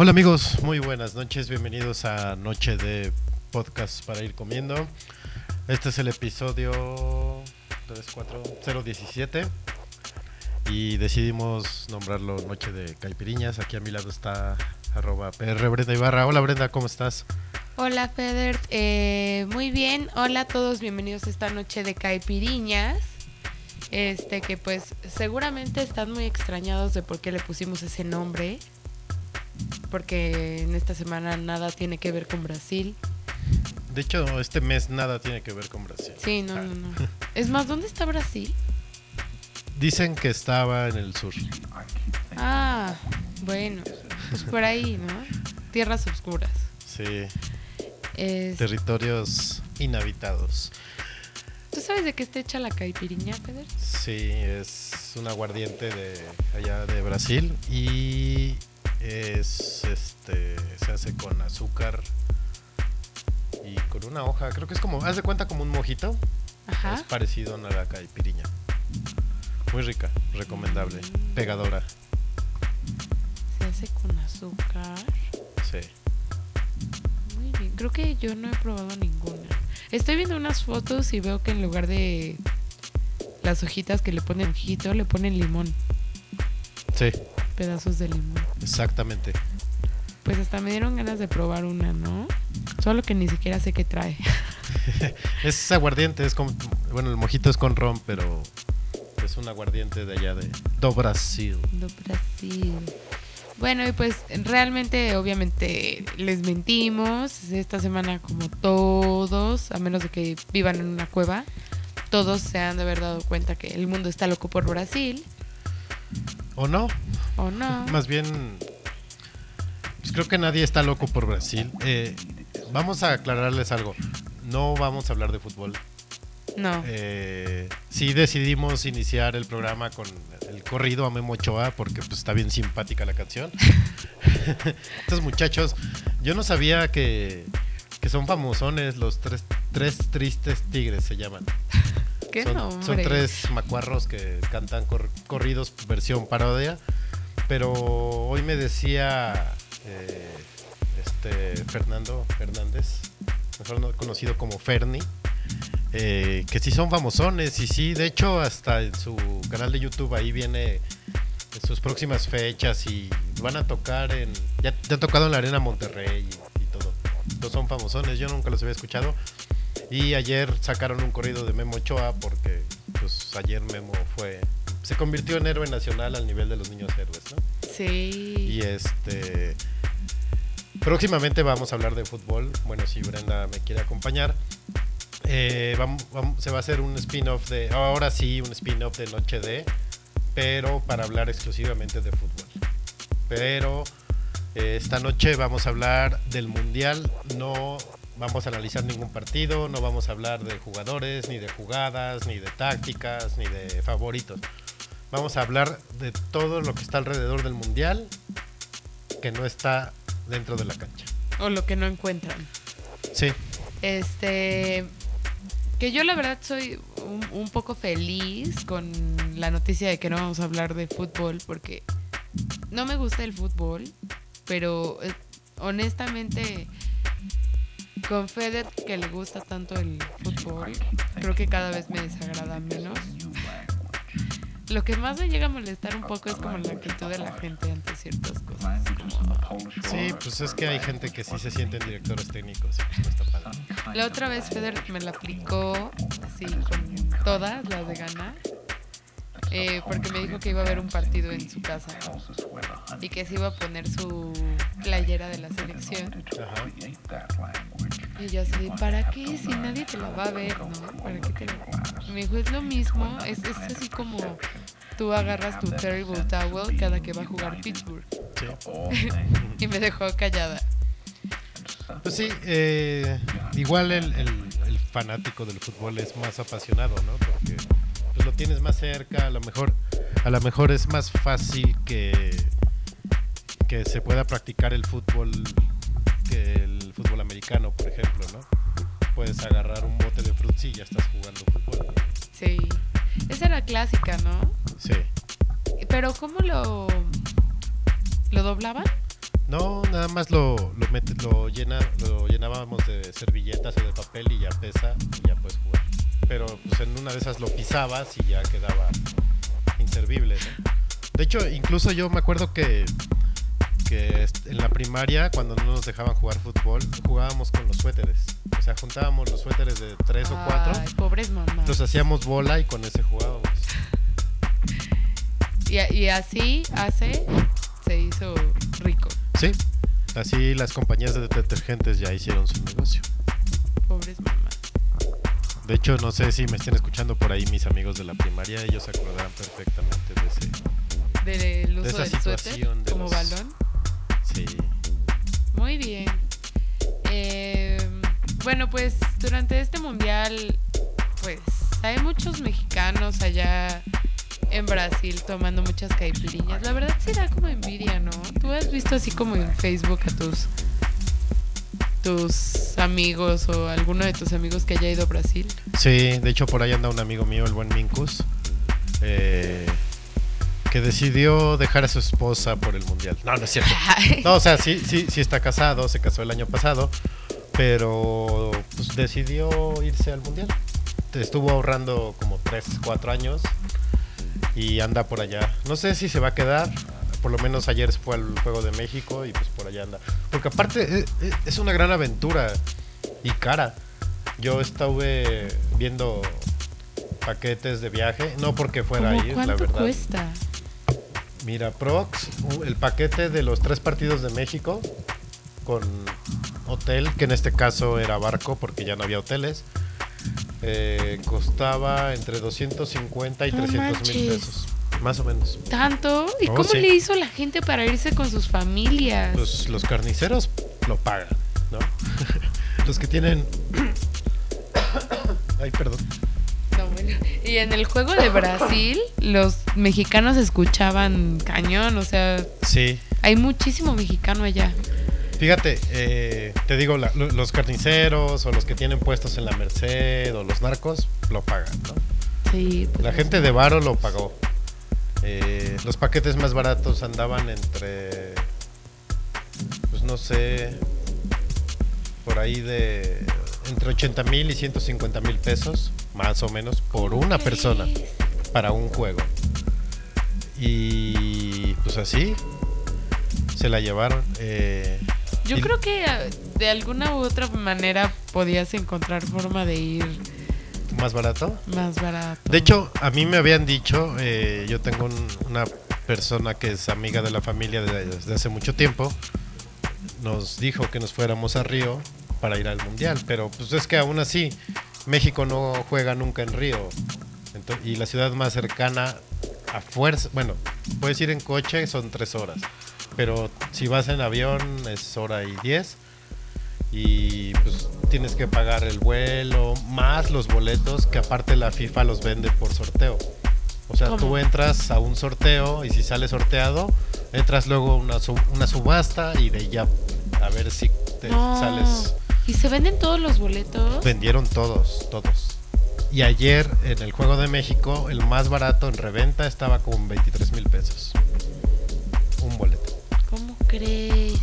Hola amigos, muy buenas noches, bienvenidos a Noche de Podcast para ir comiendo. Este es el episodio 3, 4, 017 y decidimos nombrarlo Noche de Caipiriñas. Aquí a mi lado está arroba PR Brenda Ibarra. Hola Brenda, ¿cómo estás? Hola Feder, Eh, muy bien. Hola a todos, bienvenidos a esta noche de caipiriñas. Este que pues seguramente están muy extrañados de por qué le pusimos ese nombre. Porque en esta semana nada tiene que ver con Brasil. De hecho, este mes nada tiene que ver con Brasil. Sí, no, no, no. Es más, ¿dónde está Brasil? Dicen que estaba en el sur. Ah, bueno, pues por ahí, ¿no? Tierras oscuras. Sí, Es- territorios inhabitados. ¿Tú sabes de qué está hecha la caipiriña, Feder? Sí, es un aguardiente de allá de Brasil y es este se hace con azúcar y con una hoja, creo que es como, haz de cuenta como un mojito, Ajá. es parecido a la caipiriña. Muy rica, recomendable, pegadora. Se hace con azúcar. Sí. Muy bien, creo que yo no he probado ninguna. Estoy viendo unas fotos y veo que en lugar de las hojitas que le ponen ojito, le ponen limón, Sí, pedazos de limón. Exactamente. Pues hasta me dieron ganas de probar una, ¿no? Solo que ni siquiera sé qué trae. Es aguardiente, es como bueno, el mojito es con ron, pero es un aguardiente de allá de do Brasil. Do Brasil. Bueno, y pues realmente, obviamente, les mentimos. Esta semana, como todos, a menos de que vivan en una cueva, todos se han de haber dado cuenta que el mundo está loco por Brasil. ¿O no? ¿O no? Más bien, pues creo que nadie está loco por Brasil. Eh, vamos a aclararles algo. No vamos a hablar de fútbol. No. Eh, sí decidimos iniciar el programa con el corrido a Memo Ochoa porque pues, está bien simpática la canción. Estos muchachos, yo no sabía que, que son famosones los tres, tres tristes tigres se llaman. ¿Qué son, son tres macuarros que cantan cor- corridos versión parodia. Pero hoy me decía eh, este Fernando Fernández, mejor no- conocido como Ferni, eh, que sí son famosones. Y sí, de hecho, hasta en su canal de YouTube ahí viene en sus próximas fechas y van a tocar en. Ya, ya han tocado en la Arena Monterrey y, todo. Todos son famosones, yo nunca los había escuchado. Y ayer sacaron un corrido de Memo Ochoa porque pues ayer Memo fue se convirtió en héroe nacional al nivel de los niños héroes, ¿no? Sí. Y este próximamente vamos a hablar de fútbol. Bueno, si Brenda me quiere acompañar. Eh, vamos, vamos- se va a hacer un spin-off de ahora sí, un spin-off de Noche de pero para hablar exclusivamente de fútbol. Pero eh, esta noche vamos a hablar del Mundial, no vamos a analizar ningún partido, no vamos a hablar de jugadores, ni de jugadas, ni de tácticas, ni de favoritos. Vamos a hablar de todo lo que está alrededor del Mundial que no está dentro de la cancha. O lo que no encuentran. Sí, Este. Que yo la verdad soy un, un poco feliz con la noticia de que no vamos a hablar de fútbol porque no me gusta el fútbol, pero eh, honestamente con Feder que le gusta tanto el fútbol, creo que cada vez me desagrada menos. Lo que más me llega a molestar un poco es como la actitud de la gente ante ciertas cosas. Como, sí, pues es que hay gente que sí se sienten directores técnicos y pues no está padre. La otra vez Feder me la aplicó así con todas las de ganar. Eh, porque me dijo que iba a haber un partido en su casa y que se iba a poner su playera de la selección. Ajá. Y yo así, ¿para qué? Si nadie te la va a ver, ¿no? ¿Para qué te la... Me dijo, es lo mismo, es, es así como tú agarras tu Terrible Towel cada que va a jugar Pittsburgh. Sí. Y me dejó callada. Pues sí, eh, igual el, el- el fanático del fútbol es más apasionado, ¿no? Porque lo tienes más cerca, a lo mejor, a lo mejor es más fácil que, que se pueda practicar el fútbol que el fútbol americano, por ejemplo, ¿no? Puedes agarrar un bote de fruits y ya estás jugando fútbol. Sí. Esa era clásica, ¿no? Sí. Pero ¿cómo lo... ¿Lo doblaban? No, nada más lo, lo, lo, llena, lo llenábamos de servilletas o de papel y ya pesa y ya puedes jugar. Pero pues en una de esas lo pisabas y ya quedaba inservible, ¿no? De hecho, incluso yo me acuerdo que, que en la primaria, cuando no nos dejaban jugar fútbol, jugábamos con los suéteres. O sea, juntábamos los suéteres de tres o cuatro, Ay, pobres mamás. los hacíamos bola y con ese jugábamos. Y, y así hace, se hizo rico. Sí, así las compañías de detergentes ya hicieron su negocio. Pobres mamás. De hecho, no sé si me estén escuchando por ahí mis amigos de la primaria, ellos se acordarán perfectamente de ese. Del uso esa del situación de como los- balón. Sí. Muy bien. Eh, bueno, pues durante este mundial, pues hay muchos mexicanos allá en Brasil tomando muchas caipiriñas. La verdad sí da como envidia, ¿no? Tú has visto así como en Facebook a tus tus amigos o alguno de tus amigos que haya ido a Brasil. Sí, de hecho por ahí anda un amigo mío, el buen Minkus, eh, que decidió dejar a su esposa por el mundial. No, no es cierto. No, o sea, sí, sí, sí está casado, se casó el año pasado, pero pues decidió irse al mundial. Estuvo ahorrando como 3, 4 años y anda por allá. No sé si se va a quedar, por lo menos ayer fue al Juego de México y pues por allá anda. Porque aparte eh, eh, es una gran aventura y cara. Yo estuve viendo paquetes de viaje, no porque fuera a ¿Cómo ir, la ¿Cuánto verdad. cuesta? Mira, Prox, el paquete de los tres partidos de México con hotel, que en este caso era barco porque ya no había hoteles, eh, costaba entre 250 y No 300 mil pesos, más o menos. ¿Tanto? ¿Y Oh, cómo sí. le hizo la gente para irse con sus familias? Los, los carniceros lo pagan, ¿no? los que tienen... Ay, perdón. No, bueno. Y en el juego de Brasil, los mexicanos escuchaban cañón, o sea, Sí, hay muchísimo mexicano allá. Fíjate, eh, te digo, la- los carniceros o los que tienen puestos en la Merced o los narcos lo pagan, ¿no? Sí, pues, La gente de Varo lo pagó. Eh, los paquetes más baratos andaban entre, pues no sé, por ahí de entre 80 mil y 150 mil pesos, más o menos, por ¿cómo una persona para un juego. Y pues así se la llevaron. eh, Yo y- creo que eh, de alguna u otra manera podías encontrar forma de ir más barato. más barato. De hecho, a mí me habían dicho, eh, yo tengo un- una persona que es amiga de la familia de- desde hace mucho tiempo, nos dijo que nos fuéramos a Río para ir al Mundial, pero pues es que aún así México no juega nunca en Río y la ciudad más cercana a fuerza, bueno, puedes ir en coche, son tres horas, pero si vas en avión es hora y diez y pues tienes que pagar el vuelo, más los boletos que aparte la FIFA los vende por sorteo. O sea, ¿Cómo? tú entras a un sorteo y si sales sorteado, entras luego a una, una subasta y de ya a ver si te sales. ¿Y se venden todos los boletos? Vendieron todos, todos. Y ayer en el Juego de México, el más barato en reventa estaba como en 23 mil pesos. Un boleto. ¿Cómo crees?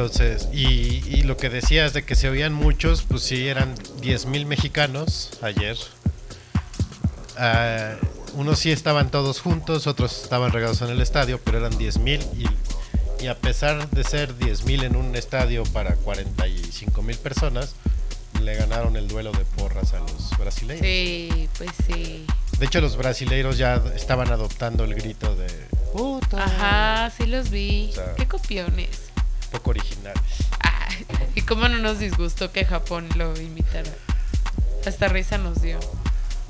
Entonces, y, y lo que decías de que se oían muchos, pues sí, eran 10 mil mexicanos ayer. Ah, unos sí estaban todos juntos, otros estaban regados en el estadio, pero eran 10 mil. Y, y a pesar de ser 10 mil en un estadio para 45 mil personas, le ganaron el duelo de porras a los brasileños. Sí, pues sí. De hecho, los brasileiros ya estaban adoptando el grito de puta. Ajá, sí los vi. O sea- Qué copiones. Poco originales. Ah, y cómo no nos disgustó que Japón lo imitara. Hasta risa nos dio.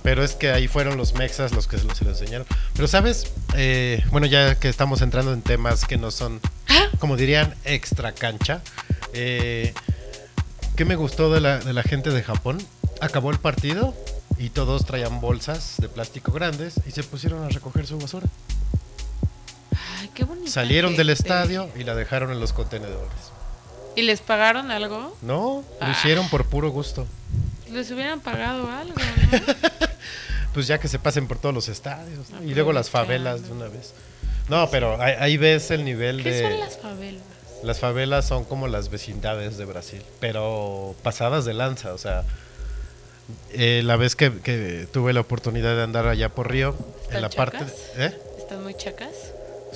Pero es que ahí fueron los mexas los que se lo, se lo enseñaron. Pero sabes, Eh, bueno, ya que estamos entrando en temas que no son, como dirían, extra cancha. eh, ¿Qué me gustó de la, de la gente de Japón? Acabó el partido y todos traían bolsas de plástico grandes y se pusieron a recoger su basura. Qué bonito. Salieron del estadio y la dejaron en los contenedores. ¿Y les pagaron algo? No, lo Ah. hicieron por puro gusto. Les hubieran pagado algo, ¿no? Pues ya que se pasen por todos los estadios. ¿no? Y luego las favelas de una vez. No, pero ahí, ahí ves el nivel ¿Qué de... son las favelas? Las favelas son como las vecindades de Brasil, pero pasadas de lanza, o sea, eh, la vez que, que tuve la oportunidad de andar allá por Río, en ¿Están la parte... ¿Eh? ¿Están muy chacas?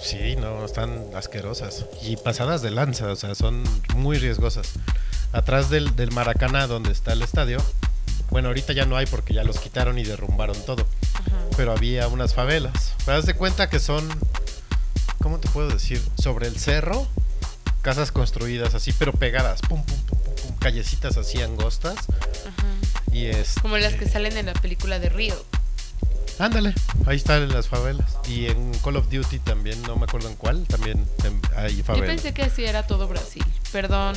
Sí, no, están asquerosas. Y pasadas de lanza, o sea, son muy riesgosas. Atrás del, del Maracaná, donde está el estadio, bueno, ahorita ya no hay porque ya los quitaron y derrumbaron todo, Ajá. pero había unas favelas. Te das de cuenta que son, ¿cómo te puedo decir? Sobre el cerro, casas construidas así, pero pegadas, pum, pum, pum, pum, pum, callecitas así angostas. Ajá. Y es. Como las que salen en la película de Río. Ándale, ahí están las favelas. Y en Call of Duty también, no me acuerdo en cuál, también hay Yo favelas. pensé que así era todo Brasil. Perdón.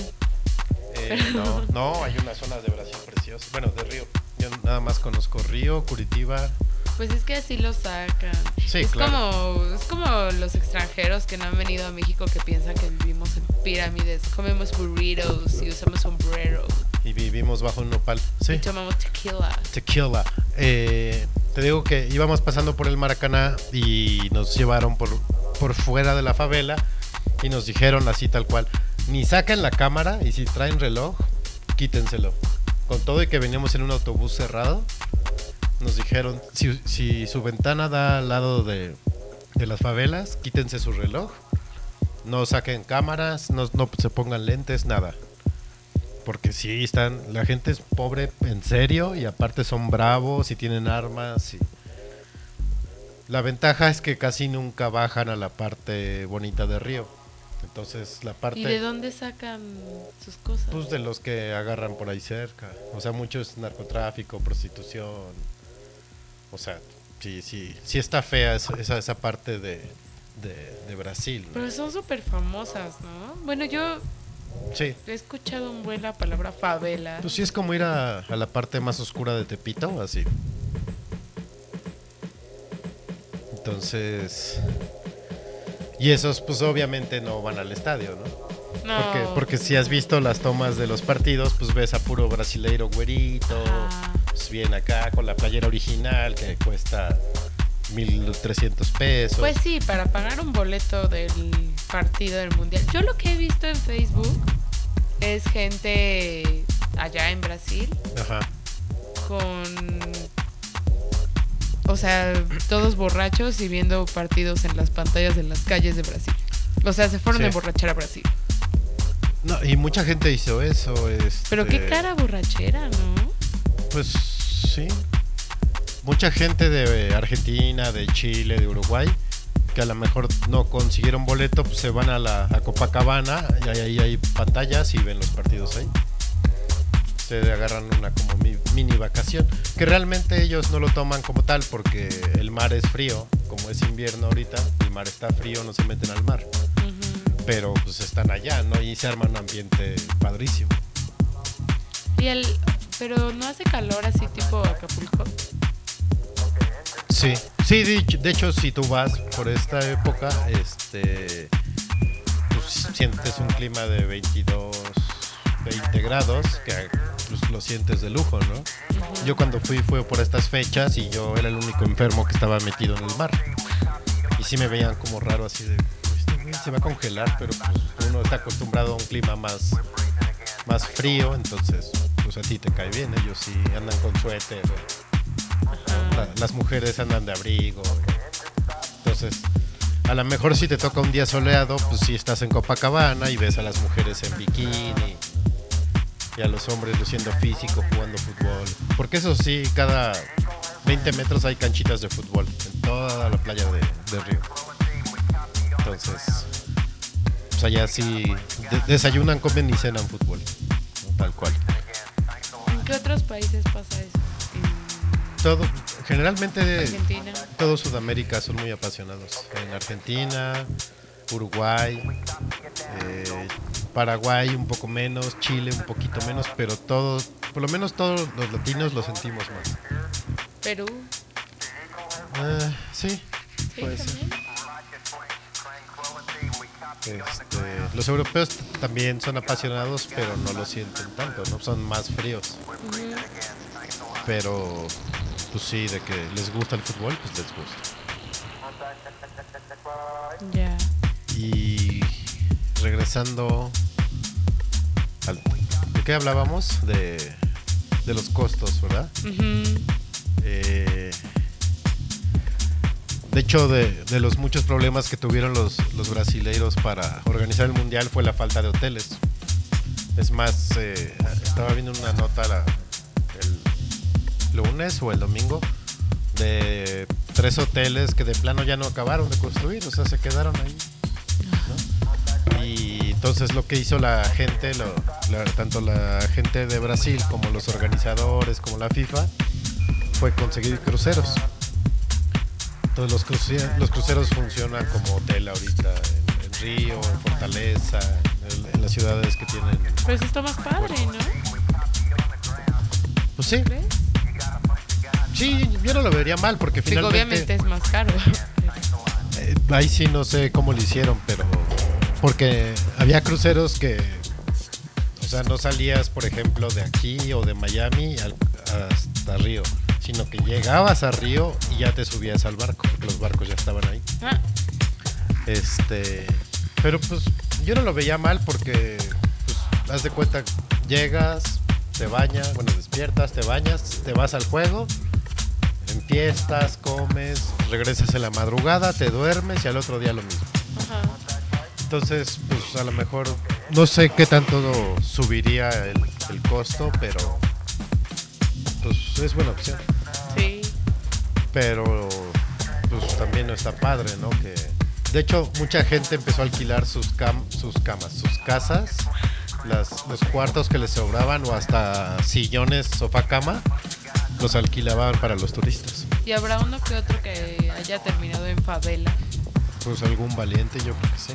Eh, no, no, hay unas zonas de Brasil preciosas. Bueno, de Río. Yo nada más conozco Río, Curitiba. Pues es que así lo sacan. Sí, es claro. como es como los extranjeros que no han venido a México que piensan que vivimos en pirámides, comemos burritos y usamos sombrero Y vivimos bajo un nopal. Sí. y tomamos tequila. Tequila. Eh, te digo que íbamos pasando por el Maracaná y nos llevaron por, por fuera de la favela y nos dijeron así tal cual, ni saquen la cámara y si traen reloj, quítenselo. Con todo y que veníamos en un autobús cerrado, nos dijeron, si, si su ventana da al lado de, de las favelas, quítense su reloj, no saquen cámaras, no, no se pongan lentes, nada. Porque sí, están, la gente es pobre en serio y aparte son bravos y tienen armas. Y... La ventaja es que casi nunca bajan a la parte bonita de Río. Entonces la parte ¿Y de dónde sacan sus cosas? pues, de los que agarran por ahí cerca. O sea, mucho es narcotráfico, prostitución. O sea, sí, sí, sí está fea esa, esa, parte de, de, de Brasil. ¿no? Pero son súper famosas, ¿no? Bueno, yo Sí. he escuchado un buen la palabra favela. Pues sí es como ir a, a la parte más oscura de Tepito, así. Entonces... Y esos pues obviamente no van al estadio, ¿no? no. Porque, porque si has visto las tomas de los partidos, pues ves a puro brasileiro güerito, pues bien acá con la playera original que cuesta 1300 pesos. Pues sí, para pagar un boleto del partido del mundial. Yo lo que he visto en Facebook es gente allá en Brasil Ajá. con. O sea, todos borrachos y viendo partidos en las pantallas de las calles de Brasil. O sea, se fueron Sí. a emborrachar a Brasil. No, y mucha gente hizo eso. Pero qué este, cara borrachera, ¿no? Pues sí. Mucha gente de Argentina, de Chile, de Uruguay, que a lo mejor no consiguieron boleto, pues se van a la a Copacabana y ahí, ahí hay pantallas y ven los partidos ahí. Se agarran una como mi- mini vacación, que realmente ellos no lo toman como tal porque el mar es frío como es invierno ahorita, el mar está frío, no se meten al mar. Pero pues están allá, ¿no? Y se arma un ambiente padrísimo. Y el, pero no hace calor así tipo Acapulco. Sí, sí, de, hecho- de hecho, si tú vas por esta época, este, pues, sientes un clima de 22, 20 grados, que pues, lo sientes de lujo, ¿no? Yo cuando fui fue por estas fechas y yo era el único enfermo que estaba metido en el mar. Y sí me veían como raro así de, "Pues, este güey se va a congelar, pero pues uno está acostumbrado a un clima más, más frío, entonces pues a ti te cae bien, ellos sí andan con suéter. La- las mujeres andan de abrigo. Entonces, a lo mejor si te toca un día soleado, pues si estás en Copacabana y ves a las mujeres en bikini y a los hombres luciendo físico jugando fútbol. Porque eso sí, cada 20 metros hay canchitas de fútbol en toda la playa de, Río. Entonces, pues allá sí de- desayunan, comen y cenan fútbol. Tal cual. ¿En qué otros países pasa eso? Todo, generalmente En Argentina. todo Sudamérica son muy apasionados. En Argentina, Uruguay, eh, Paraguay un poco menos, Chile un poquito menos, pero todos, por lo menos todos los latinos lo sentimos más. Perú. Ah, sí, Sí, puede ser. también. Este, los europeos también son apasionados, pero no lo sienten tanto, ¿no? Son más fríos. Pero, pues sí, de que les gusta el fútbol, pues les gusta. Ya. Y regresando al, ¿De qué hablábamos? De, de los costos, ¿verdad? Eh, de hecho, de, de los muchos problemas que tuvieron los, los brasileiros para organizar el mundial fue la falta de hoteles. Es más, eh, estaba viendo una nota la- lunes o el domingo de tres hoteles que de plano ya no acabaron de construir, o sea, se quedaron ahí. ¿no? Y entonces lo que hizo la gente, lo- la- tanto la gente de Brasil como los organizadores, como la FIFA, fue conseguir cruceros. Entonces los, cruce- los cruceros funcionan como hotel ahorita en, en Río, en Fortaleza, en, en las ciudades que tienen... Pues está más padre, ¿no? Pues sí, ¿Crees? Sí, yo no lo vería mal porque Digo, finalmente... obviamente es más caro. Eh, ahí sí no sé cómo lo hicieron, pero porque había cruceros que, o sea, no salías, por ejemplo, de aquí o de Miami al- hasta Río, sino que llegabas a Río y ya te subías al barco, porque los barcos ya estaban ahí. Ah, Este, pero pues yo no lo veía mal porque, pues, haz de cuenta, llegas, te bañas, bueno, despiertas, te bañas, te vas al juego, en fiestas, comes, regresas en la madrugada, te duermes y al otro día lo mismo. ajá. Entonces, pues a lo mejor no sé qué tanto subiría el, el costo, pero pues es buena opción. Sí. Pero pues también no está padre, ¿no? Que de hecho mucha gente empezó a alquilar sus cam- sus camas, sus casas, las, los cuartos que les sobraban o hasta sillones, sofá cama, los alquilaban para los turistas. Y habrá uno que otro que haya terminado en favela. Pues algún valiente, yo creo que sí.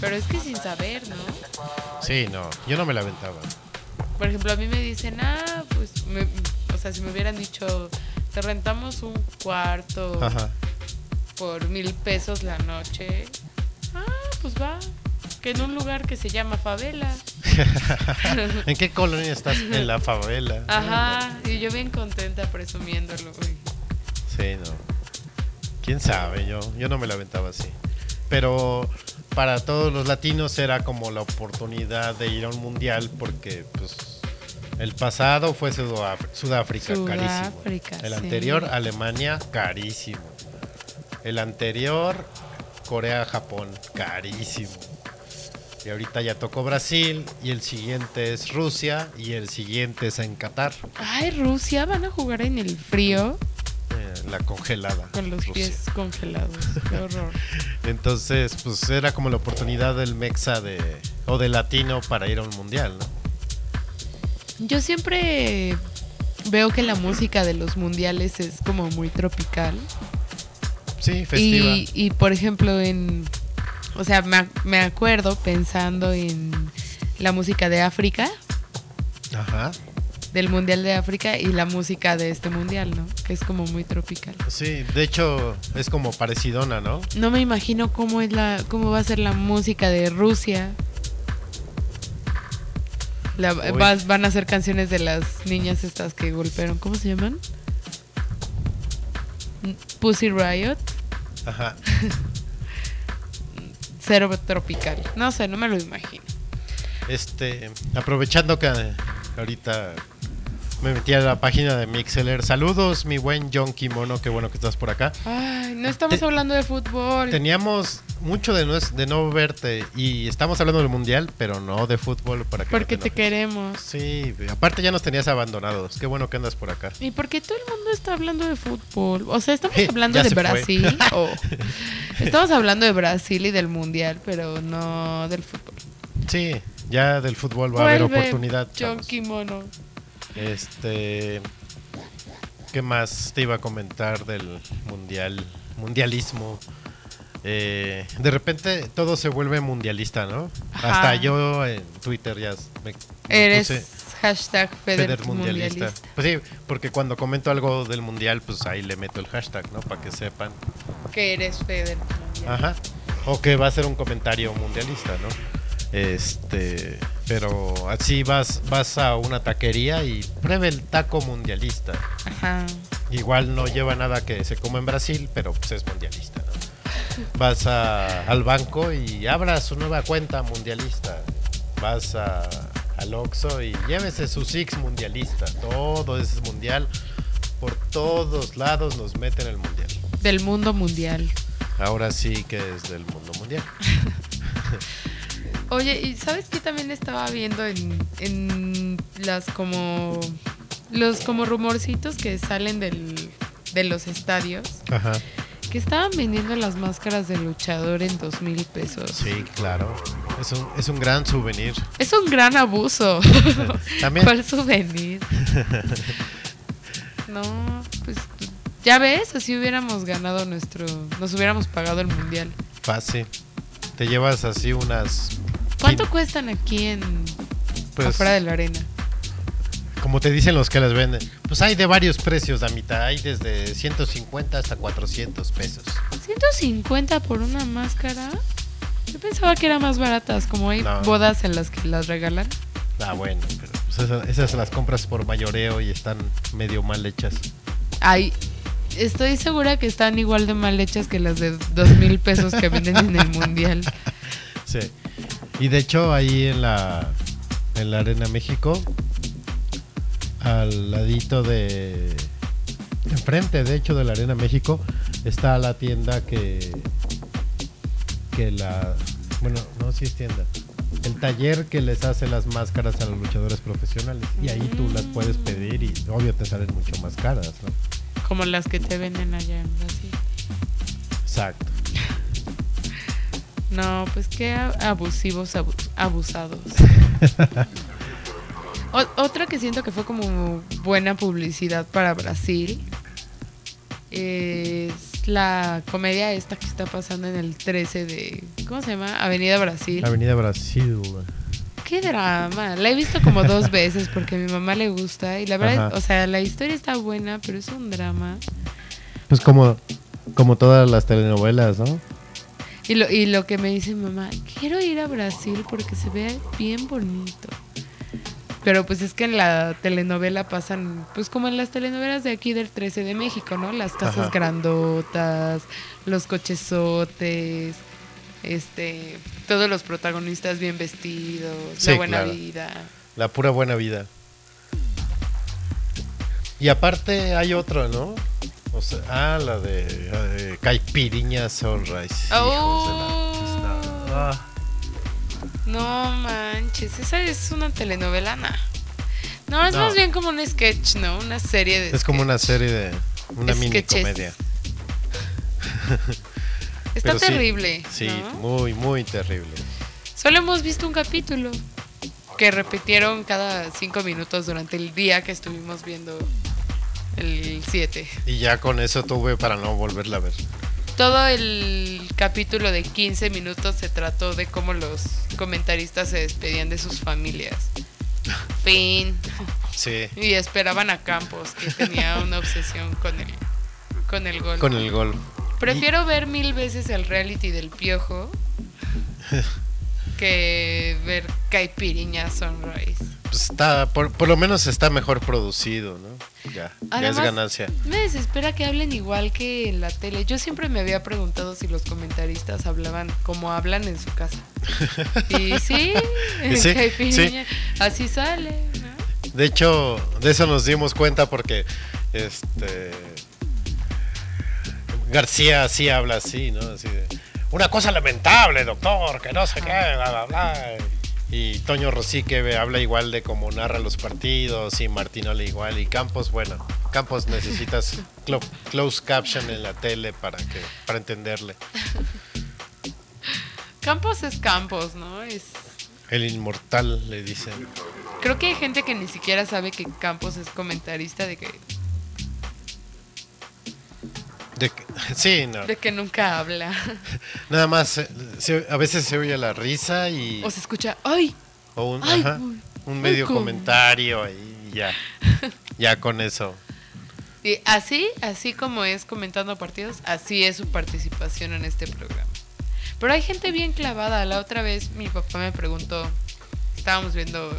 Pero es que sin saber, ¿no? Sí, no, yo no me la aventaba. Por ejemplo, a mí me dicen, ah, pues, me- o sea, si me hubieran dicho, te rentamos un cuarto Ajá. por mil pesos la noche. Ah, pues va. Que en un lugar que se llama favela. ¿En qué colonia estás? En la favela. Ajá. Y yo bien contenta presumiéndolo. uy. Sí, no. ¿Quién sabe? Yo, yo no me la aventaba así. Pero para todos los latinos era como la oportunidad de ir a un mundial porque pues el pasado fue Sudáfrica, Sudáfrica, carísimo. El sí. anterior Alemania, carísimo. El anterior Corea, Japón, carísimo. Y ahorita ya tocó Brasil y el siguiente es Rusia y el siguiente es en Qatar, Ay, Rusia, van a jugar en el frío eh, la congelada. con los Rusia. pies congelados. Qué horror. Entonces, pues era como la oportunidad del Mexa de, o del latino para ir a un mundial, ¿no? Yo siempre veo que la música de los mundiales es como muy tropical. Sí, festiva. Y, y, por ejemplo, en. O sea, me, me acuerdo pensando en la música de África, Ajá. del Mundial de África, y la música de este Mundial, ¿no? Que es como muy tropical. Sí, de hecho es como parecidona, ¿no? No me imagino cómo es la, cómo va a ser la música de Rusia. La- Uy. vas- van a ser canciones de las niñas estas que golpearon. ¿Cómo se llaman? Pussy Riot. Ajá. Cero tropical. No sé, no me lo imagino. Este, aprovechando que ahorita me metí a la página de Mixeler. Saludos, mi buen John Kimono, qué bueno que estás por acá. Ay, no estamos Te- hablando de fútbol. Teníamos mucho de no, de no verte y estamos hablando del mundial, pero no de fútbol para que no porque te enojes. queremos. Sí, aparte ya nos tenías abandonados. Qué bueno que andas por acá. ¿Y por qué todo el mundo está hablando de fútbol? O sea, estamos hablando de. Brasil. o- estamos hablando de Brasil y del Mundial, pero no del fútbol. Sí, ya del fútbol va a haber Vuelve oportunidad. John chavos. Kimono. Este, ¿qué más te iba a comentar del mundial, mundialismo? Eh, de repente todo se vuelve mundialista, ¿no? Ajá. Hasta yo en Twitter ya me, me Eres puse hashtag Feder, Feder mundialista. mundialista. Pues sí, porque cuando comento algo del mundial, pues ahí le meto el hashtag, ¿no? Para que sepan. Que eres Feder mundialista. Ajá. O que va a ser un comentario mundialista, ¿no? Este, pero así vas vas a una taquería y pruebe el taco mundialista. Ajá. Igual no lleva nada que se come en Brasil, pero pues es mundialista, ¿no? Vas a- al banco y abra su nueva cuenta mundialista. Vas a, al Oxxo y llévese su Six mundialista. Todo es mundial. Por todos lados nos meten el mundial. Del mundo mundial. Ahora sí que es del mundo mundial. Oye, ¿y sabes qué también estaba viendo en, en las como los como rumorcitos que salen del, de los estadios? Ajá. Que estaban vendiendo las máscaras de luchador en dos mil pesos. Sí, claro. Es un, es un gran souvenir. Es un gran abuso. También. ¿Cuál souvenir? No, pues ya ves, así hubiéramos ganado nuestro, nos hubiéramos pagado el mundial. Fácil. Te llevas así unas. ¿Cuánto cuestan aquí en Pues, afuera de la arena? Como te dicen los que las venden. Pues hay de varios precios, Damita. Hay desde 150 hasta 400 pesos. 150 por una máscara. Yo pensaba que eran más baratas, como hay No. bodas en las que las regalan. Ah, bueno, pero pues esas, esas las compras por mayoreo y están medio mal hechas. Ay, estoy segura que están igual de mal hechas que las de dos mil pesos que venden en el mundial. Sí. Y de hecho, ahí en la, en la Arena México, al ladito de. Enfrente, de hecho, de la Arena México, está la tienda que. Que la. Bueno, no, sí es tienda. El taller que les hace las máscaras a los luchadores profesionales. Y ahí tú las puedes pedir y, obvio, te salen mucho más caras, ¿no? Como las que te venden allá en Brasil. Exacto. No, pues qué abusivos, abu- abusados. Otra que siento que fue como buena publicidad para Brasil es la comedia esta que está pasando en el 13 de... ¿Cómo se llama? Avenida Brasil. Avenida Brasil. Qué drama. La he visto como dos veces porque a mi mamá le gusta y la verdad, Ajá. o sea, la historia está buena, pero es un drama. Pues como, como todas las telenovelas, ¿no? Y lo, y lo que me dice mi mamá, quiero ir a Brasil porque se ve bien bonito. Pero pues es que en la telenovela pasan, pues como en las telenovelas de aquí del 13 de México, ¿no? Las casas Ajá. grandotas, los cochesotes, este, todos los protagonistas bien vestidos, Sí, la buena claro. vida. La pura buena vida. Y aparte hay otra, ¿no? O sea, ah, la de, la de Caipiriña Sunrise. Hijos de la Oh. Ah, No manches, esa es una telenovela, nah. No, es No. más bien como un sketch, ¿no? Una serie de es como una serie de. Una mini comedia. Está Pero sí, terrible. Sí, ¿no? muy, muy terrible. Solo hemos visto un capítulo que repitieron cada cinco minutos durante el día que estuvimos viendo el 7. Y ya con eso tuve para no volverla a ver. todo el capítulo de 15 minutos se trató de cómo los comentaristas se despedían de sus familias. Fin. Sí, Y esperaban a Campos, que tenía una obsesión con el, con el gol. con el gol. Prefiero ver mil veces el reality del piojo que ver Caipiriña Sunrise. Pues está, por, por lo menos está mejor producido, ¿no? Ya, ya es ganancia. Me desespera que hablen igual que en la tele. Yo siempre me había preguntado si los comentaristas hablaban como hablan en su casa. Y sí, Y sí, Caipiriña, así sale. ¿no? De hecho, de eso nos dimos cuenta porque este García sí habla así, ¿no? Así de, una cosa lamentable, doctor, que no sé qué, bla, bla, bla. Y Toño Rosique habla igual de cómo narra los partidos y Martinoli igual. Y Campos, bueno, Campos necesitas clo- close caption en la tele para que para entenderle. Campos es Campos, ¿no? Es El inmortal le dicen. Creo que hay gente que ni siquiera sabe que Campos es comentarista de que, De que- sí, no. de que nunca habla. Nada más, eh, se- a veces se oye la risa y... O se escucha, ¡ay! O un, Ay, ajá, uy, un ay, medio comentario y ya. ya con eso. Y así, así como es comentando partidos, así es su participación en este programa. Pero hay gente bien clavada. La otra vez mi papá me preguntó, estábamos viendo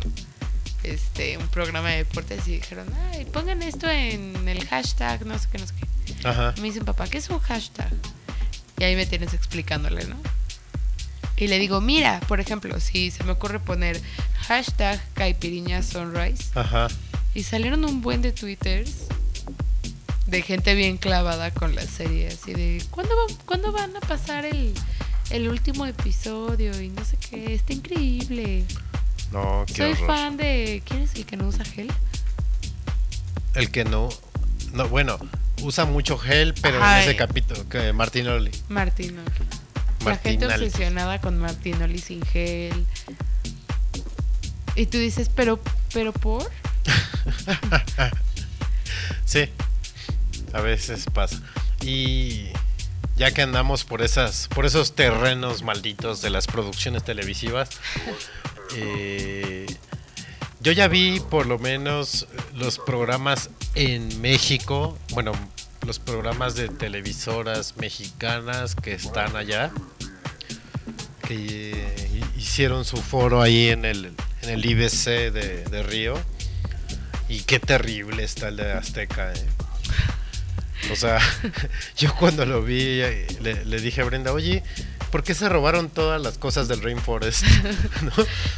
este un programa de deportes y dijeron, ay, pongan esto en el hashtag, no sé qué, no sé qué. Ajá. Y me dicen, papá, ¿qué es un hashtag? Y ahí me tienes explicándole, ¿no? Y le digo, mira, por ejemplo, si se me ocurre poner hashtag Caipiriña Sunrise, Ajá. y salieron un buen de twitters de gente bien clavada con la serie, así de, ¿cuándo, va- ¿cuándo van a pasar el, el último episodio? Y no sé qué, está increíble. No, qué Soy horror. fan de... ¿Quién es el que no usa gel? El que no. No, bueno, usa mucho gel, pero Ajá, en ese eh. capítulo, que Martinoli. Martinoli. La gente Martinoli. obsesionada con Martinoli sin gel. Y tú dices, pero, pero por... Sí, a veces pasa. Y ya que andamos por esas, por esos terrenos malditos de las producciones televisivas, eh, yo ya vi por lo menos los programas en México, bueno, los programas de televisoras mexicanas que están allá, que hicieron su foro ahí en el, en el IBC de, de Río. Y qué terrible está el de Azteca. eh. O sea, yo cuando lo vi eh, le, le dije a Brenda, oye, ¿por qué se robaron todas las cosas del Rainforest? ¿No?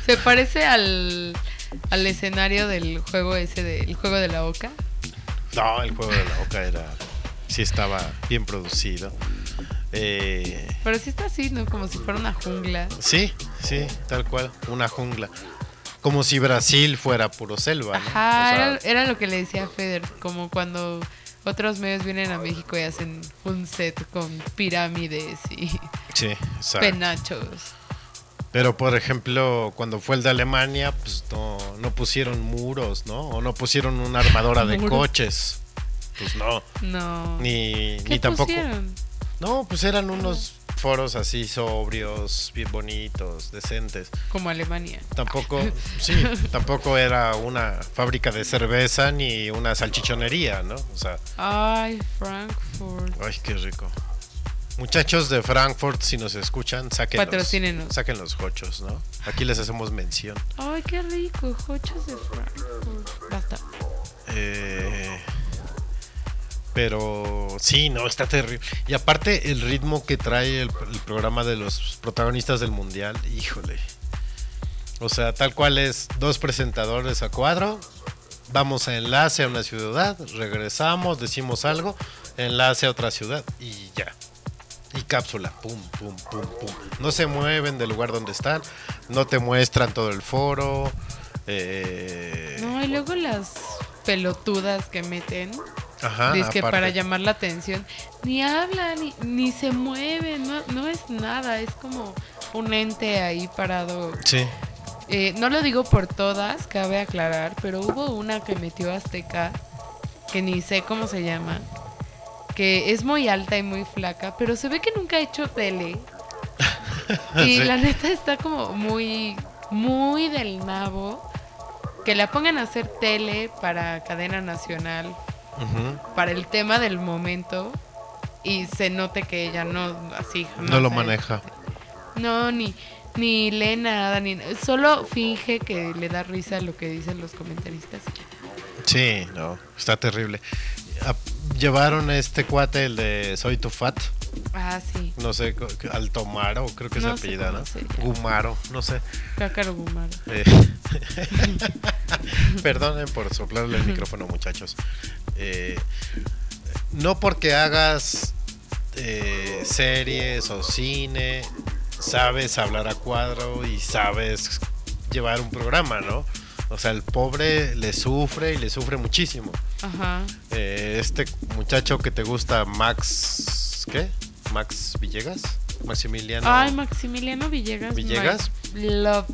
Se parece al, al escenario del juego ese, del juego de la oca. No, el juego de la boca era. Sí estaba bien producido. Eh, Pero sí está así, ¿no? Como si fuera una jungla. sí, sí, tal cual. Una jungla. Como si Brasil fuera puro selva. ¿no? Ajá, O sea, era, era lo que le decía a Feder, como cuando otros medios vienen a México y hacen un set con pirámides y sí, penachos. Pero por ejemplo, cuando fue el de Alemania, pues no, no pusieron muros, ¿no? O no pusieron una armadora de coches. Pues no. No. Ni, ¿Qué ni tampoco. pusieron? No, pues eran unos foros así sobrios, bien bonitos, decentes. Como Alemania. Tampoco, sí, tampoco era una fábrica de cerveza ni una salchichonería, ¿no? O sea, Ay, Frankfurt. ay, qué rico. Muchachos de Frankfurt, si nos escuchan, saquen los, Patrocínenos. saquen los hochos, ¿no? Aquí les hacemos mención. Ay, qué rico, hochos de Frankfurt. Basta. Eh, pero sí, no, está terrible. Y aparte el ritmo que trae el, programa de los protagonistas del mundial, híjole. O sea, tal cual es dos presentadores a cuadro, vamos a enlace a una ciudad, regresamos, decimos algo, enlace a otra ciudad y ya. Y cápsula, pum, pum, pum, pum. No se mueven del lugar donde están, no te muestran todo el foro. eh, No, y luego las pelotudas que meten. Ajá, Dice que aparte. para llamar la atención. Ni hablan, ni, ni se mueven, no, no es nada, es como un ente ahí parado. Sí, Eh, no lo digo por todas, cabe aclarar, pero hubo una que metió Azteca, que ni sé cómo se llama, que es muy alta y muy flaca, pero se ve que nunca ha hecho tele. Y Sí. la neta está como muy, muy del nabo. Que la pongan a hacer tele para cadena nacional, Para el tema del momento. Y se note que ella no, así, jamás No lo maneja. No, ni, ni lee nada, ni solo finge que le da risa lo que dicen los comentaristas. Sí, no, está terrible. A- Llevaron a este cuate, el de Soy tu Fat, Ah, sí, no sé, Altomaro, creo que es No sé apellida, ¿no? se. Gumaro, no sé. Cácaro Gumaro. Eh, Perdonen por soplarle el micrófono, muchachos. Eh, no porque hagas eh, series o cine, sabes hablar a cuadro y sabes llevar un programa, ¿no? O sea, el pobre le sufre y le sufre muchísimo. Ajá. Eh, este muchacho que te gusta, Max, ¿qué? Max Villegas, Maximiliano. Ay, Maximiliano Villegas. ¿Villegas? Love.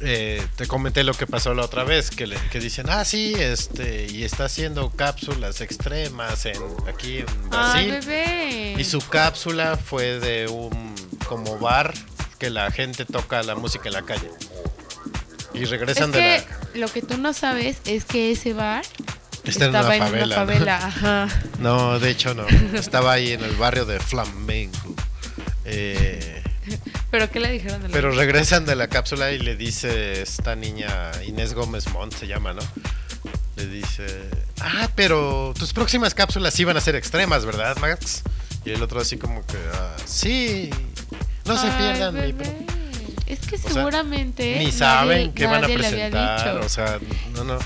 eh, te comenté lo que pasó la otra vez, que, le, que dicen, ah, sí, este, y está haciendo cápsulas extremas en, aquí en Ay, Brasil. bebé. y su cápsula fue de un como bar que la gente toca la música en la calle. Y regresan es de que la... lo que tú no sabes es que ese bar Está en estaba una en favela. una ¿no? favela. Ajá. No, de hecho no. Estaba ahí en el barrio de Flamenco. Eh, ¿Pero qué le dijeron de la pero regresan de la cápsula y le dice esta niña, Inés Gómez Montt se llama, ¿no? Le dice, ah, pero tus próximas cápsulas iban a ser extremas, ¿verdad, Max? Y el otro así como que, ah, sí, no se pierdan mi bebé. Es que seguramente Ni nadie- saben qué van a presentar, o sea, no, no,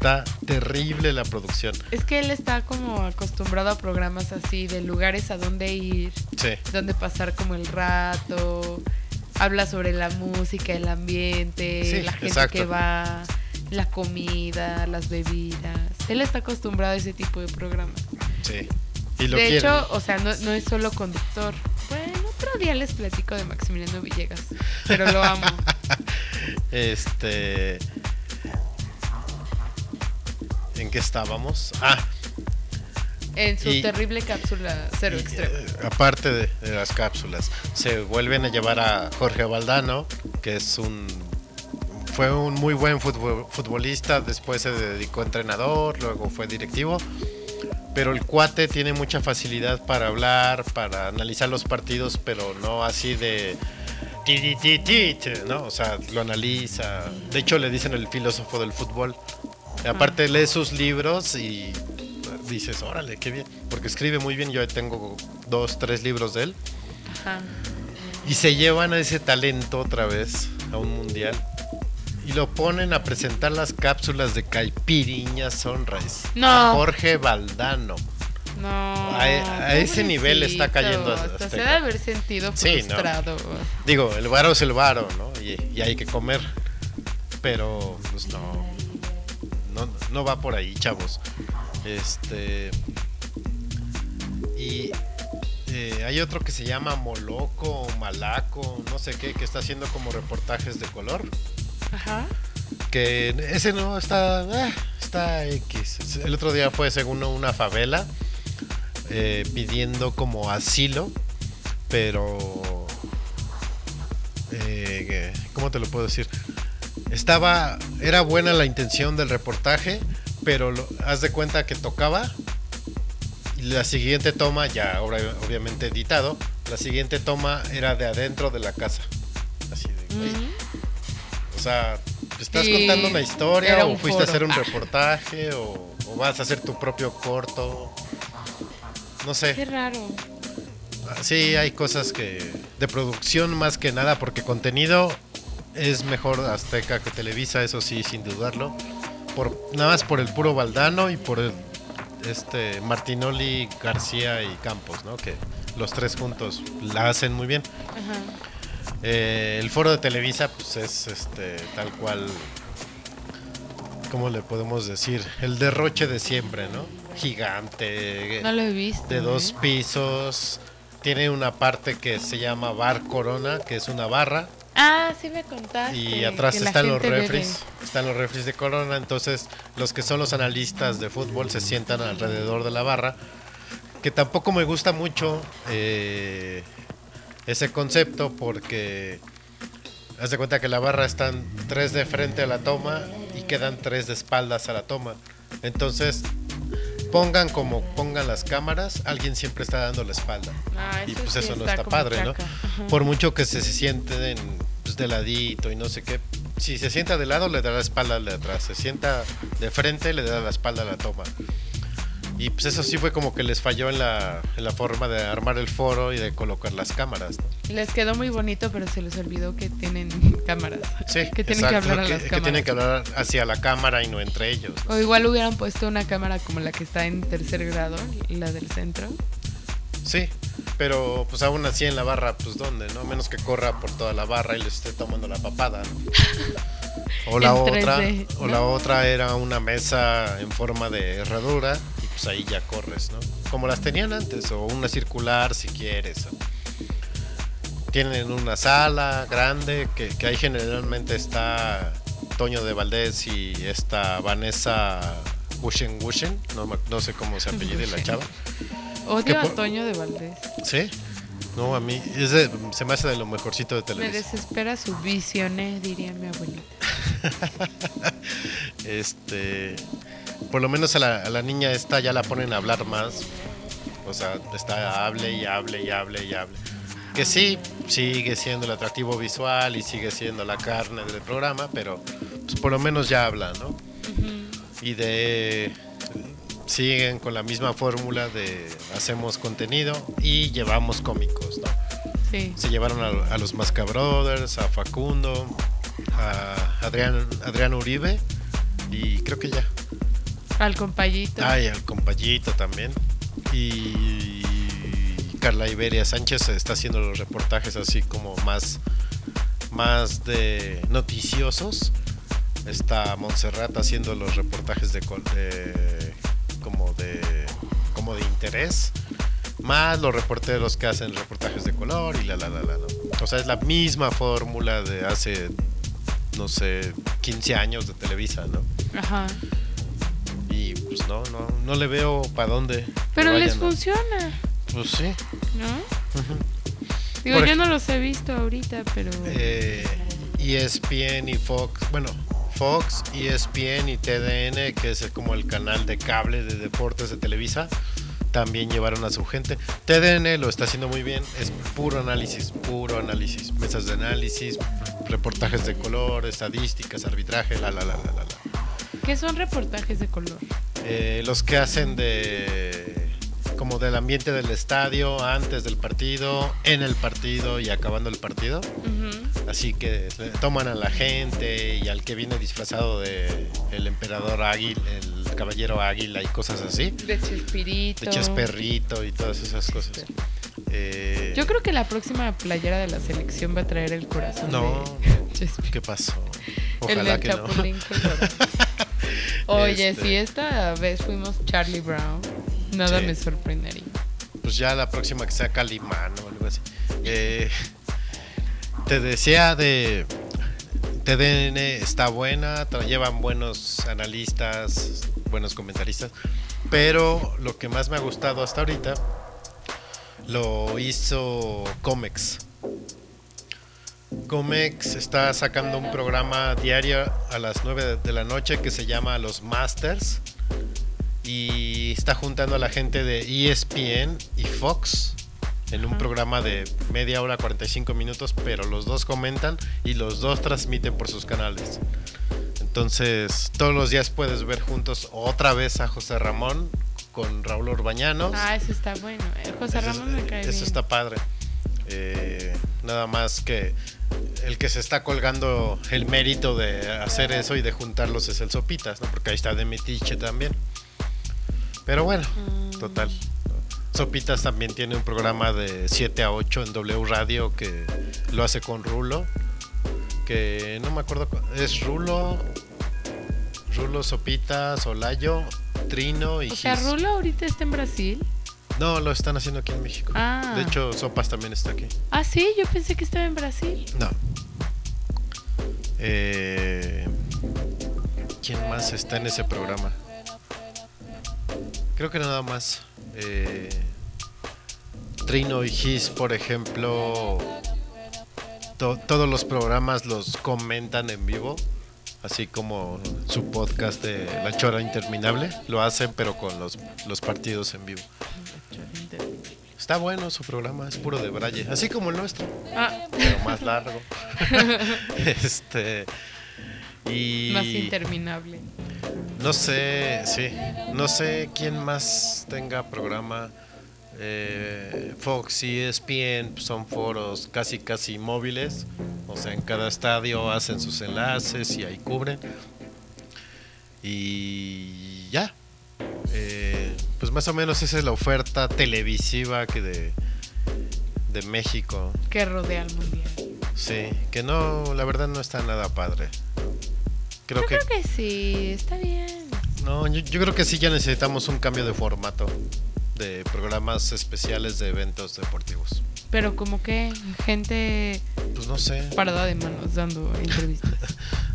está terrible la producción. Es que él está como acostumbrado a programas así, de lugares a donde ir, Sí, donde pasar como el rato, habla sobre la música, el ambiente, Sí, la gente exacto. que va, la comida, las bebidas. Él está acostumbrado a ese tipo de programas. sí. Y lo de quieren. hecho, o sea, no, no es solo conductor. Bueno, otro día les platico de Maximiliano Villegas, pero lo amo. Este. ¿En qué estábamos? Ah, En su Y- terrible cápsula cero y, extremo. eh, aparte de, de las cápsulas, se vuelven a llevar a Jorge Valdano, que es un. Fue un muy buen futbol- futbolista, después se dedicó a entrenador, luego fue directivo. Pero el cuate tiene mucha facilidad para hablar, para analizar los partidos, pero no así de. ti, ti, ti, ti, ti, ¿no? O sea, lo analiza. De hecho, le dicen el filósofo del fútbol. Y aparte, lee sus libros y dices, órale, qué bien. Porque escribe muy bien. Yo tengo dos, tres libros de él. Ajá. Y se llevan a ese talento otra vez a un mundial. Y lo ponen a presentar las cápsulas de Caipiriña Sunrise. No. A Jorge Valdano. No. A- a ese nivel está cayendo Hasta se debe haber sentido Sí, ¿no? frustrado. Digo, el varo es el varo, ¿no? Y, y hay que comer. Pero, pues no, no. No va por ahí, chavos. Este. Y. eh, hay otro que se llama Moloco o Malaco, no sé qué, que está haciendo como reportajes de color. Ajá. Que ese no está. eh, está X. El otro día fue según una favela eh, pidiendo como asilo, pero. eh, ¿Cómo te lo puedo decir? Estaba. Era buena la intención del reportaje, pero lo- haz de cuenta que tocaba. Y la siguiente toma, ya obra- obviamente editado, la siguiente toma era de adentro de la casa. Así de, güey, o sea, ¿estás contando una historia o fuiste a hacer un Ah. reportaje o, o vas a hacer tu propio corto? No Qué sé. raro. Sí, hay cosas que de producción más que nada porque contenido es mejor Azteca que Televisa, eso sí, sin dudarlo. Por nada más por el puro Valdano y por el este Martinoli, García y Campos, ¿no? Que los tres juntos la hacen muy bien. Ajá. Eh, el foro de Televisa, pues es este tal cual. ¿Cómo le podemos decir? El derroche de siempre, ¿no? Gigante, No lo he visto. de dos ¿eh? pisos. Tiene una parte que se llama Bar Corona, que es una barra. Ah, sí me contaste. Y atrás están los refres. Están los refres de Corona. Entonces, los que son los analistas de fútbol se sientan alrededor de la barra. que tampoco me gusta mucho eh, ese concepto porque haz de cuenta que la barra están tres de frente a la toma y quedan tres de espaldas a la toma. Entonces, pongan como pongan las cámaras, alguien siempre está dando la espalda. Ah, y pues sí eso no está padre, ¿no? Ajá. Por mucho que se, se sienten pues, de ladito y no sé qué. Si se sienta de lado, le da la espalda al de atrás. Se sienta de frente, le da la espalda a la toma. Y pues eso sí fue como que les falló en la, en la forma de armar el foro y de colocar las cámaras, ¿no? Les quedó muy bonito, pero se les olvidó que tienen cámaras. Sí, que tienen que hablar a que, las que cámaras. tienen que hablar hacia la cámara y no entre ellos. ¿no? O igual hubieran puesto una cámara como la que está en tercer grado, la del centro. Sí, pero pues aún así en la barra, pues dónde, ¿no? Menos que corra por toda la barra y les esté tomando la papada, ¿no? O la otra, 3D, o la otra era una mesa en forma de herradura pues ahí ya corres, ¿no? Como las tenían antes, o una circular si quieres. o- Tienen una sala grande que, que ahí generalmente está Toño de Valdés y esta Vanessa Wushen Wushen, no, me- no sé cómo se apellida la chava. Odio a por- Toño de Valdés. ¿Sí? No, a mí es de- se me hace de lo mejorcito de Me televisión. desespera su visioné, diría mi abuelita. Este, por lo menos a la, a la niña esta ya la ponen a hablar más. O sea, está hable y hable y hable y hable. Que sí, sigue siendo el atractivo visual y sigue siendo la carne del programa, pero pues por lo menos ya habla, ¿no? Y de siguen con la misma fórmula de hacemos contenido y llevamos cómicos, ¿no? Sí. Se llevaron a, a los Masca Brothers, a Facundo, a Adrián, Adrián Uribe y creo que ya. Al compayito. Ay, al compayito también. Y Carla Iberia Sánchez está haciendo los reportajes así como más, más de noticiosos. Está Montserrat haciendo los reportajes de, de- como de como de interés. Más los reporteros que hacen reportajes de color y la la la la. ¿no? O sea, es la misma fórmula de hace no sé, 15 años de Televisa, ¿no? Ajá. Y pues no, no, no le veo para dónde. Pero les vayan funciona, Pues sí. ¿no? Digo, Por yo no los he visto ahorita, pero... Eh, ESPN y Fox, bueno, Fox, ESPN y TDN, que es como el canal de cable de deportes de Televisa, también llevaron a su gente. TDN lo está haciendo muy bien, es puro análisis, puro análisis, mesas de análisis, reportajes de color, estadísticas, arbitraje, la la la la la. ¿Qué son reportajes de color? Eh, los que hacen de como del ambiente del estadio antes del partido, en el partido y acabando el partido. Así que toman a la gente y al que viene disfrazado de el emperador águila, el caballero águila y cosas así. De Chespirito. De Chesperrito y todas esas cosas. Eh, Yo creo que la próxima playera de la selección va a traer el corazón No, de. ¿qué pasó? Ojalá que no. Oye, Este. si esta vez fuimos Charlie Brown, nada Sí. me sorprendería. Pues ya la próxima que sea Calimán o algo así. Eh, te decía de TDN está buena, llevan buenos analistas, buenos comentaristas, pero lo que más me ha gustado hasta ahorita lo hizo Comex. Comex está sacando un programa diario a las 9 de- la noche que se llama Los Masters y está juntando a la gente de ESPN y Fox en un programa de media hora 45 minutos, pero los dos comentan y los dos transmiten por sus canales. Entonces, todos los días puedes ver juntos otra vez a José Ramón con Raúl Orbañanos. Ah, eso está bueno. Eh, José Eso- Ramón me cae Eso bien. está padre. Eh, nada más que el que se está colgando el mérito de hacer eso y de juntarlos es el Sopitas, ¿no? Porque ahí está de Metiche también. Pero bueno, Mm. total. Sopitas también tiene un programa de 7 a 8 en W Radio que lo hace con Rulo. Que no me acuerdo. cu- Es Rulo. Rulo, Sopitas, Olayo, Trino y O sea. Rulo ahorita está en Brasil. No, lo están haciendo aquí en México. Ah. De hecho, Sopas también está aquí. Ah, sí, yo pensé que estaba en Brasil. No. Eh, ¿Quién más está en ese programa? Creo que nada más. Eh, Trino y Gis, por ejemplo, to- todos los programas los comentan en vivo, así como su podcast de La Chora Interminable, lo hacen pero con los, los partidos en vivo. Está bueno su programa, es puro de braille, así como el nuestro, Ah, pero más largo. este y más interminable. no sé, sí, no sé quién más tenga programa. Eh, Fox y ESPN pues, son foros casi casi móviles, o sea, en cada estadio hacen sus enlaces y ahí cubren. Y ya, Eh, pues más o menos esa es la oferta televisiva que de, de México. Que rodea al mundial. Sí, que no, la verdad no está nada padre. Creo Yo que creo que sí, está bien. no, yo, yo creo que sí ya necesitamos un cambio de formato de programas especiales de eventos deportivos. Pero como que gente Pues no sé. parada de manos dando entrevistas.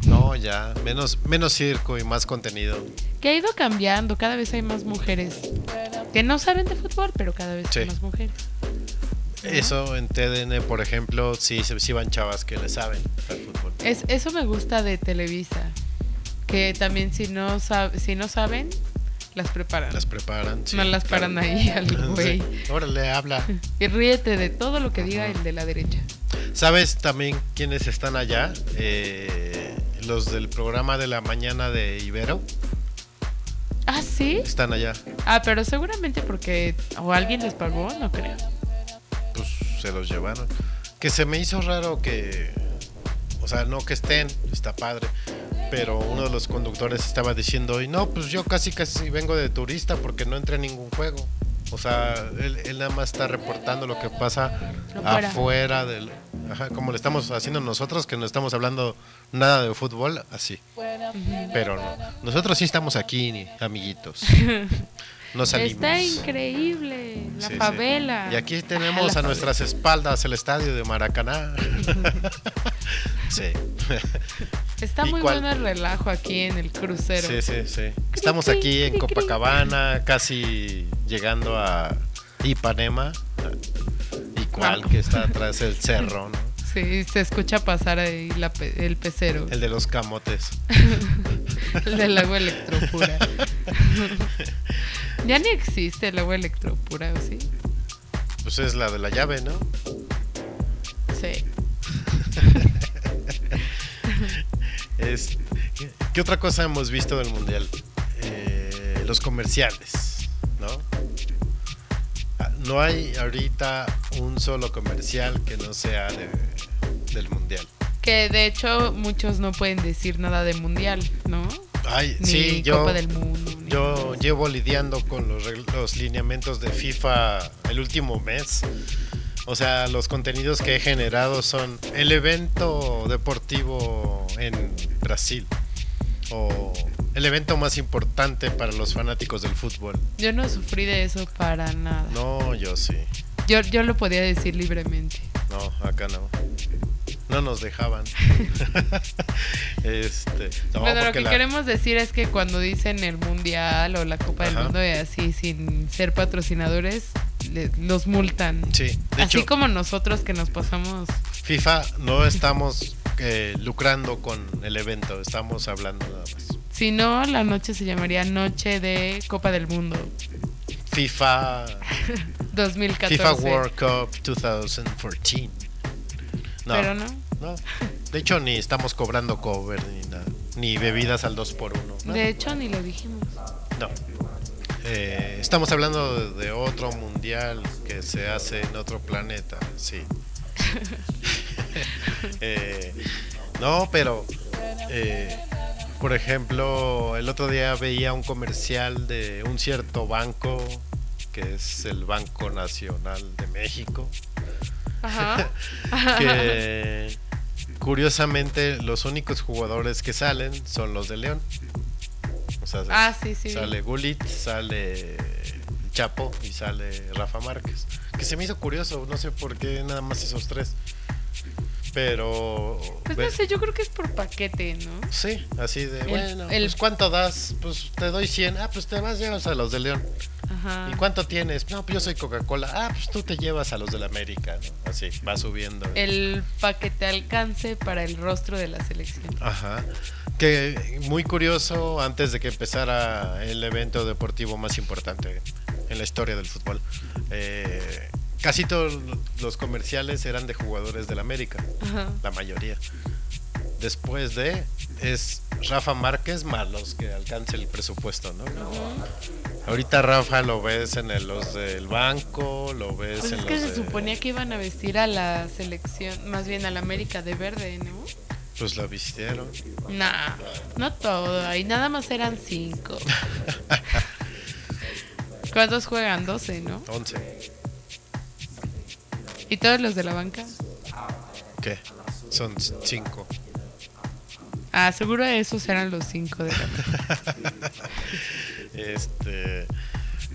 No, ya, menos menos circo y más contenido. Que ha ido cambiando, cada vez hay más mujeres que no saben de fútbol, pero cada vez Sí. hay más mujeres. Eso en TDN, por ejemplo, sí, sí van chavas que le saben al fútbol. Es, eso me gusta de Televisa. Que también si no, sab- si no saben, las preparan. Las preparan. sí, no las claro. paran ahí al güey. Sí. Órale, habla. Y ríete de todo lo que diga el de la derecha. ¿Sabes también quiénes están allá? Eh, los del programa de la mañana de Ibero Ah, sí. están allá. Ah, pero seguramente porque o alguien les pagó, no creo. pues se los llevaron. Que se me hizo raro que, o sea, no que estén, está padre, pero uno de los conductores estaba diciendo, y no, pues yo casi casi vengo de turista porque no entré a ningún juego. O sea, él, él nada más está reportando lo que pasa Afuera. afuera, del... Ajá, como le estamos haciendo nosotros, que no estamos hablando nada de fútbol, así. Pero no. Nosotros sí estamos aquí, amiguitos. No salimos. Está increíble. La Sí, sí. favela. Y aquí tenemos a nuestras espaldas el estadio de Maracaná. sí. Está ¿Y muy cuál? bueno el relajo aquí en el crucero. sí, sí, sí. Estamos aquí en Copacabana, casi llegando a Ipanema. Y cuál Wow. que está atrás el cerro, ¿no? Sí, se escucha pasar ahí la pe- el pecero. El de los camotes. El del agua electropura. ya ni existe el agua electropura, ¿o sí? Pues es la de la llave, ¿no? Sí. Es, ¿Qué otra cosa hemos visto del mundial? Eh, los comerciales, ¿no? Ah, No hay ahorita un solo comercial que no sea de- del mundial. Que de hecho muchos no pueden decir nada de mundial, ¿no? Ay, Ni sí, yo, Copa del Mundo. ni yo llevo lidiando con los, los lineamientos de FIFA el último mes. O sea, los contenidos que he generado son el evento deportivo en Brasil o el evento más importante para los fanáticos del fútbol. Yo no sufrí de eso para nada. No, yo sí. Yo, yo lo podía decir libremente. No, acá no. No nos dejaban. este, no, bueno, lo que la- queremos decir es que cuando dicen el mundial o la Copa del. Mundo y así sin ser patrocinadores, le- los multan. Sí, de así hecho, como nosotros que nos pasamos. FIFA no estamos eh, lucrando con el evento, estamos hablando nada más. Si no, la noche se llamaría Noche de Copa del Mundo FIFA 2014. FIFA World Cup 2014. No, Pero no. no. De hecho, ni estamos cobrando cover ni nada. Ni bebidas al 2x1. De hecho, ni lo dijimos. No. Eh, estamos hablando de, otro mundial que se hace en otro planeta, sí. Eh, no, pero, eh, por ejemplo, el otro día veía un comercial de un cierto banco, que es el Banco Nacional de México, Ajá. que curiosamente los únicos jugadores que salen son los de León. O sea, ah, sí, sí. Sale Gullit, sale Chapo y sale Rafa Márquez. Que se me hizo curioso, no sé por qué nada más esos tres. Pero. Pues no sé, yo creo que es por paquete, ¿no? Sí, así de, bueno, el- pues ¿cuánto das? Pues te doy 100. Ah, pues te vas llevas a los de León. Ajá. ¿Y cuánto tienes? No, pues yo soy Coca-Cola. Ah, pues tú te llevas a los de la América, ¿no? Así, va subiendo. El paquete alcance para el rostro de la selección. Ajá. Que muy curioso, antes de que empezara el evento deportivo más importante en la historia del fútbol, eh, casi todos los comerciales eran de jugadores del América, Ajá. la mayoría. Después de es Rafa Márquez más los que alcance el presupuesto, ¿no? Ahorita Rafa lo ves en el- los del banco, lo ves Pues en es que se de- suponía que iban a vestir a la selección, más bien a la América de verde, ¿no? Pues la vistieron. Nah, no todo, ahí nada más eran cinco. ¿Cuántos juegan? 12, ¿no? 11. ¿Y todos los de la banca? ¿Qué? Son 5. Ah, seguro esos eran los cinco de la Este,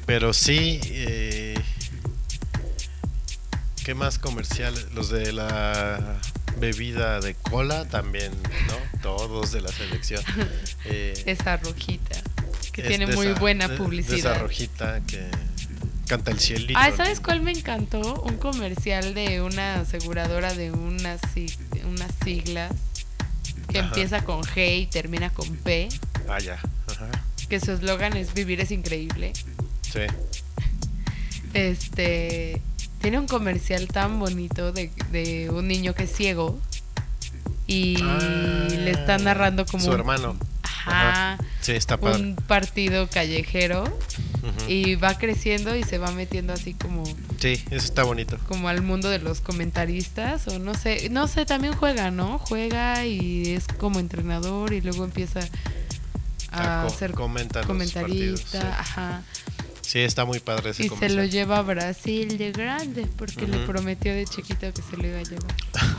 pero sí, eh, ¿qué más comerciales? Los de la bebida de cola también, ¿no? Todos de la selección. Eh, Esa rojita, que es tiene muy esa- buena de- De publicidad. esa rojita que canta el cielito. Ah, ¿sabes cuál me encantó? Un comercial de una aseguradora de unas, unas siglas que Ajá. empieza con G y termina con P, Ah, ya. Ajá. que su eslogan es Vivir es increíble. Sí. Este tiene un comercial tan bonito de, de un niño que es ciego y Ah, le está narrando como Su un- hermano. ajá, Sí, está padre. un partido callejero y va creciendo y se va metiendo así como Sí, eso está bonito. como al mundo de los comentaristas o no sé, no sé, también juega, ¿no? Juega y es como entrenador y luego empieza a Ah, co- ser comentarista, sí. ajá. Sí, está muy padre ese Y se lo lleva a Brasil de grande porque le prometió de chiquito que se lo iba a llevar.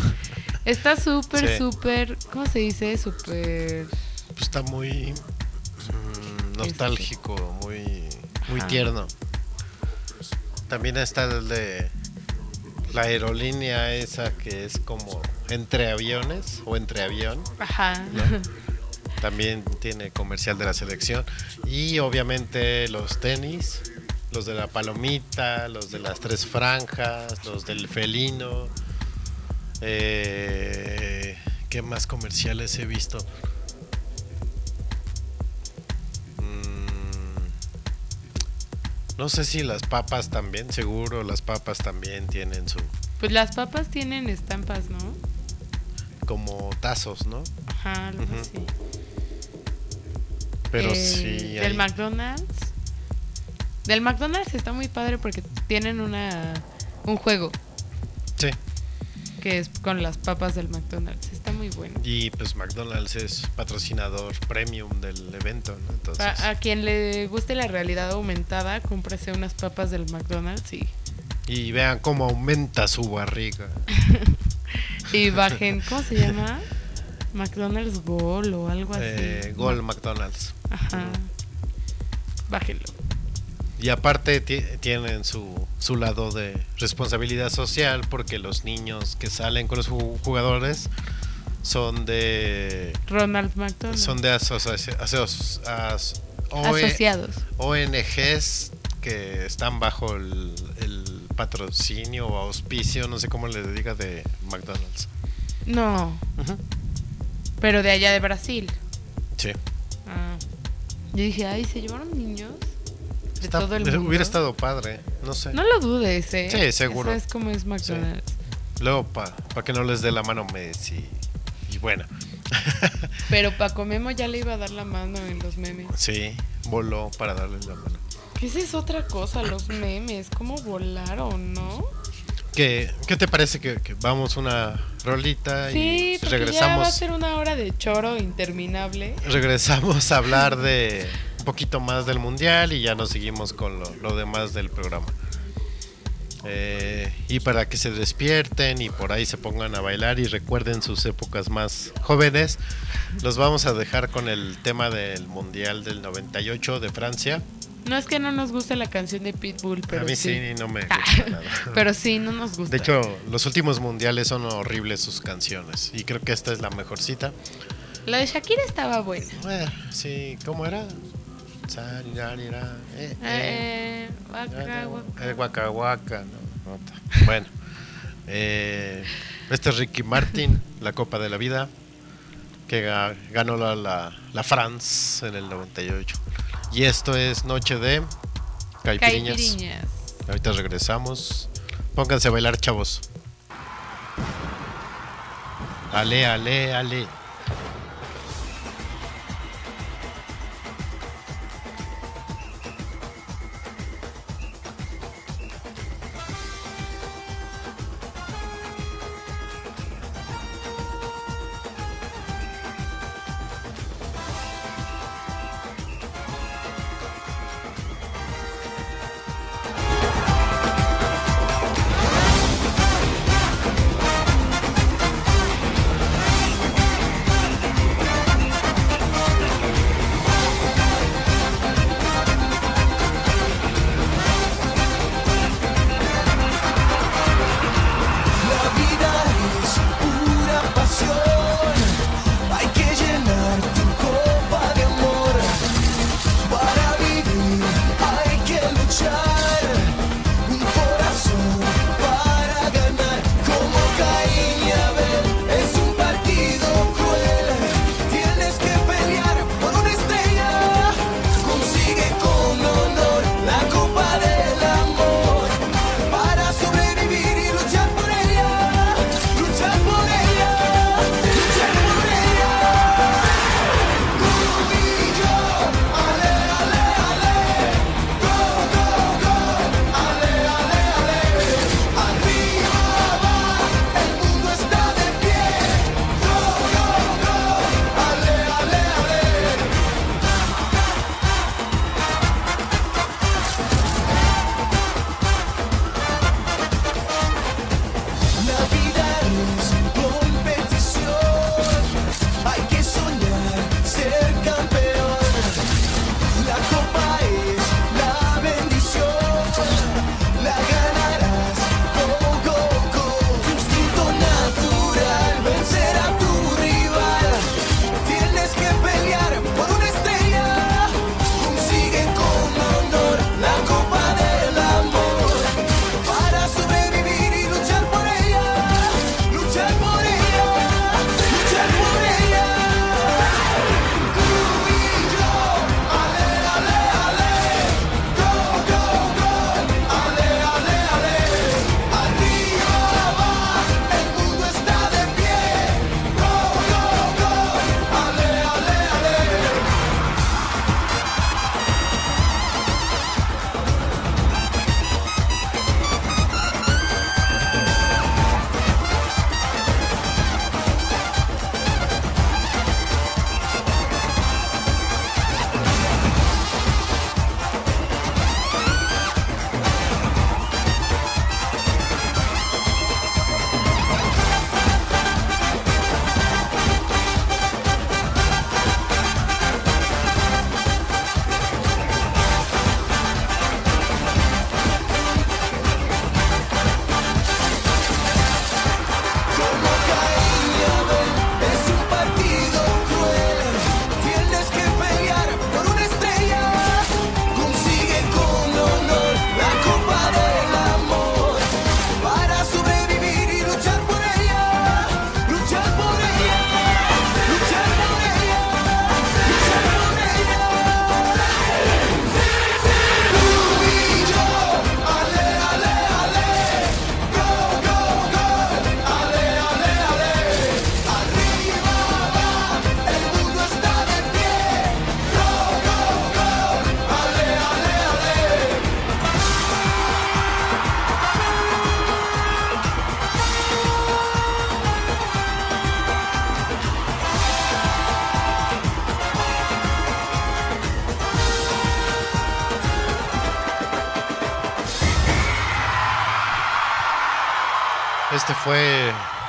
Está súper, Sí. súper, ¿cómo se dice? Súper... Pues está muy mm, nostálgico, muy, muy Ajá. tierno. También está el de la aerolínea esa que es como entre aviones o entre avión. Ajá. También tiene comercial de la selección. Y obviamente los tenis, los de la palomita, los de las tres franjas, los del felino. Eh, ¿Qué más comerciales he visto? Mm, no sé si las papas también, seguro las papas también tienen su Pues las papas tienen estampas, ¿no? como tazos, ¿no? Ajá, algo así. Pero Eh, sí. Del hay- McDonald's. Del McDonald's está muy padre porque tienen una un juego Sí. que es con las papas del McDonald's. Está muy bueno. Y pues McDonald's es patrocinador premium del evento, ¿no? Entonces, A, a quien le guste la realidad aumentada, cómprese unas papas del McDonald's y, y vean cómo aumenta su barriga. y bajen, ¿cómo se llama? McDonald's Gold o algo así. Eh, Gol McDonald's. Ajá. Bájenlo. Y aparte ti- tienen su, su lado de responsabilidad social porque los niños que salen con los ju- jugadores son de Ronald McDonald. son de asocia- asos- as- OE asociados. ONGs que están bajo el, el patrocinio o auspicio, no sé cómo le diga, de McDonald's. No, Ujú. Pero de allá de Brasil. Sí. Ah. Yo dije, ay, ¿se llevaron niños? De Está- todo el mundo. Hubiera estado padre, no sé. No lo dudes, ¿eh? Sí, seguro. Eso es como es McDonald's. Luego para que no les dé la mano Messi. Y bueno, Pero Paco Memo ya le iba a dar la mano en los memes. sí, voló para darle la mano. Esa es otra cosa, los memes. ¿Cómo volaron, no? ¿Qué, qué te parece que, que vamos una rolita Sí, y porque ya va a regresamos? ser una hora de choro interminable. Regresamos a hablar de un poquito más del mundial y ya nos seguimos con lo, lo demás del programa. Eh, y para que se despierten y por ahí se pongan a bailar y recuerden sus épocas más jóvenes, los vamos a dejar con el tema del mundial del 98 de Francia. No es que no nos guste la canción de Pitbull, pero a mí sí, sí. no me gusta nada. Pero sí, no nos gusta. De hecho, los últimos mundiales son horribles sus canciones y creo que esta es la mejorcita. la de Shakira estaba buena. Eh, sí, ¿cómo era? eh, eh. Eh, guaca. eh, no, no ta- Bueno, eh, este es Ricky Martin, la Copa de la Vida, que ga- ganó la, la, la France en el 98. Y esto es Noche de Caipiriñas. Caipiriñas. Ahorita regresamos. Pónganse a bailar, chavos. Ale, ale, ale.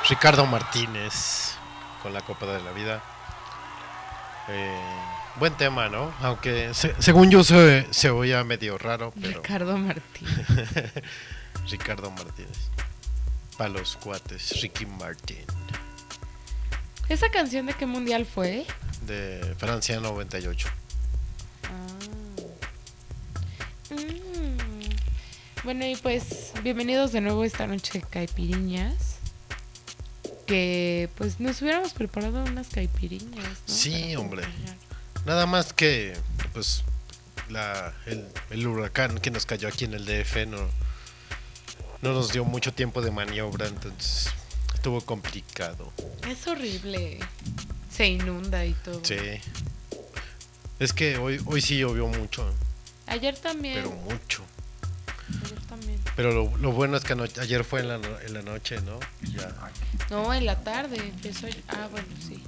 Ricardo Martínez con la Copa de la Vida. Eh, buen tema, ¿no? Aunque según yo se, se, oía medio raro. Ricardo Martínez. Ricardo Martínez. Para los cuates, Ricky Martin. ¿Esa canción de qué mundial fue? De Francia 98. Ah. Mm. Bueno, y pues bienvenidos de nuevo esta noche de Caipiriñas. Que pues nos hubiéramos preparado unas caipiriñas. ¿no? Sí, Para hombre. acompañar. Nada más que, pues, la, el, el huracán que nos cayó aquí en el DF no, no nos dio mucho tiempo de maniobra, entonces estuvo complicado. Es horrible. Se inunda y todo. Sí. Es que hoy, hoy sí llovió mucho, Ayer también. pero mucho. Ayer. Pero lo, lo bueno es que ano- ayer fue en la, en la noche, ¿no? Ya. No, en la tarde empezó. Ah, bueno, sí.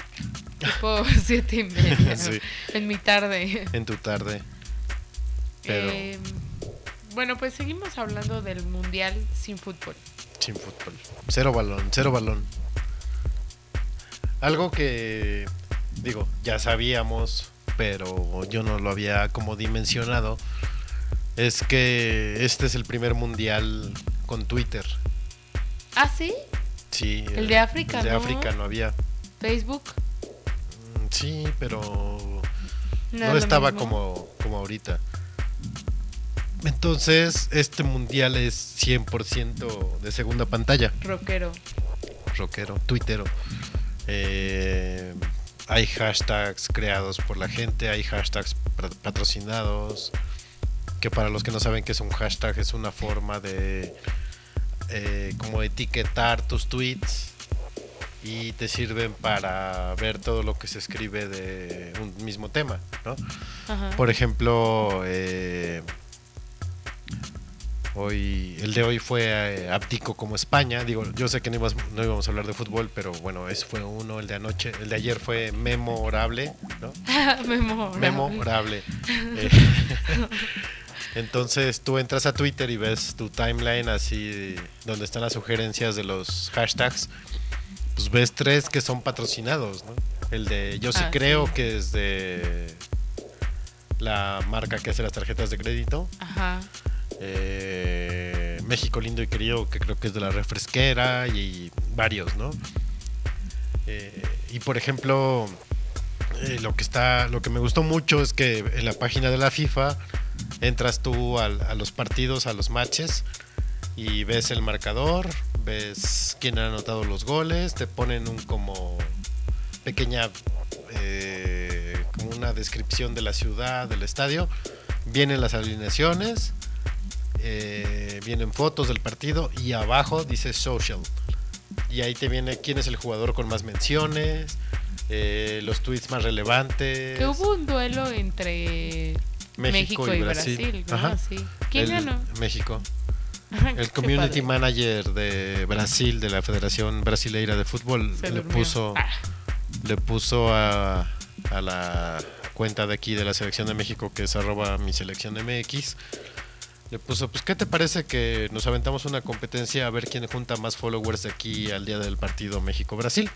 Tipo siete y media. Sí. En mi tarde. En tu tarde. Pero Eh, bueno, pues seguimos hablando del mundial sin fútbol. sin fútbol. Cero balón, cero balón. Algo que, digo, ya sabíamos, pero yo no lo había como dimensionado, es que este es el primer mundial con Twitter. Ah, sí. Sí. El de África, El de ¿no? África no había. Facebook. Mm, Sí, pero No, estaba como, como ahorita. Entonces, este mundial es 100% de segunda pantalla. Rockero. rockero, tuitero. Eh, hay hashtags creados por la gente, hay hashtags patrocinados. Que para los que no saben qué es un hashtag, es una forma de eh, como etiquetar tus tweets y te sirven para ver todo lo que se escribe de un mismo tema, ¿no? Ajá. Por ejemplo, eh, hoy el de hoy fue eh, Aptico como España. Digo, yo sé que no íbamos, no íbamos a hablar de fútbol, pero bueno, ese fue uno. El de anoche, el de ayer fue memorable, ¿no? Memorable. Memorable. Eh, Entonces tú entras a Twitter y ves tu timeline así donde están las sugerencias de los hashtags. Pues ves tres que son patrocinados, ¿no? El de yo sí Ah, creo sí. que es de la marca que hace las tarjetas de crédito. Ajá. Eh, México lindo y querido, que creo que es de la refresquera y, varios, ¿no? Eh, y por ejemplo, eh, lo que está, lo que me gustó mucho es que en la página de la FIFA entras tú a los partidos, a los matches y ves el marcador, ves quién ha anotado los goles, te ponen un como pequeña eh, como una descripción de la ciudad, del estadio, vienen las alineaciones, eh, vienen fotos del partido y abajo dice social. Y ahí te viene quién es el jugador con más menciones, eh, los tweets más relevantes. Que hubo un duelo entre México, y, Brasil. ¿no? Ajá. Sí. ¿Quién El- ganó? México. El community manager de Brasil, de la Federación Brasileira de Fútbol, Se le durmió. puso, Ah, le puso a, a la cuenta de aquí de la selección de México, que es arroba mi selección MX, le puso, pues, ¿qué te parece que nos aventamos una competencia a ver quién junta más followers de aquí al día del partido México-Brasil?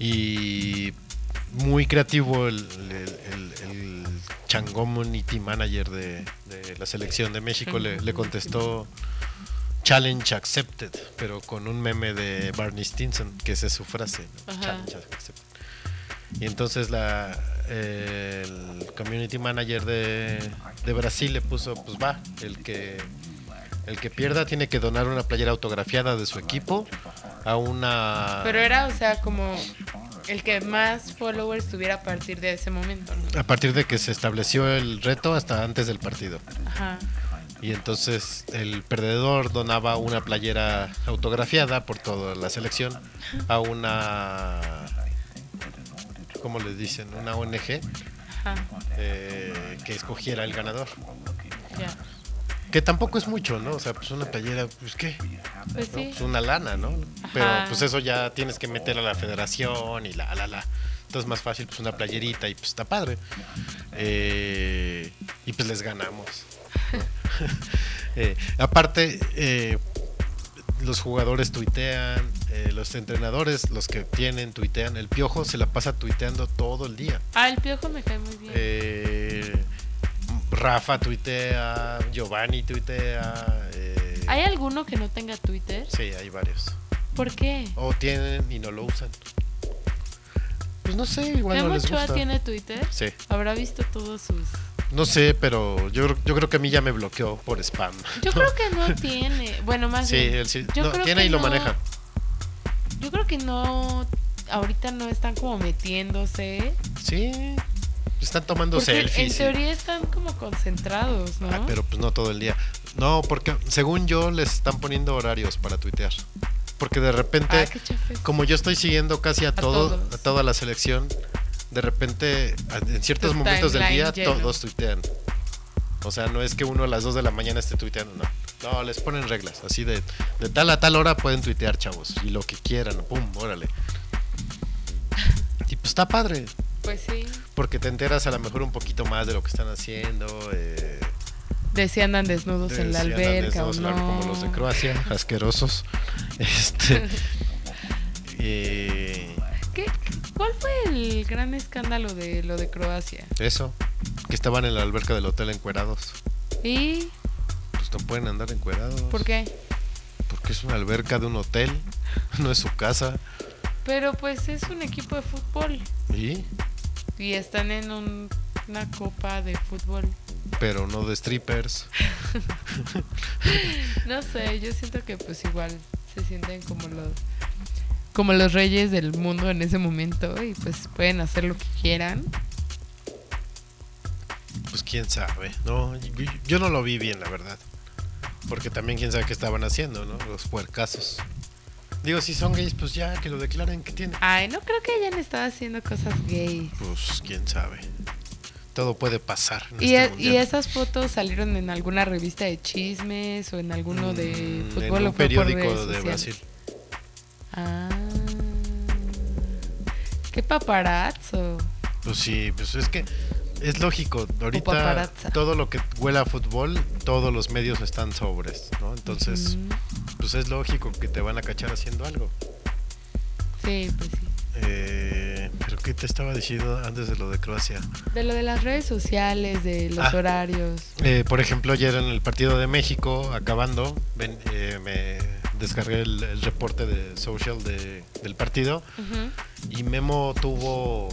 Y muy creativo el, el, el- el Community Manager de, de la selección de México le, le contestó Challenge Accepted, pero con un meme de Barney Stinson, que esa es su frase. Challenge Accepted. Y entonces la, eh, el Community Manager de, de Brasil le puso, pues va, el que, el que pierda tiene que donar una playera autografiada de su equipo a una... Pero era, o sea, como el que más followers tuviera a partir de ese momento, ¿no? A partir de que se estableció el reto hasta antes del partido. Ajá. Y entonces el perdedor donaba una playera autografiada por toda la selección a una, ¿cómo le dicen? Una ONG Ajá. eh, que escogiera el ganador. Ya. Que tampoco es mucho, ¿no? O sea, pues una playera, pues qué, Pues ¿no? sí. Pues una lana, ¿no? Pero pues eso ya tienes que meter a la federación y la, la, la. Entonces más fácil, pues una playerita y pues está padre. Eh, y pues les ganamos. ¿no? Eh, aparte, eh, los jugadores tuitean, eh, los entrenadores, los que tienen, tuitean. El piojo se la pasa tuiteando todo el día. Ah, el piojo me cae muy bien. Eh, Rafa tuitea, Giovanni tuitea. eh, ¿Hay alguno que no tenga Twitter? Sí, hay varios. ¿Por qué? O tienen y no lo usan. Pues no sé, igual no ¿Memo les gusta. tiene Twitter? Sí, Habrá visto todos sus No sé, pero yo, yo creo que a mí ya me bloqueó por spam. Yo creo que no tiene. Bueno, más Sí, bien. él sí. yo No, creo tiene que y lo no- maneja. Yo creo que no. Ahorita no están como metiéndose. Sí. Están tomando Porque en selfies. y- teoría están como concentrados, ¿no? Ah, pero pues no todo el día. No, porque según yo les están poniendo horarios para tuitear. Porque de repente, Ah, como yo estoy siguiendo casi a, todo, todos. a toda la selección, de repente en ciertos Tu momentos del día lleno. todos tuitean. O sea, no es que uno a las 2 de la mañana esté tuiteando, no. No, les ponen reglas, así de, de tal a tal hora pueden tuitear, chavos, y lo que quieran, pum, órale. Y pues está padre, Pues sí. porque te enteras a lo mejor un poquito más de lo que están haciendo. Eh, De si andan desnudos en la alberca o no. como los de Croacia, asquerosos. Este. eh, ¿Qué, ¿Cuál fue el gran escándalo de lo de Croacia? eso, que estaban en la alberca del hotel encuerados. ¿Y Pues no pueden andar encuerados. por qué? Porque es una alberca de un hotel, no es su casa. Pero pues es un equipo de fútbol Y, y están en un- una copa de fútbol. pero no de strippers. No sé, yo siento que pues igual se sienten como los como los reyes del mundo en ese momento y pues pueden hacer lo que quieran. Pues quién sabe. No, yo, yo no lo vi bien, la verdad. Porque también quién sabe qué estaban haciendo, ¿no? Los puercasos. Digo, si son gays, pues ya, que lo declaren que tiene. Ay, no creo que hayan estado haciendo cosas gays. Pues quién sabe. Todo puede pasar. En ¿Y, este e- y esas fotos salieron en alguna revista de chismes o en alguno de Mm, fútbol en o un por periódico de? Brasil. Ah. Qué paparazzo. Pues sí, pues es que es lógico. Ahorita todo lo que huela a fútbol, todos los medios están sobres, ¿no? Entonces, pues es lógico que te van a cachar haciendo algo. Sí, pues sí. Eh, pero ¿qué te estaba diciendo antes de lo de Croacia? De lo de las redes sociales, de los Ah. horarios. Eh, por ejemplo, ayer en el partido de México, acabando, ven- eh, me descargué el, el reporte de social de- del partido y Memo tuvo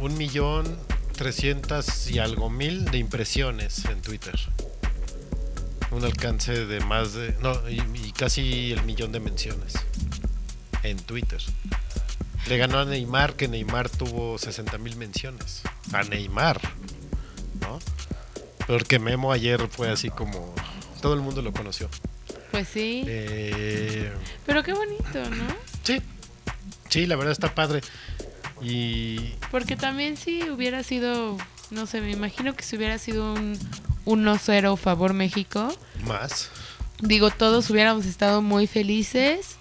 un millón trescientas y algo mil de impresiones en Twitter. Un alcance de más de... No, y, y casi el millón de menciones en Twitter. Le ganó a Neymar, que Neymar tuvo 60 mil menciones. A Neymar, ¿no? Porque Memo ayer fue así como... Todo el mundo lo conoció. Pues sí. Eh, Pero qué bonito, ¿no? sí, sí, la verdad está padre. Y Porque también si hubiera sido, no sé, me imagino que si hubiera sido un 1-0 favor México, más. digo, todos hubiéramos estado muy felices,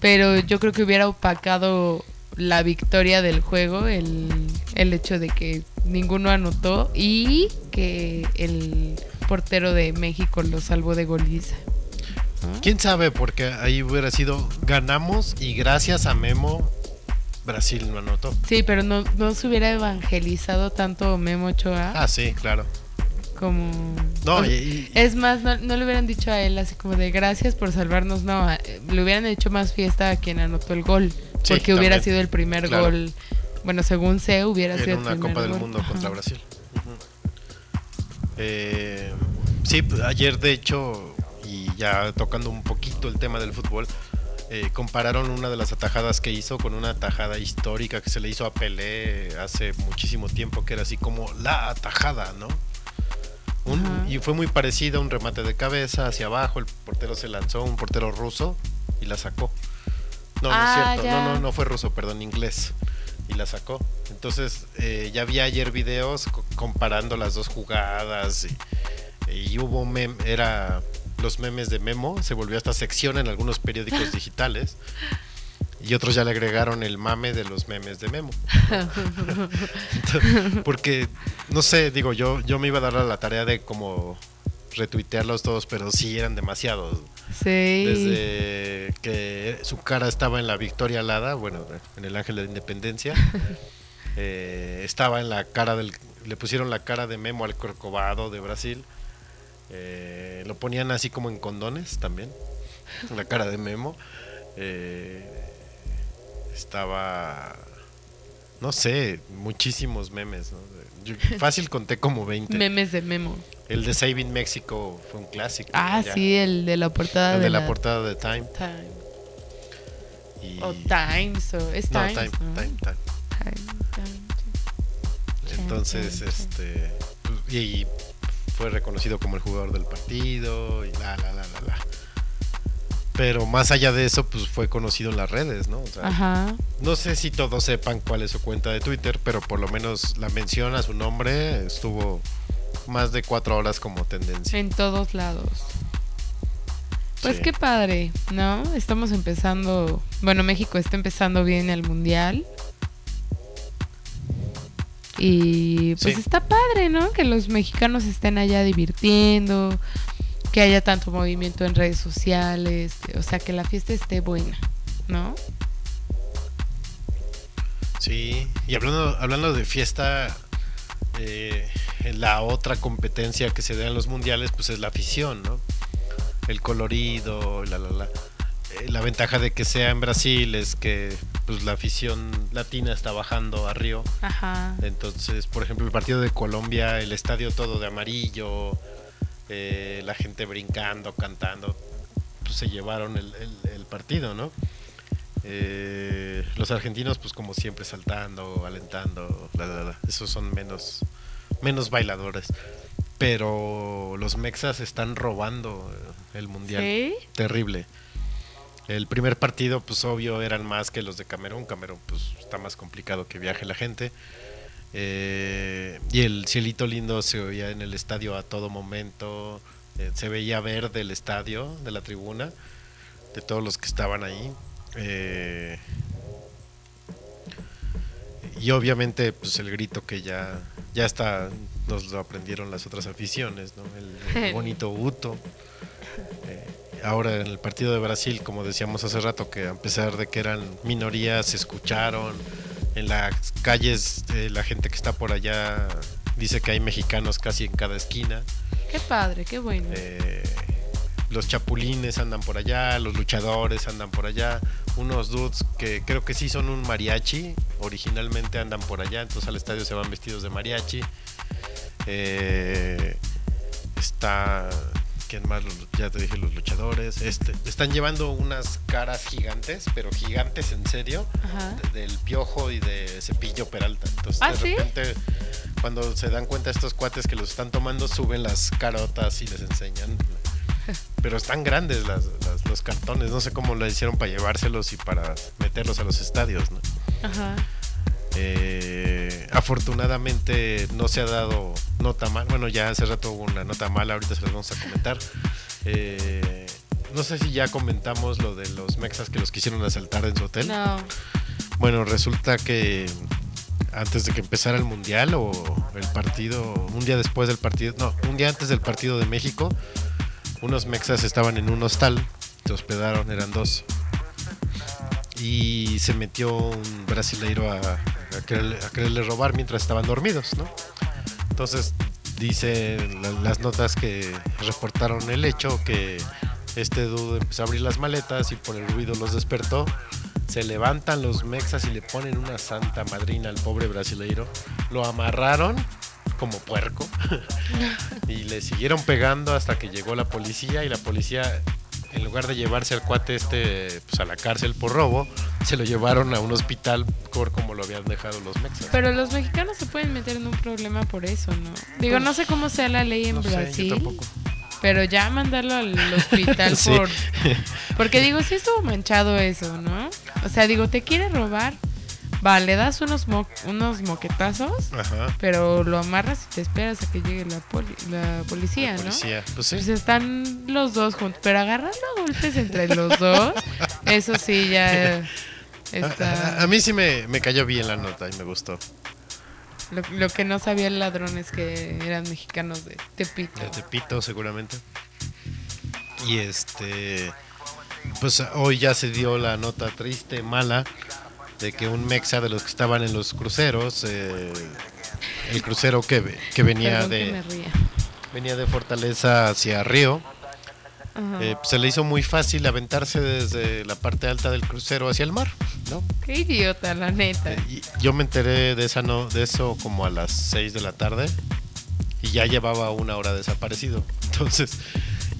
pero yo creo que hubiera opacado la victoria del juego el, el hecho de que ninguno anotó y que el portero de México lo salvó de goliza. ¿Quién sabe? Porque ahí hubiera sido ganamos y gracias a Memo Brasil no anotó. Sí, pero no, no se hubiera evangelizado tanto Memo Ochoa Ah, sí, claro. como... No, o- y- y- Es más, no, no le hubieran dicho a él así como de gracias por salvarnos, no, le hubieran hecho más fiesta a quien anotó el gol, Sí, porque hubiera también. sido el primer Claro. gol, bueno, según sé, hubiera sido en el una primer Copa del gol. Mundo Ajá. contra Brasil. Eh, sí, ayer de hecho, y ya tocando un poquito el tema del fútbol, eh, compararon una de las atajadas que hizo con una atajada histórica que se le hizo a Pelé hace muchísimo tiempo, que era así como la atajada, ¿no? Un- y fue muy parecida, un remate de cabeza hacia abajo, el portero se lanzó, un portero ruso, y la sacó. No, no Ah, es cierto, ya. no, no, no fue ruso, perdón, inglés. Y la sacó. Entonces, eh, ya vi ayer videos co- comparando las dos jugadas y, y hubo mem era los memes de Memo, se volvió esta sección en algunos periódicos digitales. Y otros ya le agregaron el mame de los memes de Memo. Entonces, Porque, no sé, digo, yo, yo me iba a dar a la tarea de como retuitearlos todos, pero sí eran demasiados. Sí. Desde que su cara estaba en la Victoria Alada, bueno, en el Ángel de la Independencia, eh, estaba en la cara del. Le pusieron la cara de Memo al Corcovado de Brasil. Eh, lo ponían así como en condones también, la cara de Memo. eh, estaba no sé, muchísimos memes. ¿no? Yo fácil conté como 20. Memes de Memo. El de Saving México fue un clásico. Ah, ya. sí, el de la portada El de, de la portada de Time. Time. Y... O Times, o es No, Times, Time, ¿no? Time, Time. Time, Time. Entonces, este. y, y fue reconocido como el jugador del partido y la, la, la, la, la. Pero más allá de eso, pues fue conocido en las redes, ¿no? O sea, Ajá. no sé si todos sepan cuál es su cuenta de Twitter, pero por lo menos la mención a su nombre estuvo más de cuatro horas como tendencia. En todos lados. Pues Sí. qué padre, ¿no? Estamos empezando, bueno, México está empezando bien el mundial. Y pues Sí. está padre, ¿no? Que los mexicanos estén allá divirtiendo, que haya tanto movimiento en redes sociales, o sea, que la fiesta esté buena, ¿no? Sí, y hablando, hablando de fiesta, eh, la otra competencia que se da en los mundiales, pues es la afición, ¿no? El colorido, la, la, la. Eh, la ventaja de que sea en Brasil es que pues la afición latina está bajando a Río. Ajá. Entonces, por ejemplo, el partido de Colombia, el estadio todo de amarillo, eh, la gente brincando, cantando, pues se llevaron el, el- el partido, ¿no? Eh, los argentinos, pues como siempre, saltando, alentando, esos son menos, menos bailadores. Pero los mexas están robando el mundial. ¿Sí? Terrible. El primer partido, pues obvio, eran más que los de Camerún. Camerún, pues está más complicado que viaje la gente. Eh, y el cielito lindo se oía en el estadio a todo momento. Eh, se veía verde el estadio de la tribuna, de todos los que estaban ahí. Eh, y obviamente, pues el grito que ya, ya está, nos lo aprendieron las otras aficiones, ¿no? El, el bonito Uto. Eh, ahora en el partido de Brasil, como decíamos hace rato, que a pesar de que eran minorías, se escucharon. En las calles, eh, la gente que está por allá dice que hay mexicanos casi en cada esquina. Qué padre, qué bueno. Eh, los chapulines andan por allá, los luchadores andan por allá, unos dudes que creo que sí son un mariachi, originalmente andan por allá, entonces al estadio se van vestidos de mariachi. Eh, está, ¿quién más? Los- ya te dije, los luchadores. Este, están llevando unas caras gigantes, pero gigantes en serio, de- del piojo y de cepillo Peralta. Entonces ¿Ah, de sí? repente cuando se dan cuenta estos cuates que los están tomando, suben las carotas y les enseñan. Pero están grandes las, las- los cartones, no sé cómo lo hicieron para llevárselos y para meterlos a los estadios. ¿no? Ajá. Eh, afortunadamente no se ha dado nota mal. Bueno, ya hace rato hubo una nota mala, ahorita se las vamos a comentar. Eh, no sé si ya comentamos lo de los mexas que los quisieron asaltar en su hotel. No. Bueno, resulta que antes de que empezara el mundial o el partido, un día después del partido, no, un día antes del partido de México, unos mexas estaban en un hostal, se hospedaron, eran dos, y se metió un brasileiro a, a quererle, a quererle robar mientras estaban dormidos, ¿no? Entonces dice la- las notas que reportaron el hecho que este dude empezó a abrir las maletas y por el ruido los despertó. Se levantan los mexas y le ponen una santa madrina al pobre brasileiro. Lo amarraron como puerco y le siguieron pegando hasta que llegó la policía y la policía en lugar de llevarse al cuate este pues, a la cárcel por robo, se lo llevaron a un hospital por como lo habían dejado los mexas. Pero los mexicanos se pueden meter en un problema por eso, ¿no? Digo, no sé cómo sea la ley en no sé, yo Brasil, tampoco. pero ya mandarlo al hospital Sí. por... Porque digo, sí estuvo manchado eso, ¿no? O sea, digo, te quiere robar, va, le das unos, mo- unos moquetazos, Ajá. pero lo amarras y te esperas a que llegue la, poli- la policía, ¿no? Policía, pues sí. Pues están los dos juntos, pero agarrando golpes entre los dos, eso sí ya A, está... a- a mí sí me, me cayó bien la nota y me gustó. Lo, lo que no sabía el ladrón es que eran mexicanos de Tepito. De Tepito, seguramente. Y este. Pues hoy ya se dio la nota triste, mala, de que un mexa de los que estaban en los cruceros, eh, el crucero que, que venía Perdón de. que venía de Fortaleza hacia Río. Eh, se le hizo muy fácil aventarse desde la parte alta del crucero hacia el mar, ¿no? Qué idiota, la neta. Eh, y yo me enteré de, esa no, de eso como a las 6 de la tarde y ya llevaba una hora desaparecido. Entonces,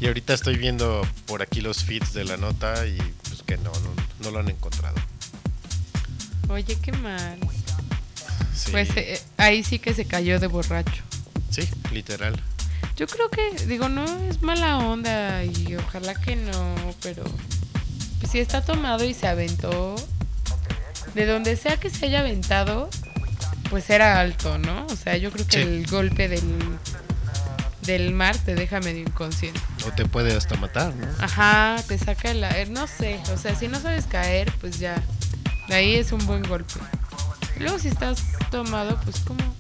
y ahorita estoy viendo por aquí los feeds de la nota y pues que no, no, no lo han encontrado. Oye, qué mal. Sí, Pues eh, ahí sí que se cayó de borracho. sí, literal. Yo creo que, digo, no es mala onda y ojalá que no, pero pues, si está tomado y se aventó, de donde sea que se haya aventado, pues era alto, ¿no? O sea, yo creo que Sí. el golpe del, del mar te deja medio inconsciente. O te puede hasta matar, ¿no? Ajá, te saca el no sé, o sea, si no sabes caer, pues ya, de ahí es un buen golpe. Luego si estás tomado, pues ¿cómo?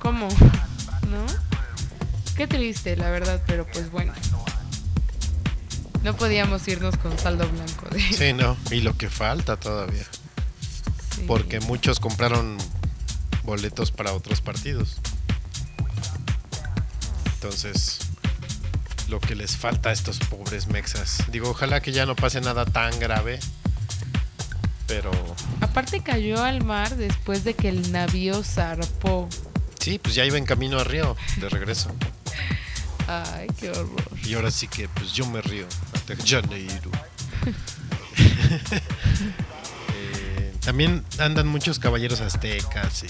¿Cómo? ¿No? Qué triste, la verdad, pero pues bueno. No podíamos irnos con saldo blanco. De, Sí, no. Y lo que falta todavía. sí. Porque muchos compraron boletos para otros partidos. Entonces, lo que les falta a estos pobres mexas. Digo, ojalá que ya no pase nada tan grave. Pero Aparte cayó al mar después de que el navío zarpó. sí, pues ya iba en camino a Río de regreso. Ay, qué horror. Y ahora sí que pues yo me río. De Janeiro. Eh, también andan muchos caballeros aztecas y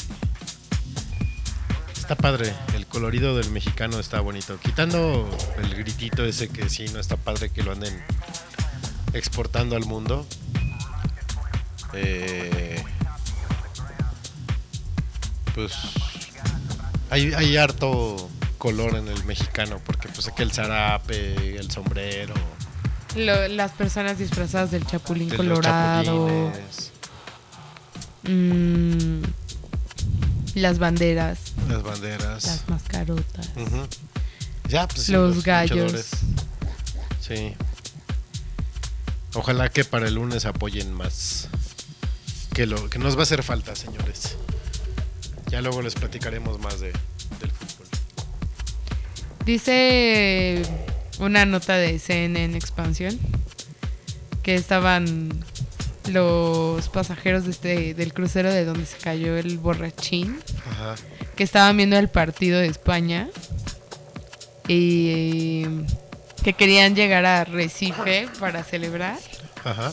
está padre. El colorido del mexicano está bonito. Quitando el gritito ese que sí no está padre que lo anden exportando al mundo. Eh, pues hay, hay harto color en el mexicano porque pues que el zarape, el sombrero, Lo- las personas disfrazadas del chapulín de los colorado. mm, las banderas. las banderas. Las mascarotas. Ya, pues sí, Los gallos. Sí. Ojalá que para el lunes apoyen más. Que, lo, que nos va a hacer falta, señores. Ya luego les platicaremos más de, del fútbol. Dice una nota de CNN Expansión que estaban los pasajeros de este, del crucero de donde se cayó el borrachín, Ajá. que estaban viendo el partido de España y que querían llegar a Recife para celebrar Ajá.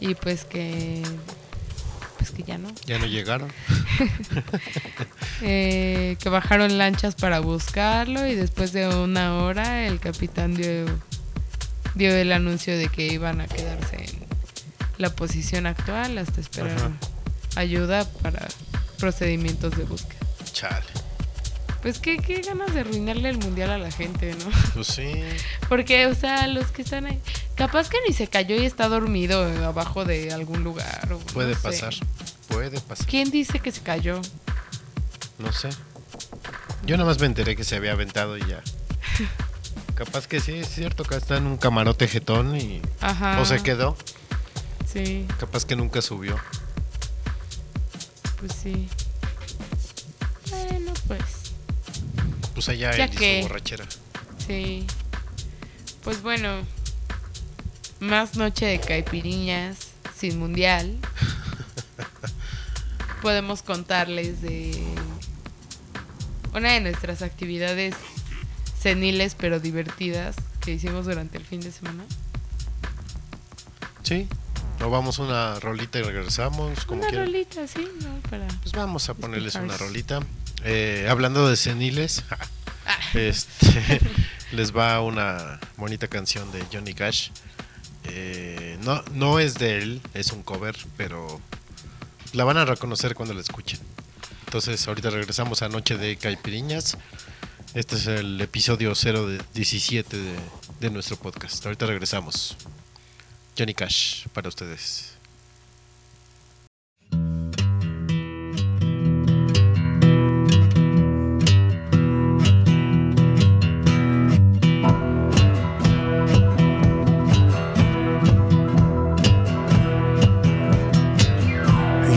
y pues que que ya no Ya no llegaron. Eh, que bajaron lanchas para buscarlo y después de una hora el capitán dio, dio el anuncio de que iban a quedarse en la posición actual hasta esperar Ajá. ayuda para procedimientos de búsqueda. Chale. Pues qué, qué ganas de arruinarle el mundial a la gente, ¿no? Pues sí. Porque, o sea, los que están ahí, capaz que ni se cayó y está dormido abajo de algún lugar. o Puede no sé. pasar. Puede pasar. ¿Quién dice que se cayó? No sé. Yo nada más me enteré que se había aventado y ya. Capaz que sí, es cierto que está en un camarote jetón y. Ajá. O se quedó. Sí. Capaz que nunca subió. Pues sí. Bueno, pues Pues allá Ya él que- su borrachera. sí. Pues bueno, más noche de caipiriñas sin mundial. Podemos contarles de una de nuestras actividades seniles pero divertidas que hicimos durante el fin de semana. Sí. O vamos una rolita y regresamos, como una quieran. rolita, sí, ¿no? Para... Pues vamos a ponerles una rolita. Eh, hablando de seniles, Ah. este, les va una bonita canción de Johnny Cash. Eh, no, no es de él, es un cover, pero la van a reconocer cuando la escuchen. Entonces, ahorita regresamos a Noche de Caipiriñas. Este es el episodio 0 de 17 de, de nuestro podcast. Ahorita regresamos. Johnny Cash para ustedes.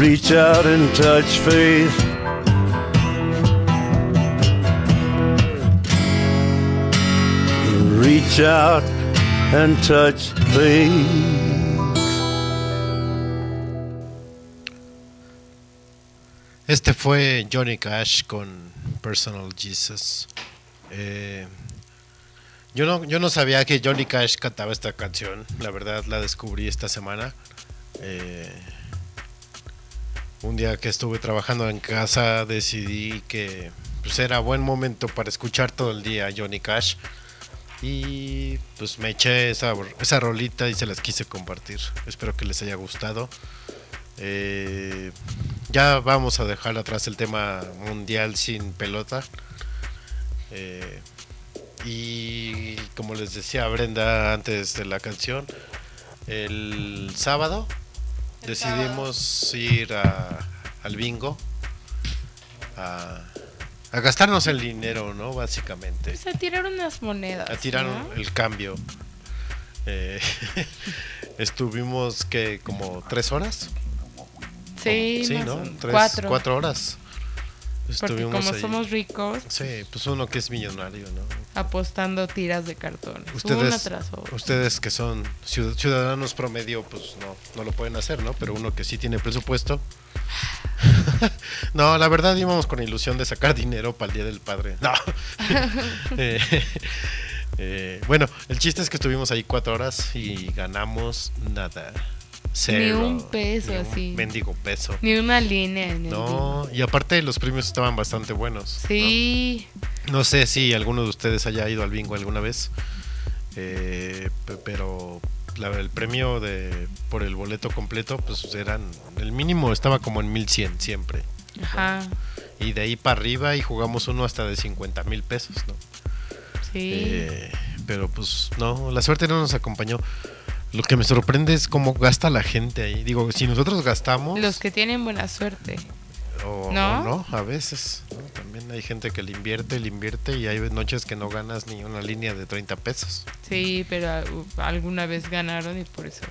Reach out and touch faith. Reach out and touch faith. Este fue Johnny Cash con Personal Jesus. Eh, yo, no, yo no sabía que Johnny Cash cantaba esta canción. La verdad la descubrí esta semana. Eh, un día que estuve trabajando en casa decidí que pues, era buen momento para escuchar todo el día Johnny Cash. Y pues me eché esa, esa rolita y se las quise compartir. Espero que les haya gustado. Eh, ya vamos a dejar atrás el tema mundial sin pelota. Eh, y como les decía Brenda antes de la canción, el sábado decidimos ir a- al bingo a, a gastarnos el dinero, ¿no? Básicamente. Pues a tirar unas monedas. A tirar ¿no? el cambio. Eh, estuvimos que como tres horas. Sí, Sí, ¿no? Tres, cuatro. cuatro horas. Porque Estuvimos como ahí. somos ricos, Sí, pues uno que es millonario, ¿no? apostando tiras de cartón. una Ustedes, tras otra. ustedes que son ciud- ciudadanos promedio, pues no, no lo pueden hacer, ¿no? Pero uno que sí tiene presupuesto. no, la verdad íbamos con ilusión de sacar dinero para el Día del Padre. No. Eh, eh, bueno, el chiste es que estuvimos ahí cuatro horas y ganamos nada. Cero. un peso, Ni un así. Mendigo peso. Ni una línea en el No, y aparte los premios estaban bastante buenos. ¿no? Sí, No sé si alguno de ustedes haya ido al bingo alguna vez, eh, pe- pero la- el premio de por el boleto completo, pues eran el mínimo estaba como en 1100 siempre. ajá, Y de ahí para arriba y jugamos uno hasta de 50 mil pesos, ¿no? sí. Eh, pero pues no, la suerte no nos acompañó. Lo que me sorprende es cómo gasta la gente ahí. Digo, si nosotros gastamos, Los que tienen buena suerte. O ¿No? no, a veces. ¿no? También hay gente que le invierte, le invierte y hay noches que no ganas ni una línea de 30 pesos. Sí, pero ah, alguna vez ganaron y por eso.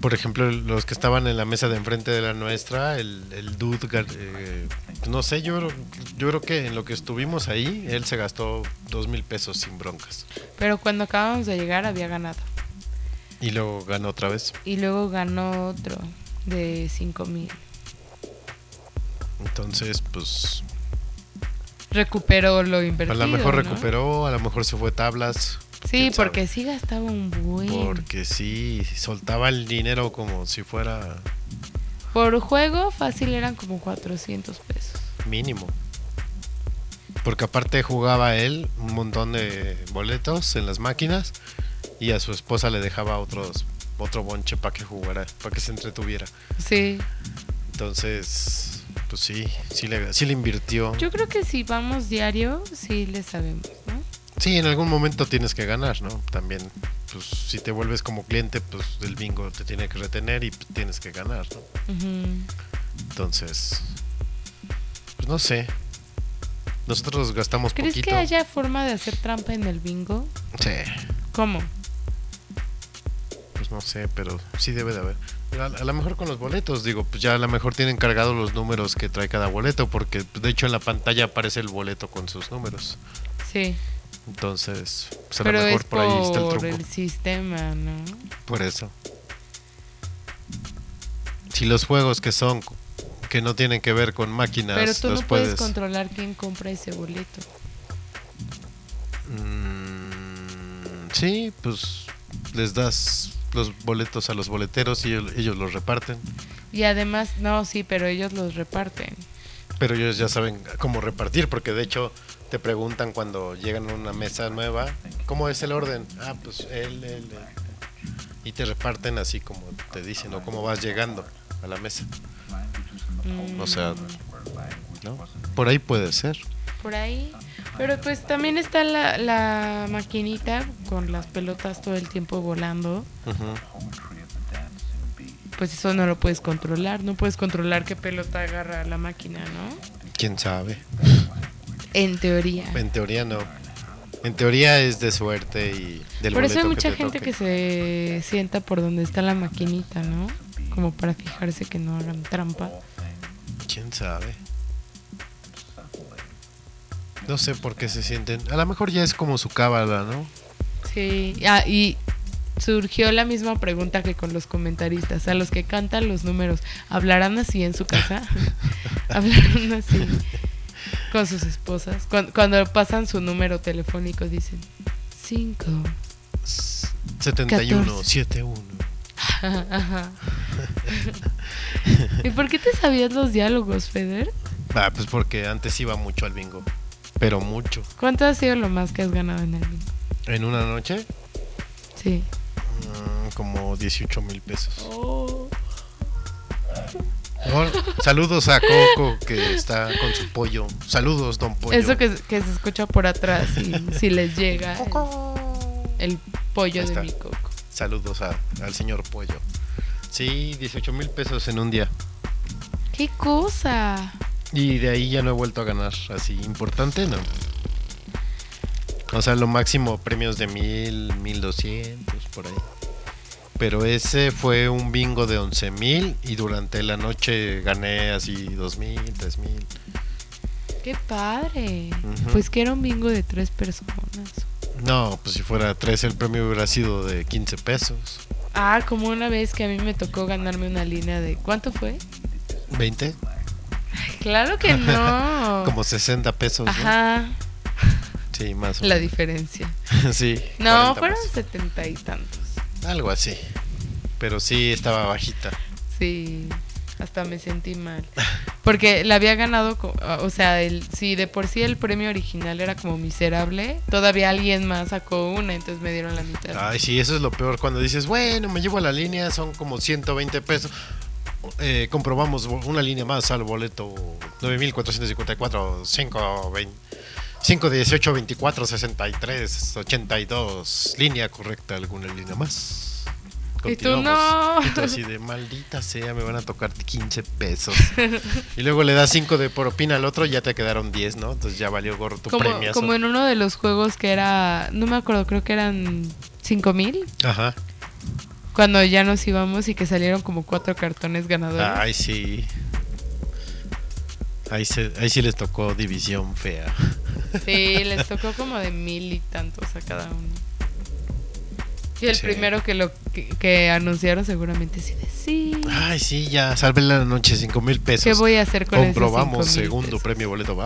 Por ejemplo, los que estaban en la mesa de enfrente de la nuestra, el, el dude, eh, no sé, yo, creo- yo creo que en lo que estuvimos ahí, él se gastó dos mil pesos sin broncas. Pero cuando acabamos de llegar había ganado. Y luego ganó otra vez. Y luego ganó otro de 5 mil. Entonces, pues, Recuperó lo a invertido. lo mejor ¿no? recuperó, a lo mejor se fue tablas. Sí, sabe. porque sí gastaba un buen. Porque sí, soltaba el dinero como si fuera Por juego fácil eran como 400 pesos. mínimo. Porque aparte jugaba él un montón de boletos en las máquinas y a su esposa le dejaba otros otro bonche para que jugara, para que se entretuviera. Sí. Entonces, pues sí, sí le, sí le invirtió. Yo creo que si vamos diario, sí le sabemos, ¿no? Sí, en algún momento tienes que ganar, ¿no? También, pues si te vuelves como cliente, pues el bingo te tiene que retener y pues, tienes que ganar, ¿no? Entonces, pues no sé. Nosotros gastamos ¿Crees poquito. que haya forma de hacer trampa en el bingo? Sí, ¿Cómo? Pues no sé, pero sí debe de haber. A, a lo mejor con los boletos, digo, pues ya a lo mejor tienen cargados los números que trae cada boleto, porque pues, de hecho en la pantalla aparece el boleto con sus números. Sí. Entonces, pues a Pero lo mejor por ahí está el por truco. el sistema, ¿no? Por eso. Si los juegos que son que no tienen que ver con máquinas Pero tú los no puedes puedes controlar quién compra ese boleto. Mm, sí, pues les das los boletos a los boleteros y ellos, ellos los reparten. Y además, no, sí, pero ellos los reparten. Pero ellos ya saben cómo repartir, porque de hecho te preguntan cuando llegan a una mesa nueva, ¿cómo es el orden? Ah, pues él, él, él. Y te reparten así como te dicen, o cómo vas llegando a la mesa. Mm, O sea, ¿no? Por ahí puede ser. por ahí. Pero pues también está la, la maquinita con las pelotas todo el tiempo volando. Ujú. Pues eso no lo puedes controlar. No puedes controlar qué pelota agarra la máquina, ¿no? ¿Quién sabe? En teoría. En teoría no. En teoría es de suerte y del Por eso hay mucha te gente toque. que se sienta por donde está la maquinita, ¿no? Como para fijarse que no hagan trampa. ¿Quién sabe? No sé por qué se sienten. A lo mejor ya es como su cábala, ¿no? Sí, ah, y surgió la misma pregunta que con los comentaristas. A los que cantan los números, ¿hablarán así en su casa? ¿Hablarán así con sus esposas? Cuando, cuando pasan su número telefónico dicen 5. 71, 14. 71. ¿Y por qué te sabías los diálogos, Feder? Ah, pues porque antes iba mucho al bingo. Pero mucho. ¿Cuánto ha sido lo más que has ganado en el bingo? En una noche, Sí. mm, como 18 mil pesos. Oh. Saludos a Coco que está con su pollo. Saludos, don Pollo. Eso que, que se escucha por atrás y si les llega el, el pollo de mi coco. Saludos a- al señor Pollo. Sí, 18 mil pesos en un día. ¡Qué cosa! Y de ahí ya no he vuelto a ganar. Así, importante, no. O sea, lo máximo premios de mil, mil doscientos, por ahí. Pero ese fue un bingo de 11 mil y durante la noche gané así dos mil, tres mil. ¡Qué padre! Ujú. Pues que era un bingo de tres personas. No, pues si fuera tres el premio hubiera sido de 15 pesos. Ah, como una vez que a mí me tocó ganarme una línea de... ¿Cuánto fue? ¿20? Claro que no. Como 60 pesos. ¿no? Ajá, Sí, más o la menos. diferencia. sí. No, 40 fueron pesos. setenta y tantos. Algo así. Pero sí estaba bajita. Sí, hasta me sentí mal. Porque la había ganado, o sea, el, si de por sí el premio original era como miserable, todavía alguien más sacó una, entonces me dieron la mitad. Ay, sí, eso es lo peor. Cuando dices, bueno, me llevo a la línea, son como 120 pesos. Eh, comprobamos una línea más al boleto 9454 520 518 24 63 82 línea correcta alguna línea más Y tú, no. Y tú así de maldita sea, me van a tocar 15 pesos. y luego le das 5 de propina al otro y ya te quedaron 10, ¿no? Entonces ya valió gorro tu premio. como en uno de los juegos que era, no me acuerdo, creo que eran 5 mil, Ajá. Cuando ya nos íbamos y que salieron como cuatro cartones ganadores. Ay, sí. Ahí, se, ahí sí les tocó división fea. Sí, les tocó como de mil y tantos a cada uno. Y el Sí. primero que lo que, que anunciaron seguramente sí de sí. Ay, sí, ya salve la noche, 5 mil pesos. ¿Qué voy a hacer con comprobamos cinco mil segundo pesos? premio boleto,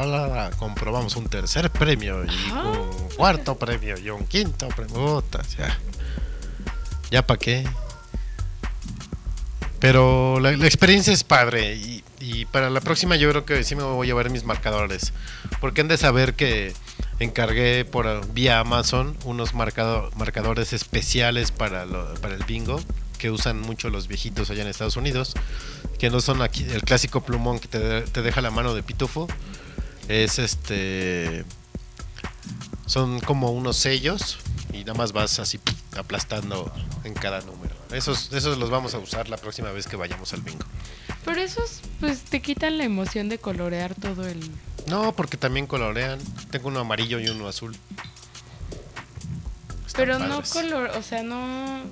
comprobamos un tercer premio y Ah. un cuarto premio y un quinto premio. Puta, ya. Ya para qué. Pero la, experiencia es padre y, para la próxima yo creo que sí me voy a llevar mis marcadores. Porque han de saber que encargué por vía Amazon unos marcado- marcadores especiales para, para el bingo que usan mucho los viejitos allá en Estados Unidos, que no son aquí el clásico plumón que te, te deja la mano de pitufo, es este son como unos sellos y nada más vas así aplastando en cada número. Esos esos los vamos a usar la próxima vez que vayamos al bingo. Pero esos, pues te quitan la emoción de colorear todo el. No, porque también colorean. Tengo uno amarillo y uno azul. Están Pero no color, o sea, no.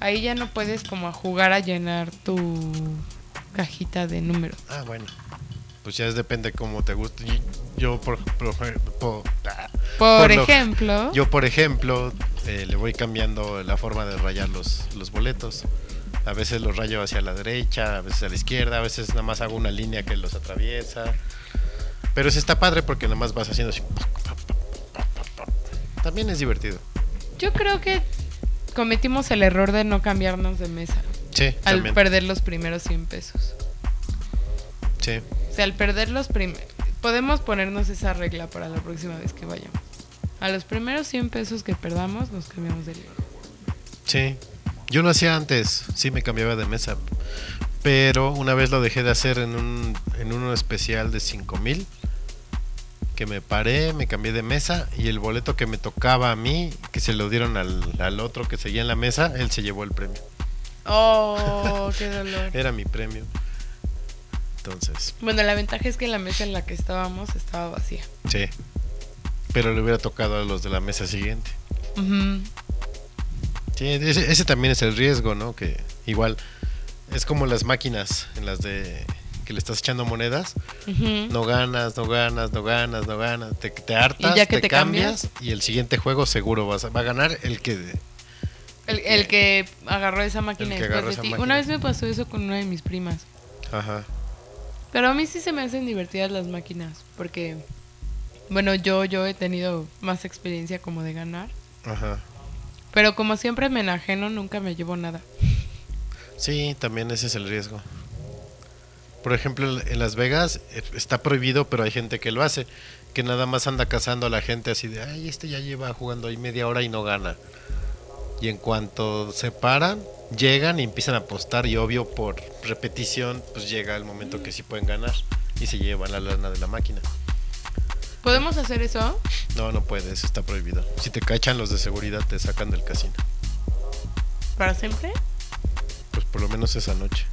Ahí ya no puedes como a jugar a llenar tu cajita de números. Ah, bueno. Pues ya es depende cómo te guste. Yo por, por- por- ah, Por, Por lo- ejemplo, yo por ejemplo eh, le voy cambiando la forma de rayar los, los boletos. A veces los rayo hacia la derecha, a veces a la izquierda, a veces nada más hago una línea que los atraviesa. Pero eso está padre porque nada más vas haciendo así. También es divertido. yo creo que cometimos el error de no cambiarnos de mesa Sí, al también. perder los primeros 100 pesos. Sí. O sea, al perder los primeros... Podemos ponernos esa regla para la próxima vez que vayamos. A los primeros 100 pesos que perdamos, nos cambiamos de libro. Sí, yo lo hacía antes, sí me cambiaba de mesa, pero una vez lo dejé de hacer en un en uno especial de 5000 que me paré, me cambié de mesa y el boleto que me tocaba a mí, que se lo dieron al, al otro que seguía en la mesa, él se llevó el premio. Oh, qué dolor. Era mi premio. Entonces, Bueno, la ventaja es que la mesa en la que estábamos estaba vacía. sí. Pero le hubiera tocado a los de la mesa siguiente. Sí, ese, ese también es el riesgo, ¿no? Que igual es como las máquinas en las de que le estás echando monedas. No ganas, no ganas, no ganas, no ganas. Te, te hartas, Y ya que te, te cambias, y el siguiente juego seguro vas a- va a ganar el que... El, el que agarró esa máquina El que después de ti. máquina. Una vez me pasó eso con una de mis primas. Ajá. Pero a mí sí se me hacen divertidas las máquinas. Porque, bueno, yo, yo he tenido más experiencia como de ganar. Ajá. Pero como siempre me enajeno, nunca me llevo nada. Sí, también ese es el riesgo. Por ejemplo, en Las Vegas eh, está prohibido, pero hay gente que lo hace. Que nada más anda cazando a la gente así de, ay, este ya lleva jugando ahí media hora y no gana. Y en cuanto se paran, llegan y empiezan a apostar y obvio por repetición, pues llega el momento que sí pueden ganar y se llevan la lana de la máquina. ¿Podemos hacer eso? No, no puedes, está prohibido. Si te cachan los de seguridad te sacan del casino. ¿Para siempre? Pues por lo menos esa noche.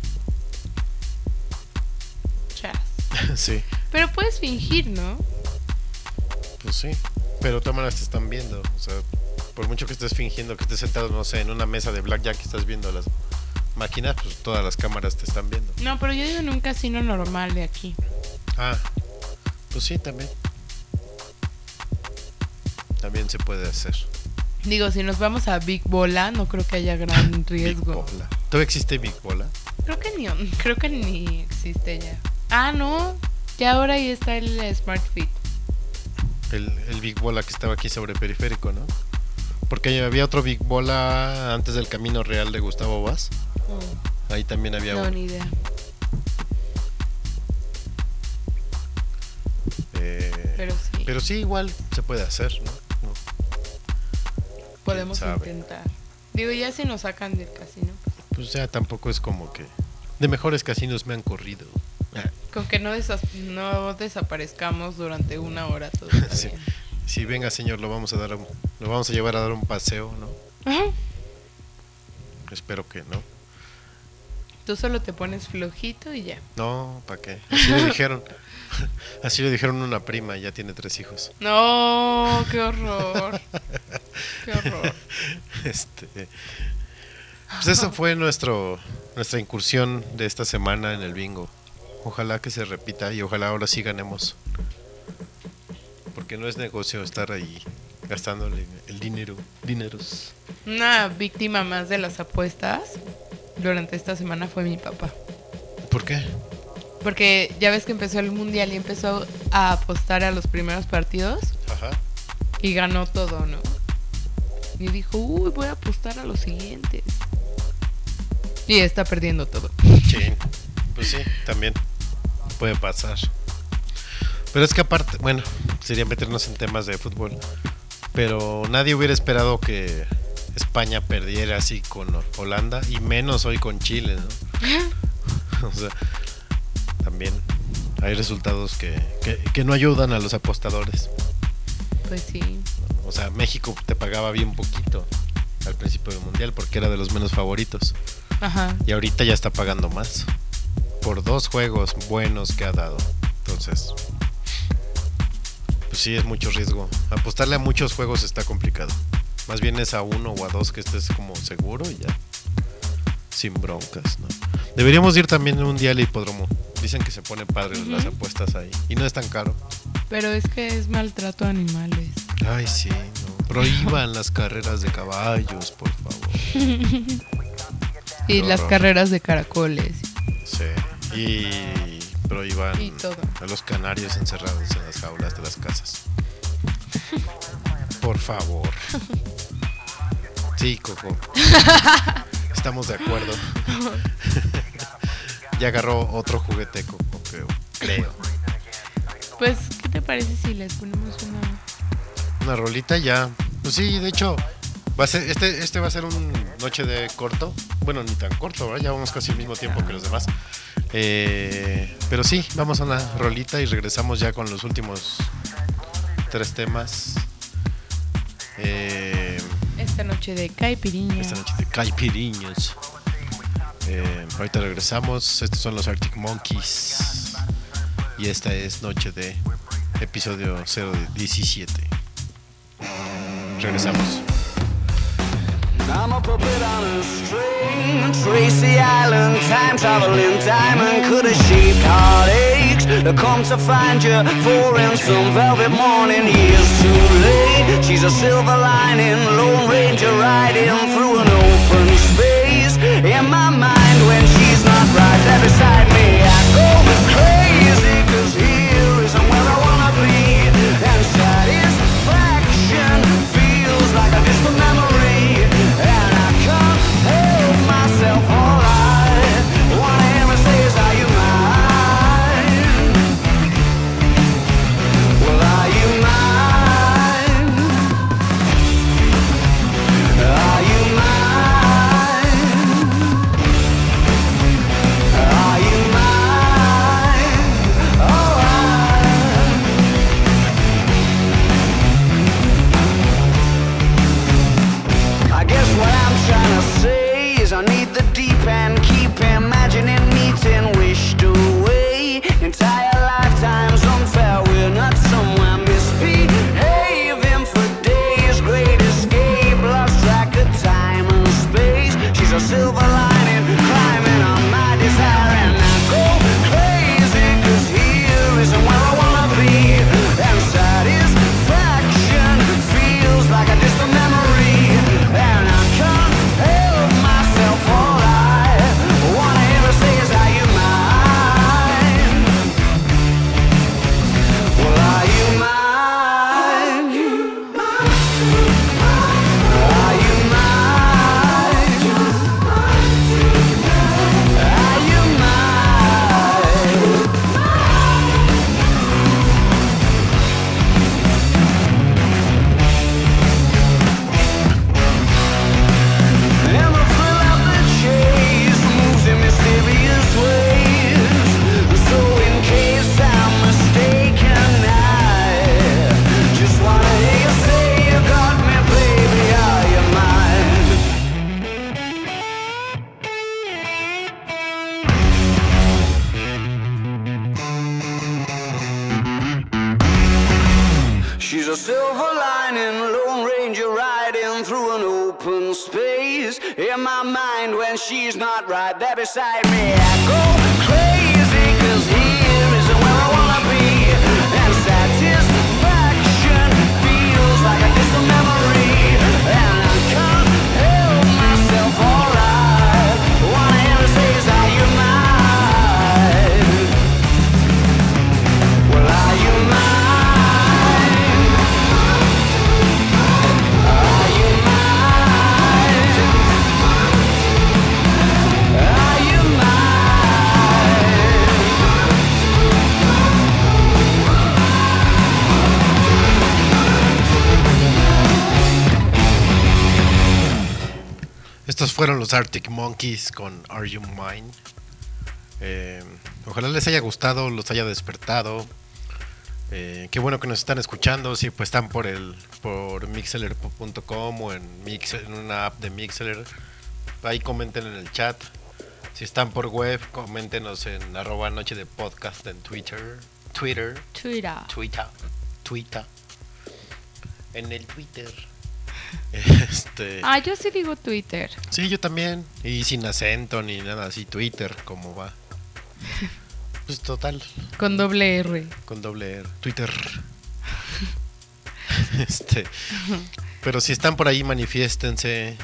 Chas. sí, Pero puedes fingir, ¿no? pues sí. Pero maneras te están viendo. O sea, por mucho que estés fingiendo que estés sentado, no sé, en una mesa de blackjack y estás viendo las máquinas, pues todas las cámaras te están viendo. No, pero yo digo en un casino normal de aquí. Ah, pues sí, también. También se puede hacer. Digo, si nos vamos a Big Bola, no creo que haya gran Big riesgo. Bola. ¿Todavía existe Big Bola? Creo que ni, creo que ni existe ya. Ah, no. Ya ahora ahí está el Smart Fit. El, el Big Bola que estaba aquí sobre periférico, ¿no? Porque había otro Big Bola antes del Camino Real de Gustavo Vaz. Ahí también había No, uno. ni idea. Eh, Pero sí, pero sí, igual se puede hacer, ¿no? No. podemos intentar. Digo, ya si nos sacan del casino. Pues ya tampoco es como que... De mejores casinos me han corrido. Con que no, no desaparezcamos durante una hora todo está Sí. venga señor, lo vamos a dar, lo vamos a llevar a dar un paseo, ¿no? Ajá. espero que no. Tú solo te pones flojito y ya. No, ¿para qué? Así le dijeron. Así le dijeron una prima, ya tiene tres hijos. No, qué horror. Qué horror. Este, pues eso fue nuestro nuestra incursión de esta semana en el bingo. Ojalá que se repita y ojalá ahora sí ganemos. Porque no es negocio estar ahí gastándole el dinero, dineros. Una víctima más de las apuestas durante esta semana fue mi papá. ¿Por qué? Porque ya ves que empezó el mundial y empezó a apostar a los primeros partidos Ajá. y ganó todo, ¿no? Y dijo, uy, voy a apostar a los siguientes. Y está perdiendo todo. Sí, pues sí, también puede pasar. Pero es que aparte, bueno, sería meternos en temas de fútbol. Pero nadie hubiera esperado que España perdiera así con Holanda y menos hoy con Chile, ¿no? o sea, también hay resultados que, que, que no ayudan a los apostadores. Pues sí. O sea, México te pagaba bien poquito al principio del mundial porque era de los menos favoritos. Ajá. Y ahorita ya está pagando más. Por dos juegos buenos que ha dado. Entonces, pues sí, es mucho riesgo. Apostarle a muchos juegos está complicado. Más bien es a uno o a dos que estés como seguro y ya. Sin broncas, ¿no? Deberíamos ir también un día al hipódromo. Dicen que se pone padre las apuestas ahí. Y no es tan caro. Pero es que es maltrato a animales. Ay, sí, no. Prohíban las carreras de caballos, por favor. Y las carreras de caracoles. Sí. Y Y todo. a los canarios encerrados en las jaulas de las casas. Por favor. Sí, Coco. Estamos de acuerdo. ya agarró otro juguete, Coco, creo. creo. Pues, ¿qué te parece si les ponemos una... Una rolita ya. Pues sí, de hecho, va a ser, este, este va a ser un noche de corto. Bueno, ni tan corto, ¿verdad? Ya vamos casi al mismo tiempo que los demás. Eh, pero sí, vamos a una rolita y regresamos ya con los últimos tres temas. Eh, Esta noche de Caipiriña. esta noche de Caipiriños. Eh, ahorita regresamos. Estos son los Arctic Monkeys. Y esta es noche de episodio 017. Regresamos. I'm a puppet on a string. Tracy Island, time traveling diamond could have shaped heartaches. To come to find you for in some velvet morning. Years too late. She's a silver lining, Lone Ranger riding through an open space. In my mind, when she's not right there beside me, I go crazy. Los Arctic Monkeys con Are You Mine. Eh, ojalá les haya gustado, los haya despertado. Eh, qué bueno que nos están escuchando. Si pues están por el por mixeler.com o en, Mix, en una app de Mixeler, ahí comenten en el chat. Si están por web, coméntenos en arroba noche de podcast en Twitter. Twitter. Twitter. Twitter. Twitter. En el Twitter. Este. Ah, yo sí digo Twitter. Sí, yo también. Y sin acento ni nada así. Twitter, ¿cómo va? Pues total, Con doble R. con doble R. Twitter. este. Pero si están por ahí, manifiéstense.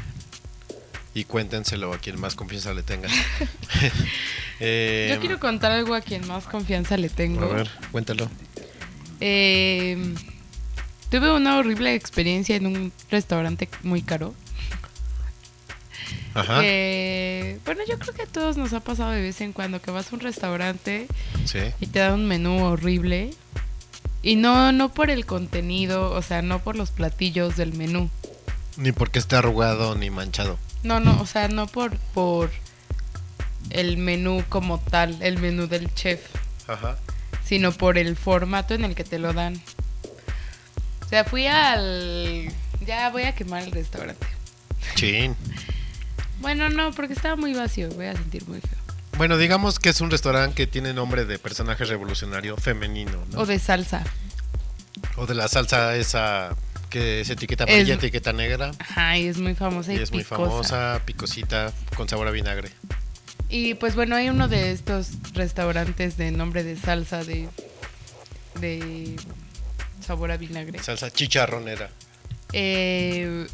Y cuéntenselo a quien más confianza le tengan. Eh, Yo quiero contar algo a quien más confianza le tengo. A ver, cuéntalo. Eh, tuve una horrible experiencia en un restaurante muy caro. Ajá. Eh, bueno, yo creo que a todos nos ha pasado de vez en cuando que vas a un restaurante Sí. y te dan un menú horrible. Y no, no por el contenido, o sea, no por los platillos del menú. Ni porque esté arrugado ni manchado. No, no, o sea, no por, por el menú como tal, el menú del chef, Ajá. sino por el formato en el que te lo dan. O sea, fui al... Ya voy a quemar el restaurante. Chin. Bueno, no, porque estaba muy vacío, voy a sentir muy feo. Bueno, digamos que es un restaurante que tiene nombre de personaje revolucionario femenino, ¿no? O de salsa. O de la salsa esa que es etiqueta amarilla, Es- etiqueta negra. Ajá, y es muy famosa y, Y es muy famosa, picosita, con sabor a vinagre. Y pues bueno, hay uno de estos restaurantes de nombre de salsa de, de sabor a vinagre. Salsa chicharronera. eh,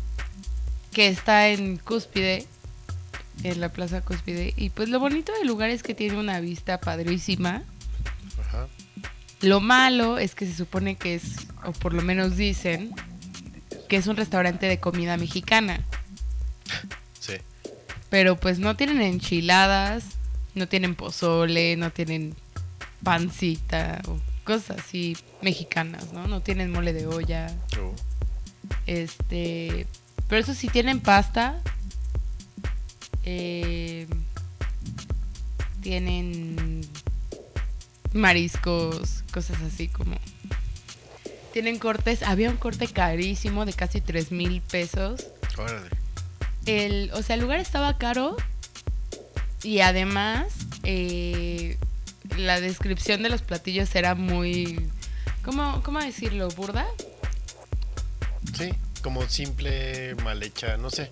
que está en Cúspide, en la Plaza Cúspide. Y pues lo bonito del lugar es que tiene una vista padrísima. Ajá. Lo malo es que se supone que es, o por lo menos dicen, que es un restaurante de comida mexicana. Sí. Pero pues no tienen enchiladas, no tienen pozole, no tienen pancita o cosas así mexicanas, ¿no? No tienen mole de olla. Oh. Este, pero eso sí tienen pasta. eh, tienen mariscos, cosas así como. Tienen cortes. Había un corte carísimo de casi 3 mil pesos. Órale. El, o sea, el lugar estaba caro. Y además, eh, la descripción de los platillos era muy. ¿Cómo, cómo decirlo? ¿Burda? Sí, como simple, mal hecha, no sé.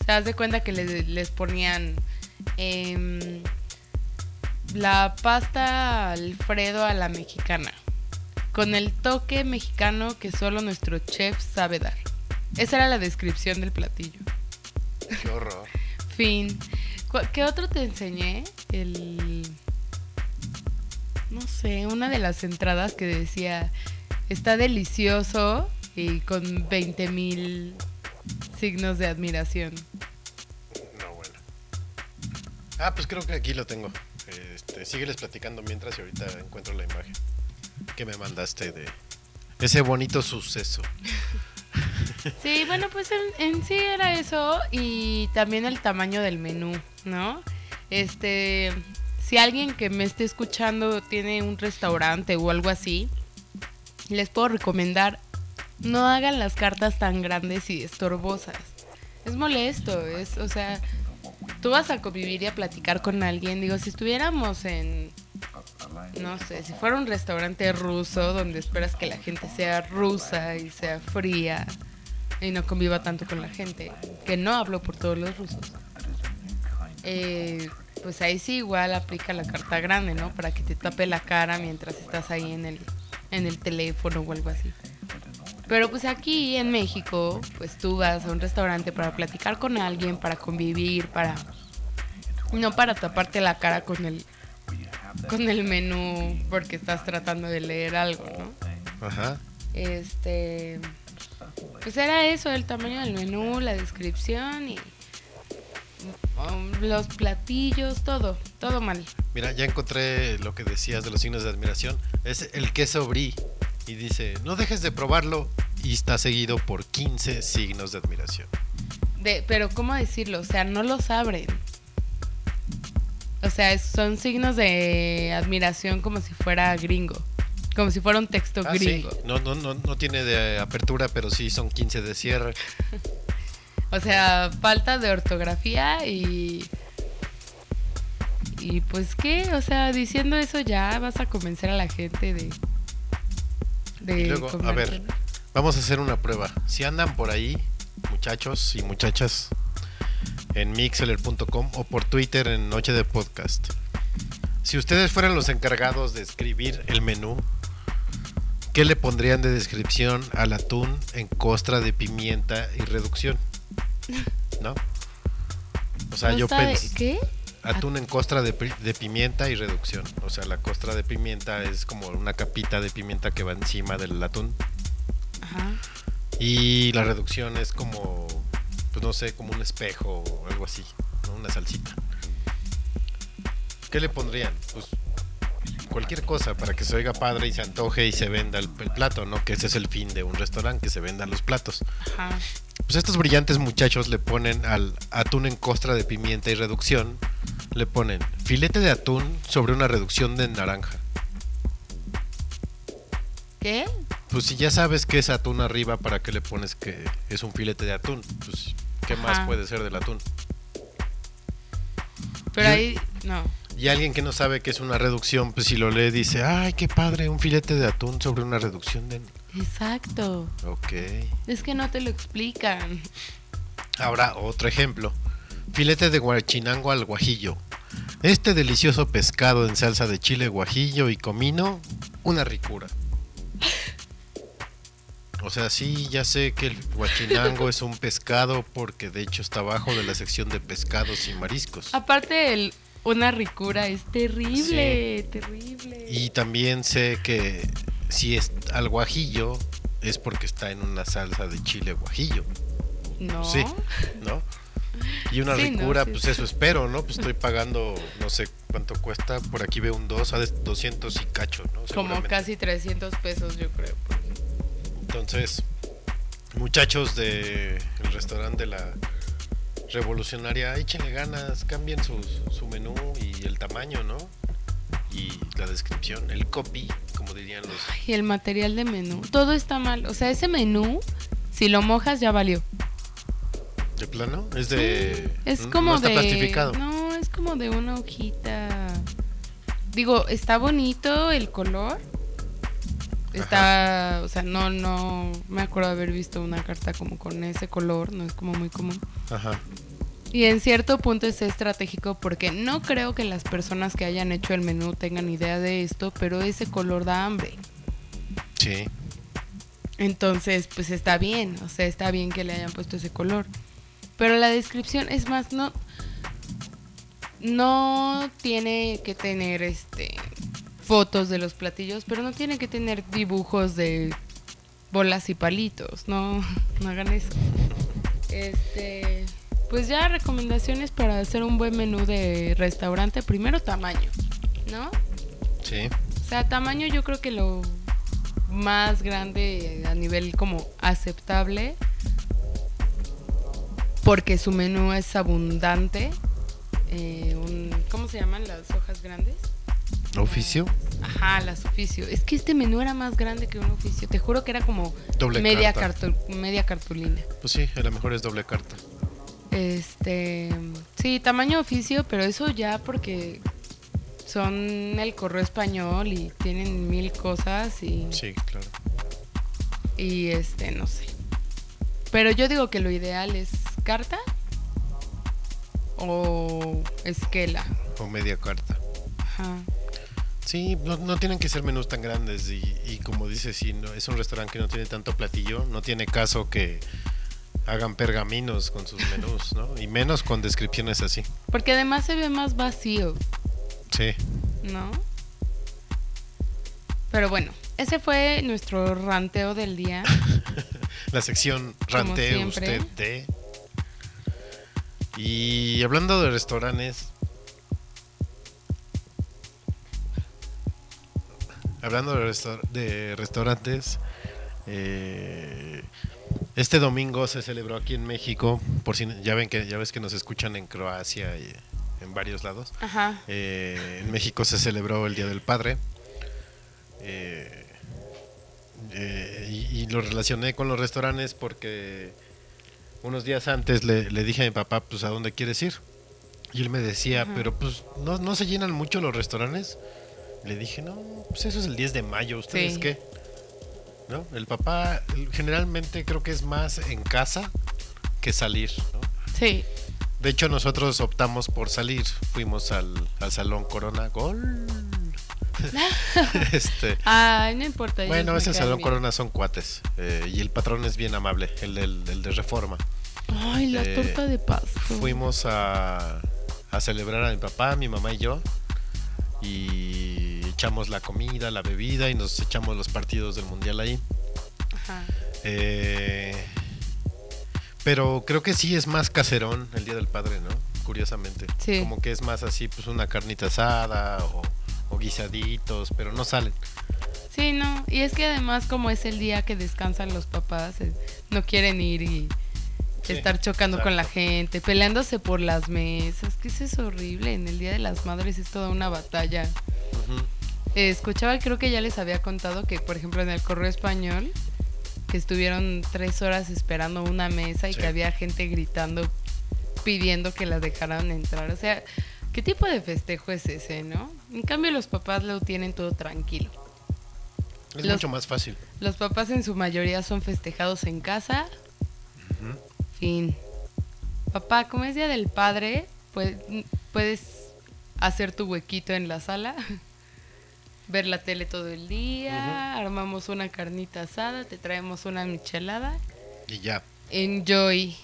O sea, haz de cuenta que les, les ponían em, la pasta Alfredo a la mexicana. Con el toque mexicano que solo nuestro chef sabe dar. Esa era la descripción del platillo. Qué horror. Fin. ¿Qué otro te enseñé? El. No sé, una de las entradas que decía. Está delicioso y con 20 mil signos de admiración. No, bueno. Ah, pues creo que aquí lo tengo. Este, sígueles platicando mientras y ahorita encuentro la imagen que me mandaste de ese bonito suceso. Sí, bueno, pues en, en sí era eso y también el tamaño del menú, ¿no? Este, si alguien que me esté escuchando tiene un restaurante o algo así, les puedo recomendar no hagan las cartas tan grandes y estorbosas. Es molesto, es, o sea, tú vas a convivir y a platicar con alguien, digo, si estuviéramos en no sé, si fuera un restaurante ruso donde esperas que la gente sea rusa y sea fría y no conviva tanto con la gente, que no hablo por todos los rusos, eh, pues ahí sí igual aplica la carta grande, ¿no? Para que te tape la cara mientras estás ahí en el, en el teléfono o algo así. Pero pues aquí en México, pues tú vas a un restaurante para platicar con alguien, para convivir, para... No para taparte la cara con el, con el menú porque estás tratando de leer algo, ¿no? Ajá. Este. Pues era eso, el tamaño del menú, la descripción y. los platillos, todo, todo mal. Mira, ya encontré lo que decías de los signos de admiración. Es el queso brie. Y dice, no dejes de probarlo. Y está seguido por 15 signos de admiración. De, pero, ¿cómo decirlo? O sea, no los abren. O sea, son signos de admiración como si fuera gringo. Como si fuera un texto Ah, sí. gringo. No, no, no, no tiene de apertura, pero sí son 15 de cierre. O sea, falta de ortografía y. Y pues qué, o sea, diciendo eso ya vas a convencer a la gente de. De Y luego, a ver, vamos a hacer una prueba. Si andan por ahí, muchachos y muchachas, en mixeler.com o por Twitter en Noche de Podcast. Si ustedes fueran los encargados de escribir el menú, ¿qué le pondrían de descripción al atún en costra de pimienta y reducción? ¿No? O sea, yo ¿Costa de- pensé ¿Qué? atún en costra de, de pimienta y reducción. O sea, la costra de pimienta es como una capita de pimienta que va encima del atún. Ajá. Y la reducción es como, pues no sé, como un espejo o algo así, ¿no? una salsita. ¿Qué le pondrían? Pues cualquier cosa para que se oiga padre y se antoje y se venda el, el plato, ¿no? Que ese es el fin de un restaurante, que se vendan los platos. Ajá. Pues estos brillantes muchachos le ponen al atún en costra de pimienta y reducción, le ponen filete de atún sobre una reducción de naranja. ¿Qué? Pues si ya sabes que es atún arriba, ¿para qué le pones que es un filete de atún? Pues, ¿qué más puede ser del atún? Pero ahí. No. Y alguien que no sabe que es una reducción, pues si lo lee dice, ay, qué padre, un filete de atún sobre una reducción de... Exacto. Ok. Es que no te lo explican. Ahora otro ejemplo. Filete de guachinango al guajillo. Este delicioso pescado en salsa de chile guajillo y comino, una ricura. O sea, sí, ya sé que el guachinango es un pescado porque de hecho está abajo de la sección de pescados y mariscos. Aparte, el, una ricura es terrible. Terrible. Y también sé que si es al guajillo es porque está en una salsa de chile guajillo, No. Sí. ¿no? Y una Sí, no, ricura, sí. pues eso espero, ¿no? Pues estoy pagando, no sé cuánto cuesta, por aquí veo un 2, a 200 y cacho, ¿no? Como casi 300 pesos, yo creo. Entonces, muchachos del el restaurante de la revolucionaria, échenle ganas, cambien su, su menú y el tamaño, ¿no? Y la descripción, el copy, como dirían los... Y el material de menú. Todo está mal. O sea, ese menú, si lo mojas, ya valió. ¿De plano? Es de... Es n- como no está de. plastificado. No, es como de una hojita. Digo, está bonito el color. Está, o sea, no, no me acuerdo de haber visto una carta como con ese color, no es como muy común. Ajá. Y en cierto punto es estratégico porque no creo que las personas que hayan hecho el menú tengan idea de esto, pero ese color da hambre. Sí. Entonces, pues está bien, o sea, está bien que le hayan puesto ese color. Pero la descripción, es más, no. No tiene que tener este fotos de los platillos, pero no tiene que tener dibujos de bolas y palitos. No, no hagan eso. Este. Pues ya recomendaciones para hacer un buen menú de restaurante. Primero tamaño, ¿no? Sí. O sea, tamaño yo creo que lo más grande a nivel como aceptable. Porque su menú es abundante. Eh, un- ¿Cómo se llaman las hojas grandes? ¿Oficio? Ajá, las oficio. Es que este menú era más grande que un oficio. Te juro que era como Doble media, carta. cartu- media cartulina. Pues sí, a lo mejor es doble carta. Este, sí, tamaño oficio, pero eso ya porque son el correo español y tienen mil cosas y, Sí, claro. y este, no sé. Pero yo digo que lo ideal es carta o esquela. O media carta. Ajá. Sí, no, no tienen que ser menús tan grandes y, y como dices, si no, es un restaurante que no tiene tanto platillo, no tiene caso que hagan pergaminos con sus menús, ¿no? Y menos con descripciones así. Porque además se ve más vacío, Sí. ¿no? Pero bueno, ese fue nuestro ranteo del día. La sección siempre. usted de. Y hablando de restaurantes. Hablando de, resta- de restaurantes. eh, este domingo se celebró aquí en México. Por si ya ven que ya ves que nos escuchan en Croacia y en varios lados. Ajá. Eh, en México se celebró el Día del Padre. Eh, eh, y, y lo relacioné con los restaurantes porque unos días antes le, le dije a mi papá, pues, ¿a dónde quieres ir? Y él me decía, Ajá. pero pues, ¿no, ¿no se llenan mucho los restaurantes? Le dije, no, pues eso es el 10 de mayo, ¿ustedes Sí. qué? ¿No? El papá generalmente creo que es más en casa que salir, ¿no? Sí. De hecho, nosotros optamos por salir. Fuimos al, al Salón Corona. ¡Gol! este, Ay, no importa. bueno, ese Salón. Corona son cuates. eh, y el patrón es bien amable, el, del- el de Reforma. Ay, la Eh, torta de pasto. Fuimos a, a celebrar a mi papá, mi mamá y yo. Y echamos la comida, la bebida y nos echamos los partidos del mundial ahí. Ajá. Eh, pero creo que sí es más caserón el Día del Padre, ¿no? Curiosamente. Sí. Como que es más así, pues una carnita asada o, o guisaditos, pero no salen. Sí, no. Y es que además como es el día que descansan los papás, eh, no quieren ir y Sí, estar chocando con la gente, peleándose por las mesas, que eso es horrible. En el Día de las Madres es toda una batalla. Eh, escuchaba, creo que ya les había contado que, por ejemplo, en el correo español, que estuvieron tres horas esperando una mesa y Sí. que había gente gritando, pidiendo que la dejaran entrar. O sea, ¿qué tipo de festejo es ese, no? En cambio, los papás lo tienen todo tranquilo. Es Los- mucho más fácil. Los papás en su mayoría son festejados en casa. Fin. Papá, como es Día del Padre, pues, puedes hacer tu huequito en la sala, ver la tele todo el día, armamos una carnita asada, te traemos una michelada. Y ya. Enjoy,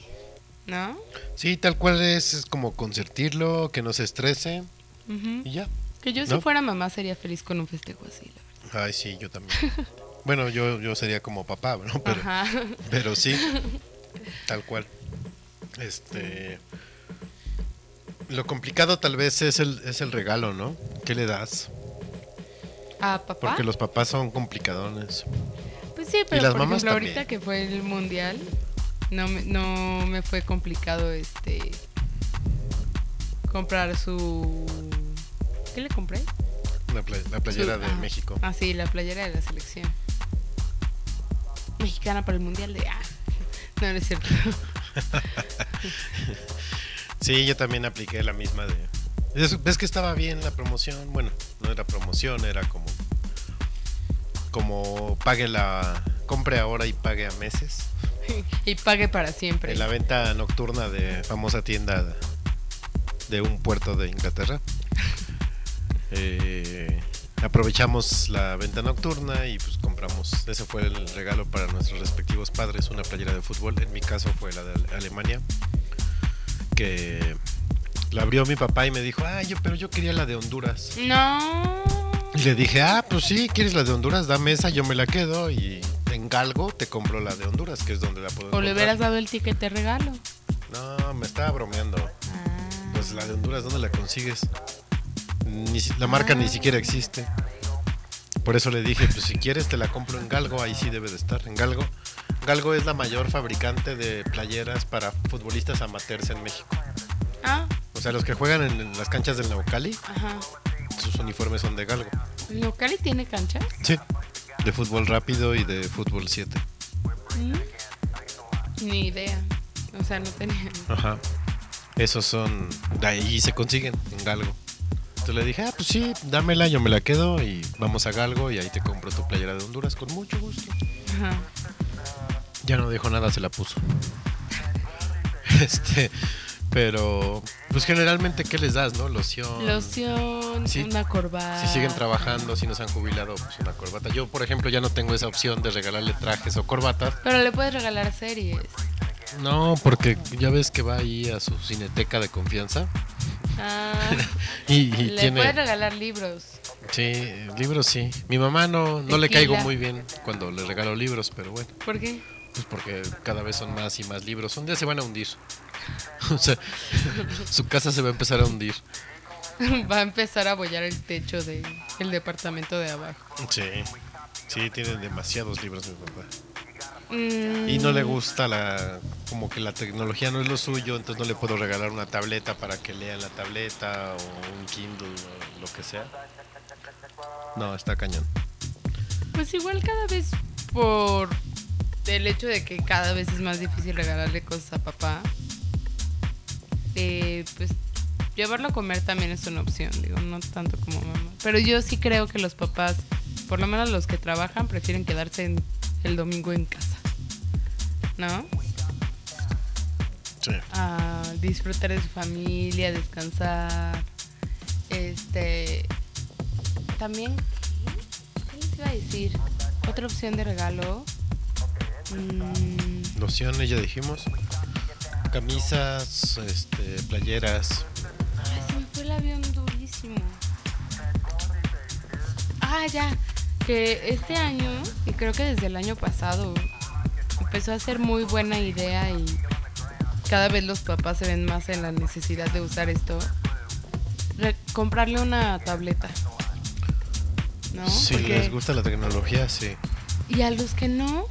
¿no? Sí, tal cual es, es como consentirlo, que no se estrese Ujú. y ya. Que yo si ¿No? fuera mamá sería feliz con un festejo así, la Ay, sí, yo también. bueno, yo, yo sería como papá, ¿no? Pero, verdad. Ajá. pero sí, tal cual. Este. Lo complicado tal vez es el, es el regalo, ¿no? ¿Qué le das? ¿A papá? Porque los papás son complicadones. Pues sí, pero las por mamás ejemplo, también. ahorita que fue el mundial, no me, no me fue complicado este comprar su ¿Qué le compré? La, play- la playera Su- de ah, México. Ah, sí, la playera de la selección. Mexicana para el mundial de ah. No, no es cierto. Sí, yo también apliqué la misma de. Es, ves que estaba bien la promoción. Bueno, no era promoción, era como. Como pague la. Compre ahora y pague a meses. y pague para siempre. En la venta nocturna de famosa tienda de un puerto de Inglaterra. Eh, aprovechamos la venta nocturna y pues compramos. Ese fue el regalo para nuestros respectivos padres, una playera de fútbol. En mi caso fue la de Alemania. Que la abrió mi papá y me dijo, ah, yo, pero yo quería la de Honduras. No. Y le dije, ah, pues sí, ¿quieres la de Honduras? Dame esa, yo me la quedo y en Galgo te compro la de Honduras, que es donde la puedo O le encontrar". hubieras dado el ticket de regalo. No, me estaba bromeando. Ah. Pues la de Honduras, ¿dónde la consigues? Ni la marca ni siquiera existe. Por eso le dije, pues si quieres te la compro en Galgo, ahí sí debe de estar, en Galgo. Galgo es la mayor fabricante de playeras para futbolistas amateurs en México. Ah, O sea, los que juegan en, las canchas del Naucali, ajá. sus uniformes son de Galgo. ¿Locali tiene canchas? Sí. De fútbol rápido y de fútbol 7. Mm. Ni idea. O sea, no tenía. Ajá. Esos son. De ahí se consiguen, en Galgo. Entonces le dije, ah, pues sí, dámela, yo me la quedo y vamos a Galgo y ahí te compro tu playera de Honduras con mucho gusto. Ajá. Ya no dijo nada, se la puso. Este. Pero, pues generalmente, ¿qué les das, no? Loción. Loción, Sí. una corbata. Si siguen trabajando, si no se han jubilado, pues una corbata. Yo, por ejemplo, ya no tengo esa opción de regalarle trajes o corbatas. Pero le puedes regalar series. No, porque ya ves que va ahí a su cineteca de confianza. Ah, Y, y le tiene. puedes regalar libros. Sí, libros sí. Mi mamá no, no le caigo muy bien cuando le regalo libros, pero bueno, ¿Por qué? pues porque cada vez son más y más libros. Un día se van a hundir. O sea, su casa se va a empezar a hundir. Va a empezar a bollar el techo del el departamento de abajo. Sí, sí, tienen demasiados libros mi papá. Mm, Y no le gusta la, como que la tecnología no es lo suyo, entonces no le puedo regalar una tableta para que lea la tableta o un Kindle o lo que sea. No, está cañón. Pues igual cada vez por el hecho de que cada vez es más difícil regalarle cosas a papá, eh, pues llevarlo a comer también es una opción, digo, no tanto como mamá. Pero yo sí creo que los papás, por lo menos los que trabajan, prefieren quedarse en- el domingo en casa, ¿no? Sí. a disfrutar de su familia, descansar. Este. También. ¿Qué les iba a decir? Otra opción de regalo. Mm, Lociones, ya dijimos. Camisas, este, playeras. ay, se me fue el avión durísimo. Ah, ya. Que este año, y creo que desde el año pasado, empezó a ser muy buena idea y cada vez los papás se ven más en la necesidad de usar esto. Re- comprarle una tableta. ¿No? Si Porque- les gusta la tecnología, sí. Y a los que no,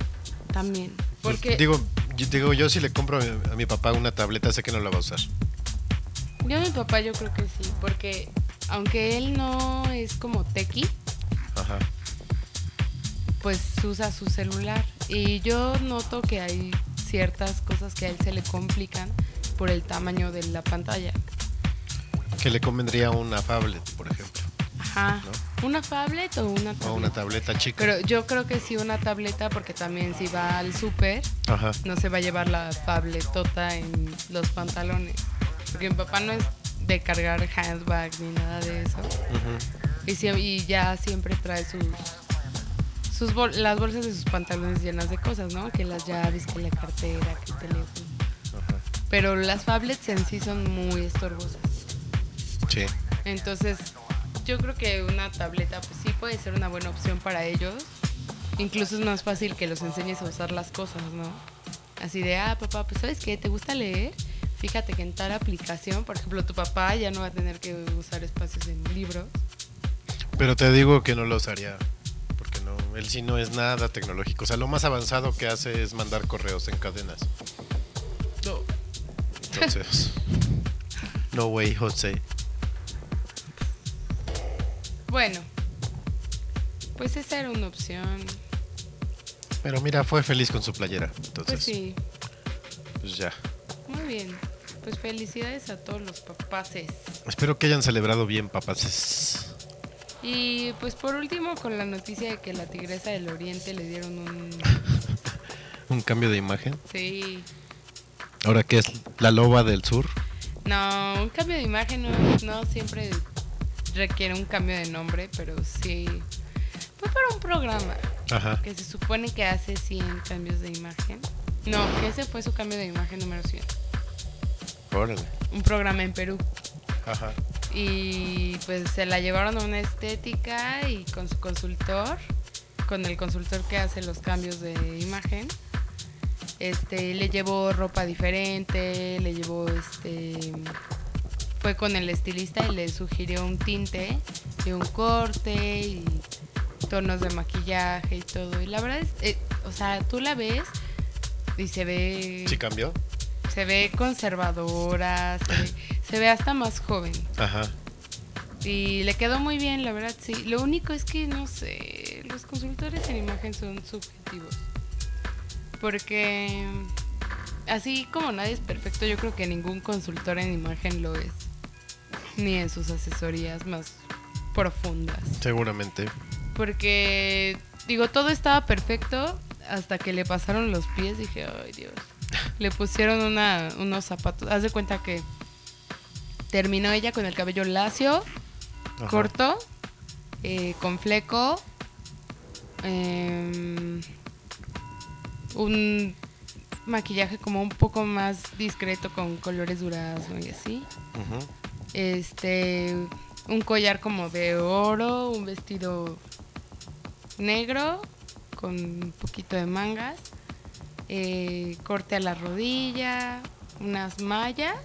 también. Porque Digo, yo, digo, yo si le compro a mi, a mi papá una tableta, sé que no la va a usar. yo a mi papá yo creo que sí. Porque aunque él no es como tequi, Ajá. pues usa su celular. Y yo noto que hay ciertas cosas que a él se le complican por el tamaño de la pantalla. Que le convendría una tablet, por ejemplo. Ajá. ¿Una tablet o una tableta? O una tableta chica. Pero yo creo que sí una tableta porque también si va al súper no se va a llevar la tabletota en los pantalones. Porque mi papá no es de cargar handbag ni nada de eso. Ujú. Y, sie- y ya siempre trae sus, sus bol- las bolsas de sus pantalones llenas de cosas, ¿no? Que las llaves, que la cartera, que el teléfono. Ajá. Pero las tablets en sí son muy estorbosas. Sí. Entonces, yo creo que una tableta, pues sí puede ser una buena opción para ellos. Incluso es más fácil que los enseñes a usar las cosas, ¿no? Así de, ah, papá, pues ¿sabes qué? ¿Te gusta leer? Fíjate que en tal aplicación, por ejemplo, tu papá ya no va a tener que usar espacios en libros. Pero te digo que no lo usaría. Él sí no es nada tecnológico. O sea, lo más avanzado que hace es mandar correos en cadenas. No. Entonces. no way, José. Bueno, pues esa era una opción. Pero mira, fue feliz con su playera. Entonces, Pues sí, pues ya. muy bien. Pues felicidades a todos los papaces. Espero que hayan celebrado bien, papaces. Y pues por último, con la noticia de que la tigresa del oriente le dieron un... Un cambio de imagen. Sí, Ahora que es la loba del sur. No, un cambio de imagen no, no siempre requiere un cambio de nombre, pero sí. Fue para un programa Ajá. que se supone que hace 100 cambios de imagen. No, que ese fue su cambio de imagen número 100. Órale. Un programa en Perú. Ajá. Y pues se la llevaron a una estética y con su consultor, con el consultor que hace los cambios de imagen. Este, le llevó ropa diferente, le llevó este fue con el estilista y le sugirió un tinte y un corte y tonos de maquillaje y todo. Y la verdad es, eh, o sea, tú la ves y se ve ¿Sí cambió? se ve conservadora, se ve, se ve hasta más joven. Ajá. Y le quedó muy bien, la verdad, sí. Lo único es que, no sé, los consultores en imagen son subjetivos. Porque así como nadie es perfecto, yo creo que ningún consultor en imagen lo es. Ni en sus asesorías más profundas. Seguramente. Porque, digo, todo estaba perfecto hasta que le pasaron los pies. Dije, ay Dios. le pusieron una, unos zapatos. Haz de cuenta que terminó ella con el cabello lacio, Ajá. corto, eh, con fleco, em, un maquillaje como un poco más discreto con colores durazno y así. Este, un collar como de oro, un vestido negro con un poquito de mangas, eh, corte a la rodilla, unas mallas,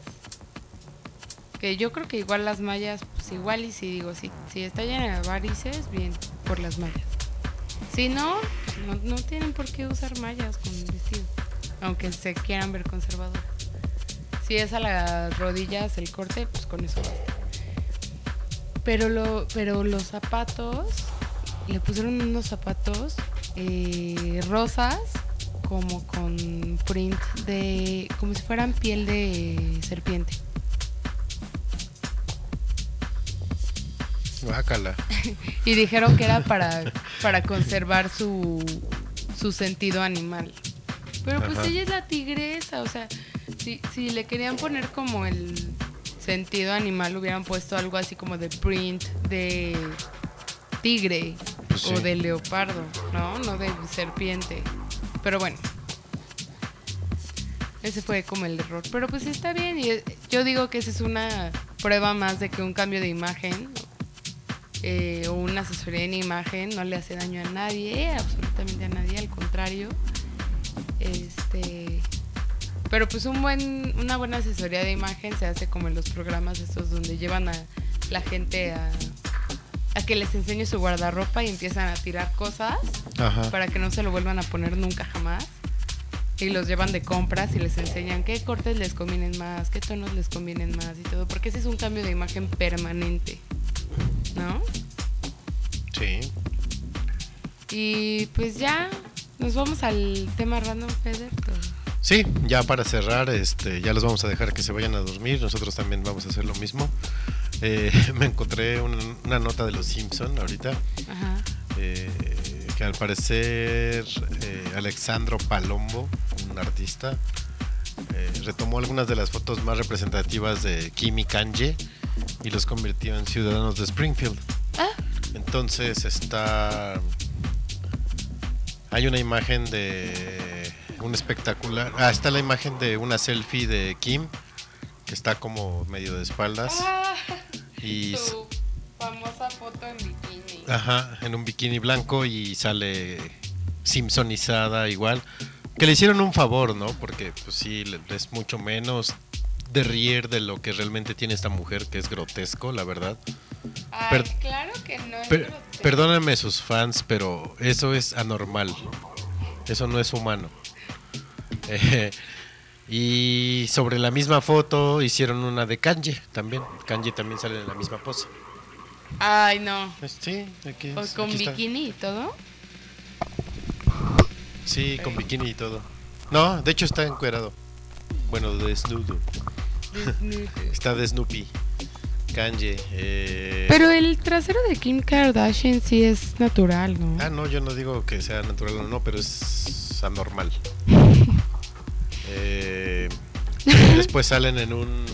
que yo creo que igual las mallas, pues igual y si digo, si, si está llena de varices, bien, por las mallas. Si no, no, no tienen por qué usar mallas con vestido, aunque se quieran ver conservador. Si es a las rodillas el corte, pues con eso basta. Pero, lo, pero los zapatos, le pusieron unos zapatos eh, rosas, como con print de. como si fueran piel de serpiente. Guácala. Y dijeron que era para, para conservar su, su sentido animal. Pero pues Ajá. ella es la tigresa, o sea, si, si le querían poner como el sentido animal, hubieran puesto algo así como de print de tigre Pues o sí. de leopardo, ¿no? No de serpiente. Pero bueno. Ese fue como el error. Pero pues está bien. Y yo digo que esa es una prueba más de que un cambio de imagen eh, o una asesoría en imagen no le hace daño a nadie, absolutamente a nadie, al contrario. Este, pero pues un buen, una buena asesoría de imagen se hace como en los programas estos donde llevan a la gente a, a que les enseñe su guardarropa y empiezan a tirar cosas Ajá. para que no se lo vuelvan a poner nunca jamás. Y los llevan de compras y les enseñan qué cortes les convienen más, qué tonos les convienen más y todo, porque ese es un cambio de imagen permanente, ¿no? Sí. Y pues ya, nos vamos al tema random Feder. Sí, ya para cerrar, este, ya los vamos a dejar que se vayan a dormir. Nosotros también vamos a hacer lo mismo. Eh, me encontré una, una nota de los Simpson ahorita. Ajá. eh, que al parecer eh, Alexandro Palombo, un artista, eh, retomó algunas de las fotos más representativas de Kim y Kanye y los convirtió en ciudadanos de Springfield. Ah, Entonces está. Hay una imagen de un espectacular. Ah, está la imagen de una selfie de Kim que está como medio de espaldas ah, y su famosa foto en bikini. ajá, en un bikini blanco y sale Simpsonizada igual. Que le hicieron un favor, ¿no? Porque pues sí, es mucho menos de rier de lo que realmente tiene esta mujer, que es grotesco, la verdad. Ay, per- claro que no es Per- grotesco. perdónenme sus fans, pero eso es anormal. Eso no es humano. Eh, y sobre la misma foto hicieron una de Kanye también. Kanye también sale en la misma pose. Ay, no. Pues Sí, aquí, O es- con aquí está. bikini y todo. Sí, con bikini y todo. No, de hecho está encuerado. Bueno, desnudo. Está de Snoopy. Kanye. eh, Pero el trasero de Kim Kardashian sí es natural, ¿no? Ah, no, yo no digo que sea natural o no, pero es anormal. Eh, después salen en un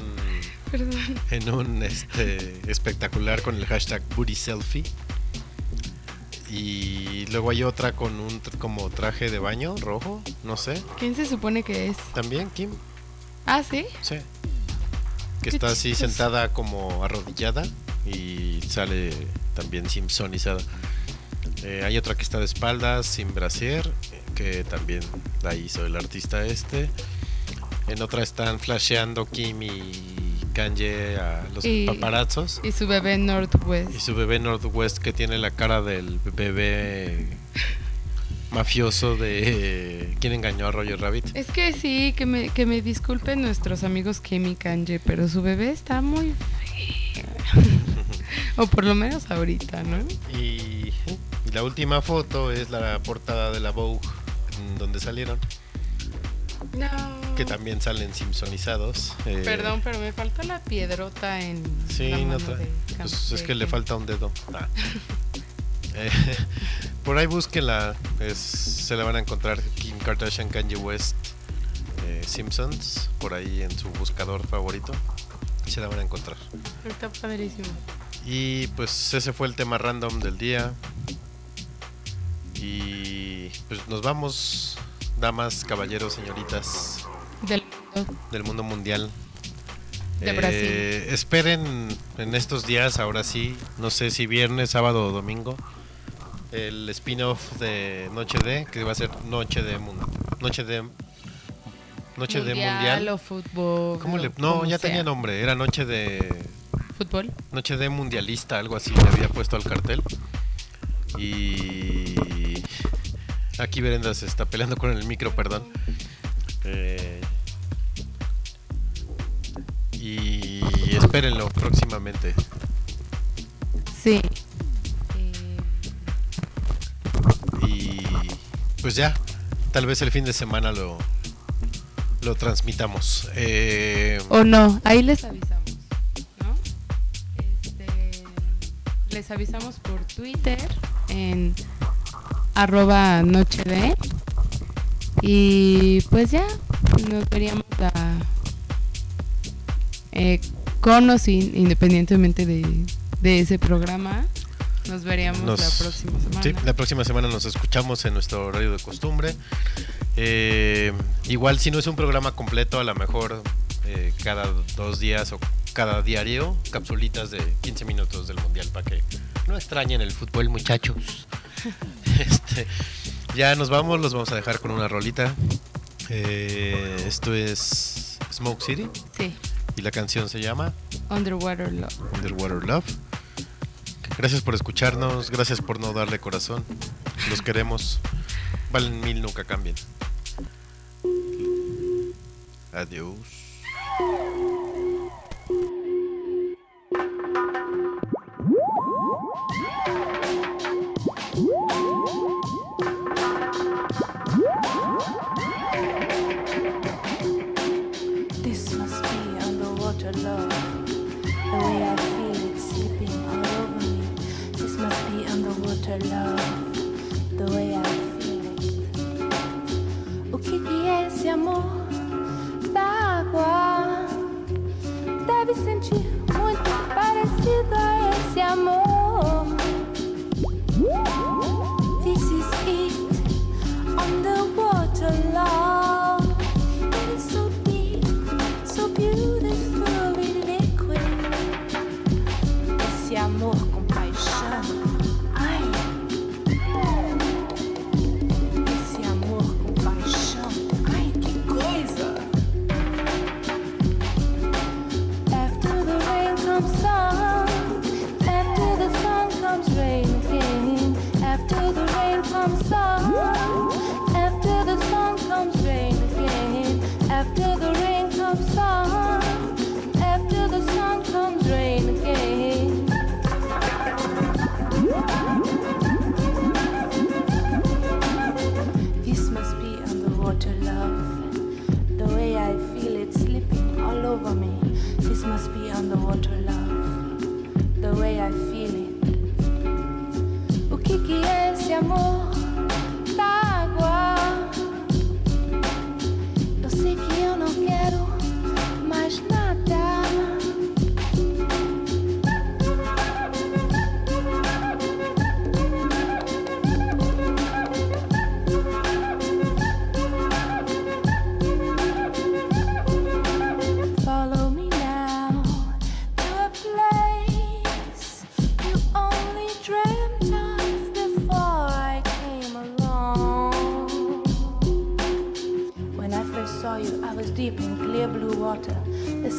Perdón. en un este espectacular con el hashtag booty selfie. Y luego hay otra con un como traje de baño rojo, no sé. ¿Quién se supone que es? También Kim, Ah, sí. sí. Que está así sentada como arrodillada y sale también Simpsonizada. Eh, hay otra que está de espaldas, sin brasier, que también la hizo el artista este. En otra están flasheando Kim y Kanye a los Y- paparazzos. Y su bebé Northwest. Y su bebé Northwest que tiene la cara del bebé mafioso de ¿Quién engañó a Roger Rabbit? Es que sí, que me, que me disculpen nuestros amigos Kim y Kanye, pero su bebé está muy fea. o por lo menos ahorita, ¿no? Y, y la última foto es la portada de la Vogue donde salieron, No. que también salen simpsonizados. eh, Perdón, pero me falta la piedrota en Sí, la no mano de pues es que le falta un dedo. Ah. Eh, por ahí búsquenla, es- se la van a encontrar Kim Kardashian, Kanye West, eh, Simpsons por ahí en su buscador favorito se la van a encontrar. Está padrísimo. Y pues ese fue el tema random del día. Y pues nos vamos, damas, caballeros, señoritas Del mundo. del mundo mundial. De Eh, Brasil. Esperen en estos días, ahora sí, no sé si viernes, sábado o domingo, el spin-off de Noche de, que va a ser Noche de Mundo. Noche de. Noche de Mundial. o fútbol. ¿Cómo le.? o No, ya sea. tenía nombre, era Noche de. Fútbol. Noche de Mundialista, algo así le había puesto al cartel. Y. Aquí Berenda se está peleando con el micro, perdón. Eh, y espérenlo próximamente. Sí. Pues ya, tal vez el fin de semana lo, lo transmitamos. Eh, o no, ahí les avisamos, ¿no? Este, les avisamos por Twitter en arroba noche de y pues ya nos veríamos a, eh, con o sin, independientemente de, de ese programa, nos veríamos Nos- la próxima semana. Sí, la próxima semana nos escuchamos en nuestro horario de costumbre. Eh, igual si no es un programa completo, a lo mejor eh, cada dos días o cada diario, capsulitas de 15 minutos del Mundial para que no extrañen el fútbol, muchachos. este, ya nos vamos, los vamos a dejar con una rolita. Eh, esto es Smoke City Sí, y la canción se llama Underwater Love. Underwater Love. Gracias por escucharnos, gracias por no darle corazón. Los queremos. Valen mil, nunca cambien. Adiós. Underwater love. The way I feel it. O que que é esse amor da água? Deve sentir muito parecido a esse amor.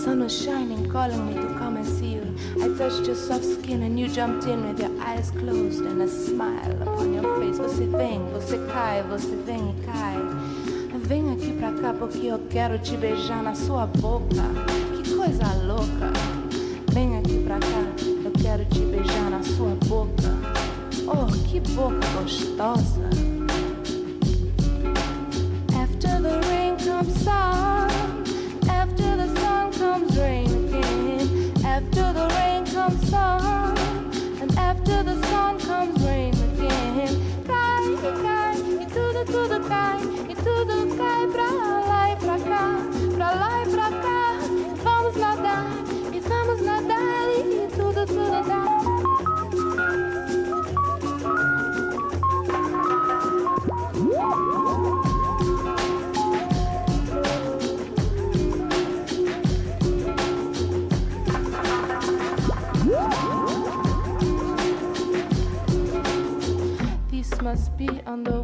Sun was shining, calling me to come and see you. I touched your soft skin and you jumped in with your eyes closed and a smile upon your face. Você vem, você cai, você vem e cai. Vem aqui pra cá porque eu quero te beijar na sua boca. Que coisa louca. Vem aqui pra cá, eu quero te beijar na sua boca. Oh, que boca gostosa. After the rain comes sun. Under. on the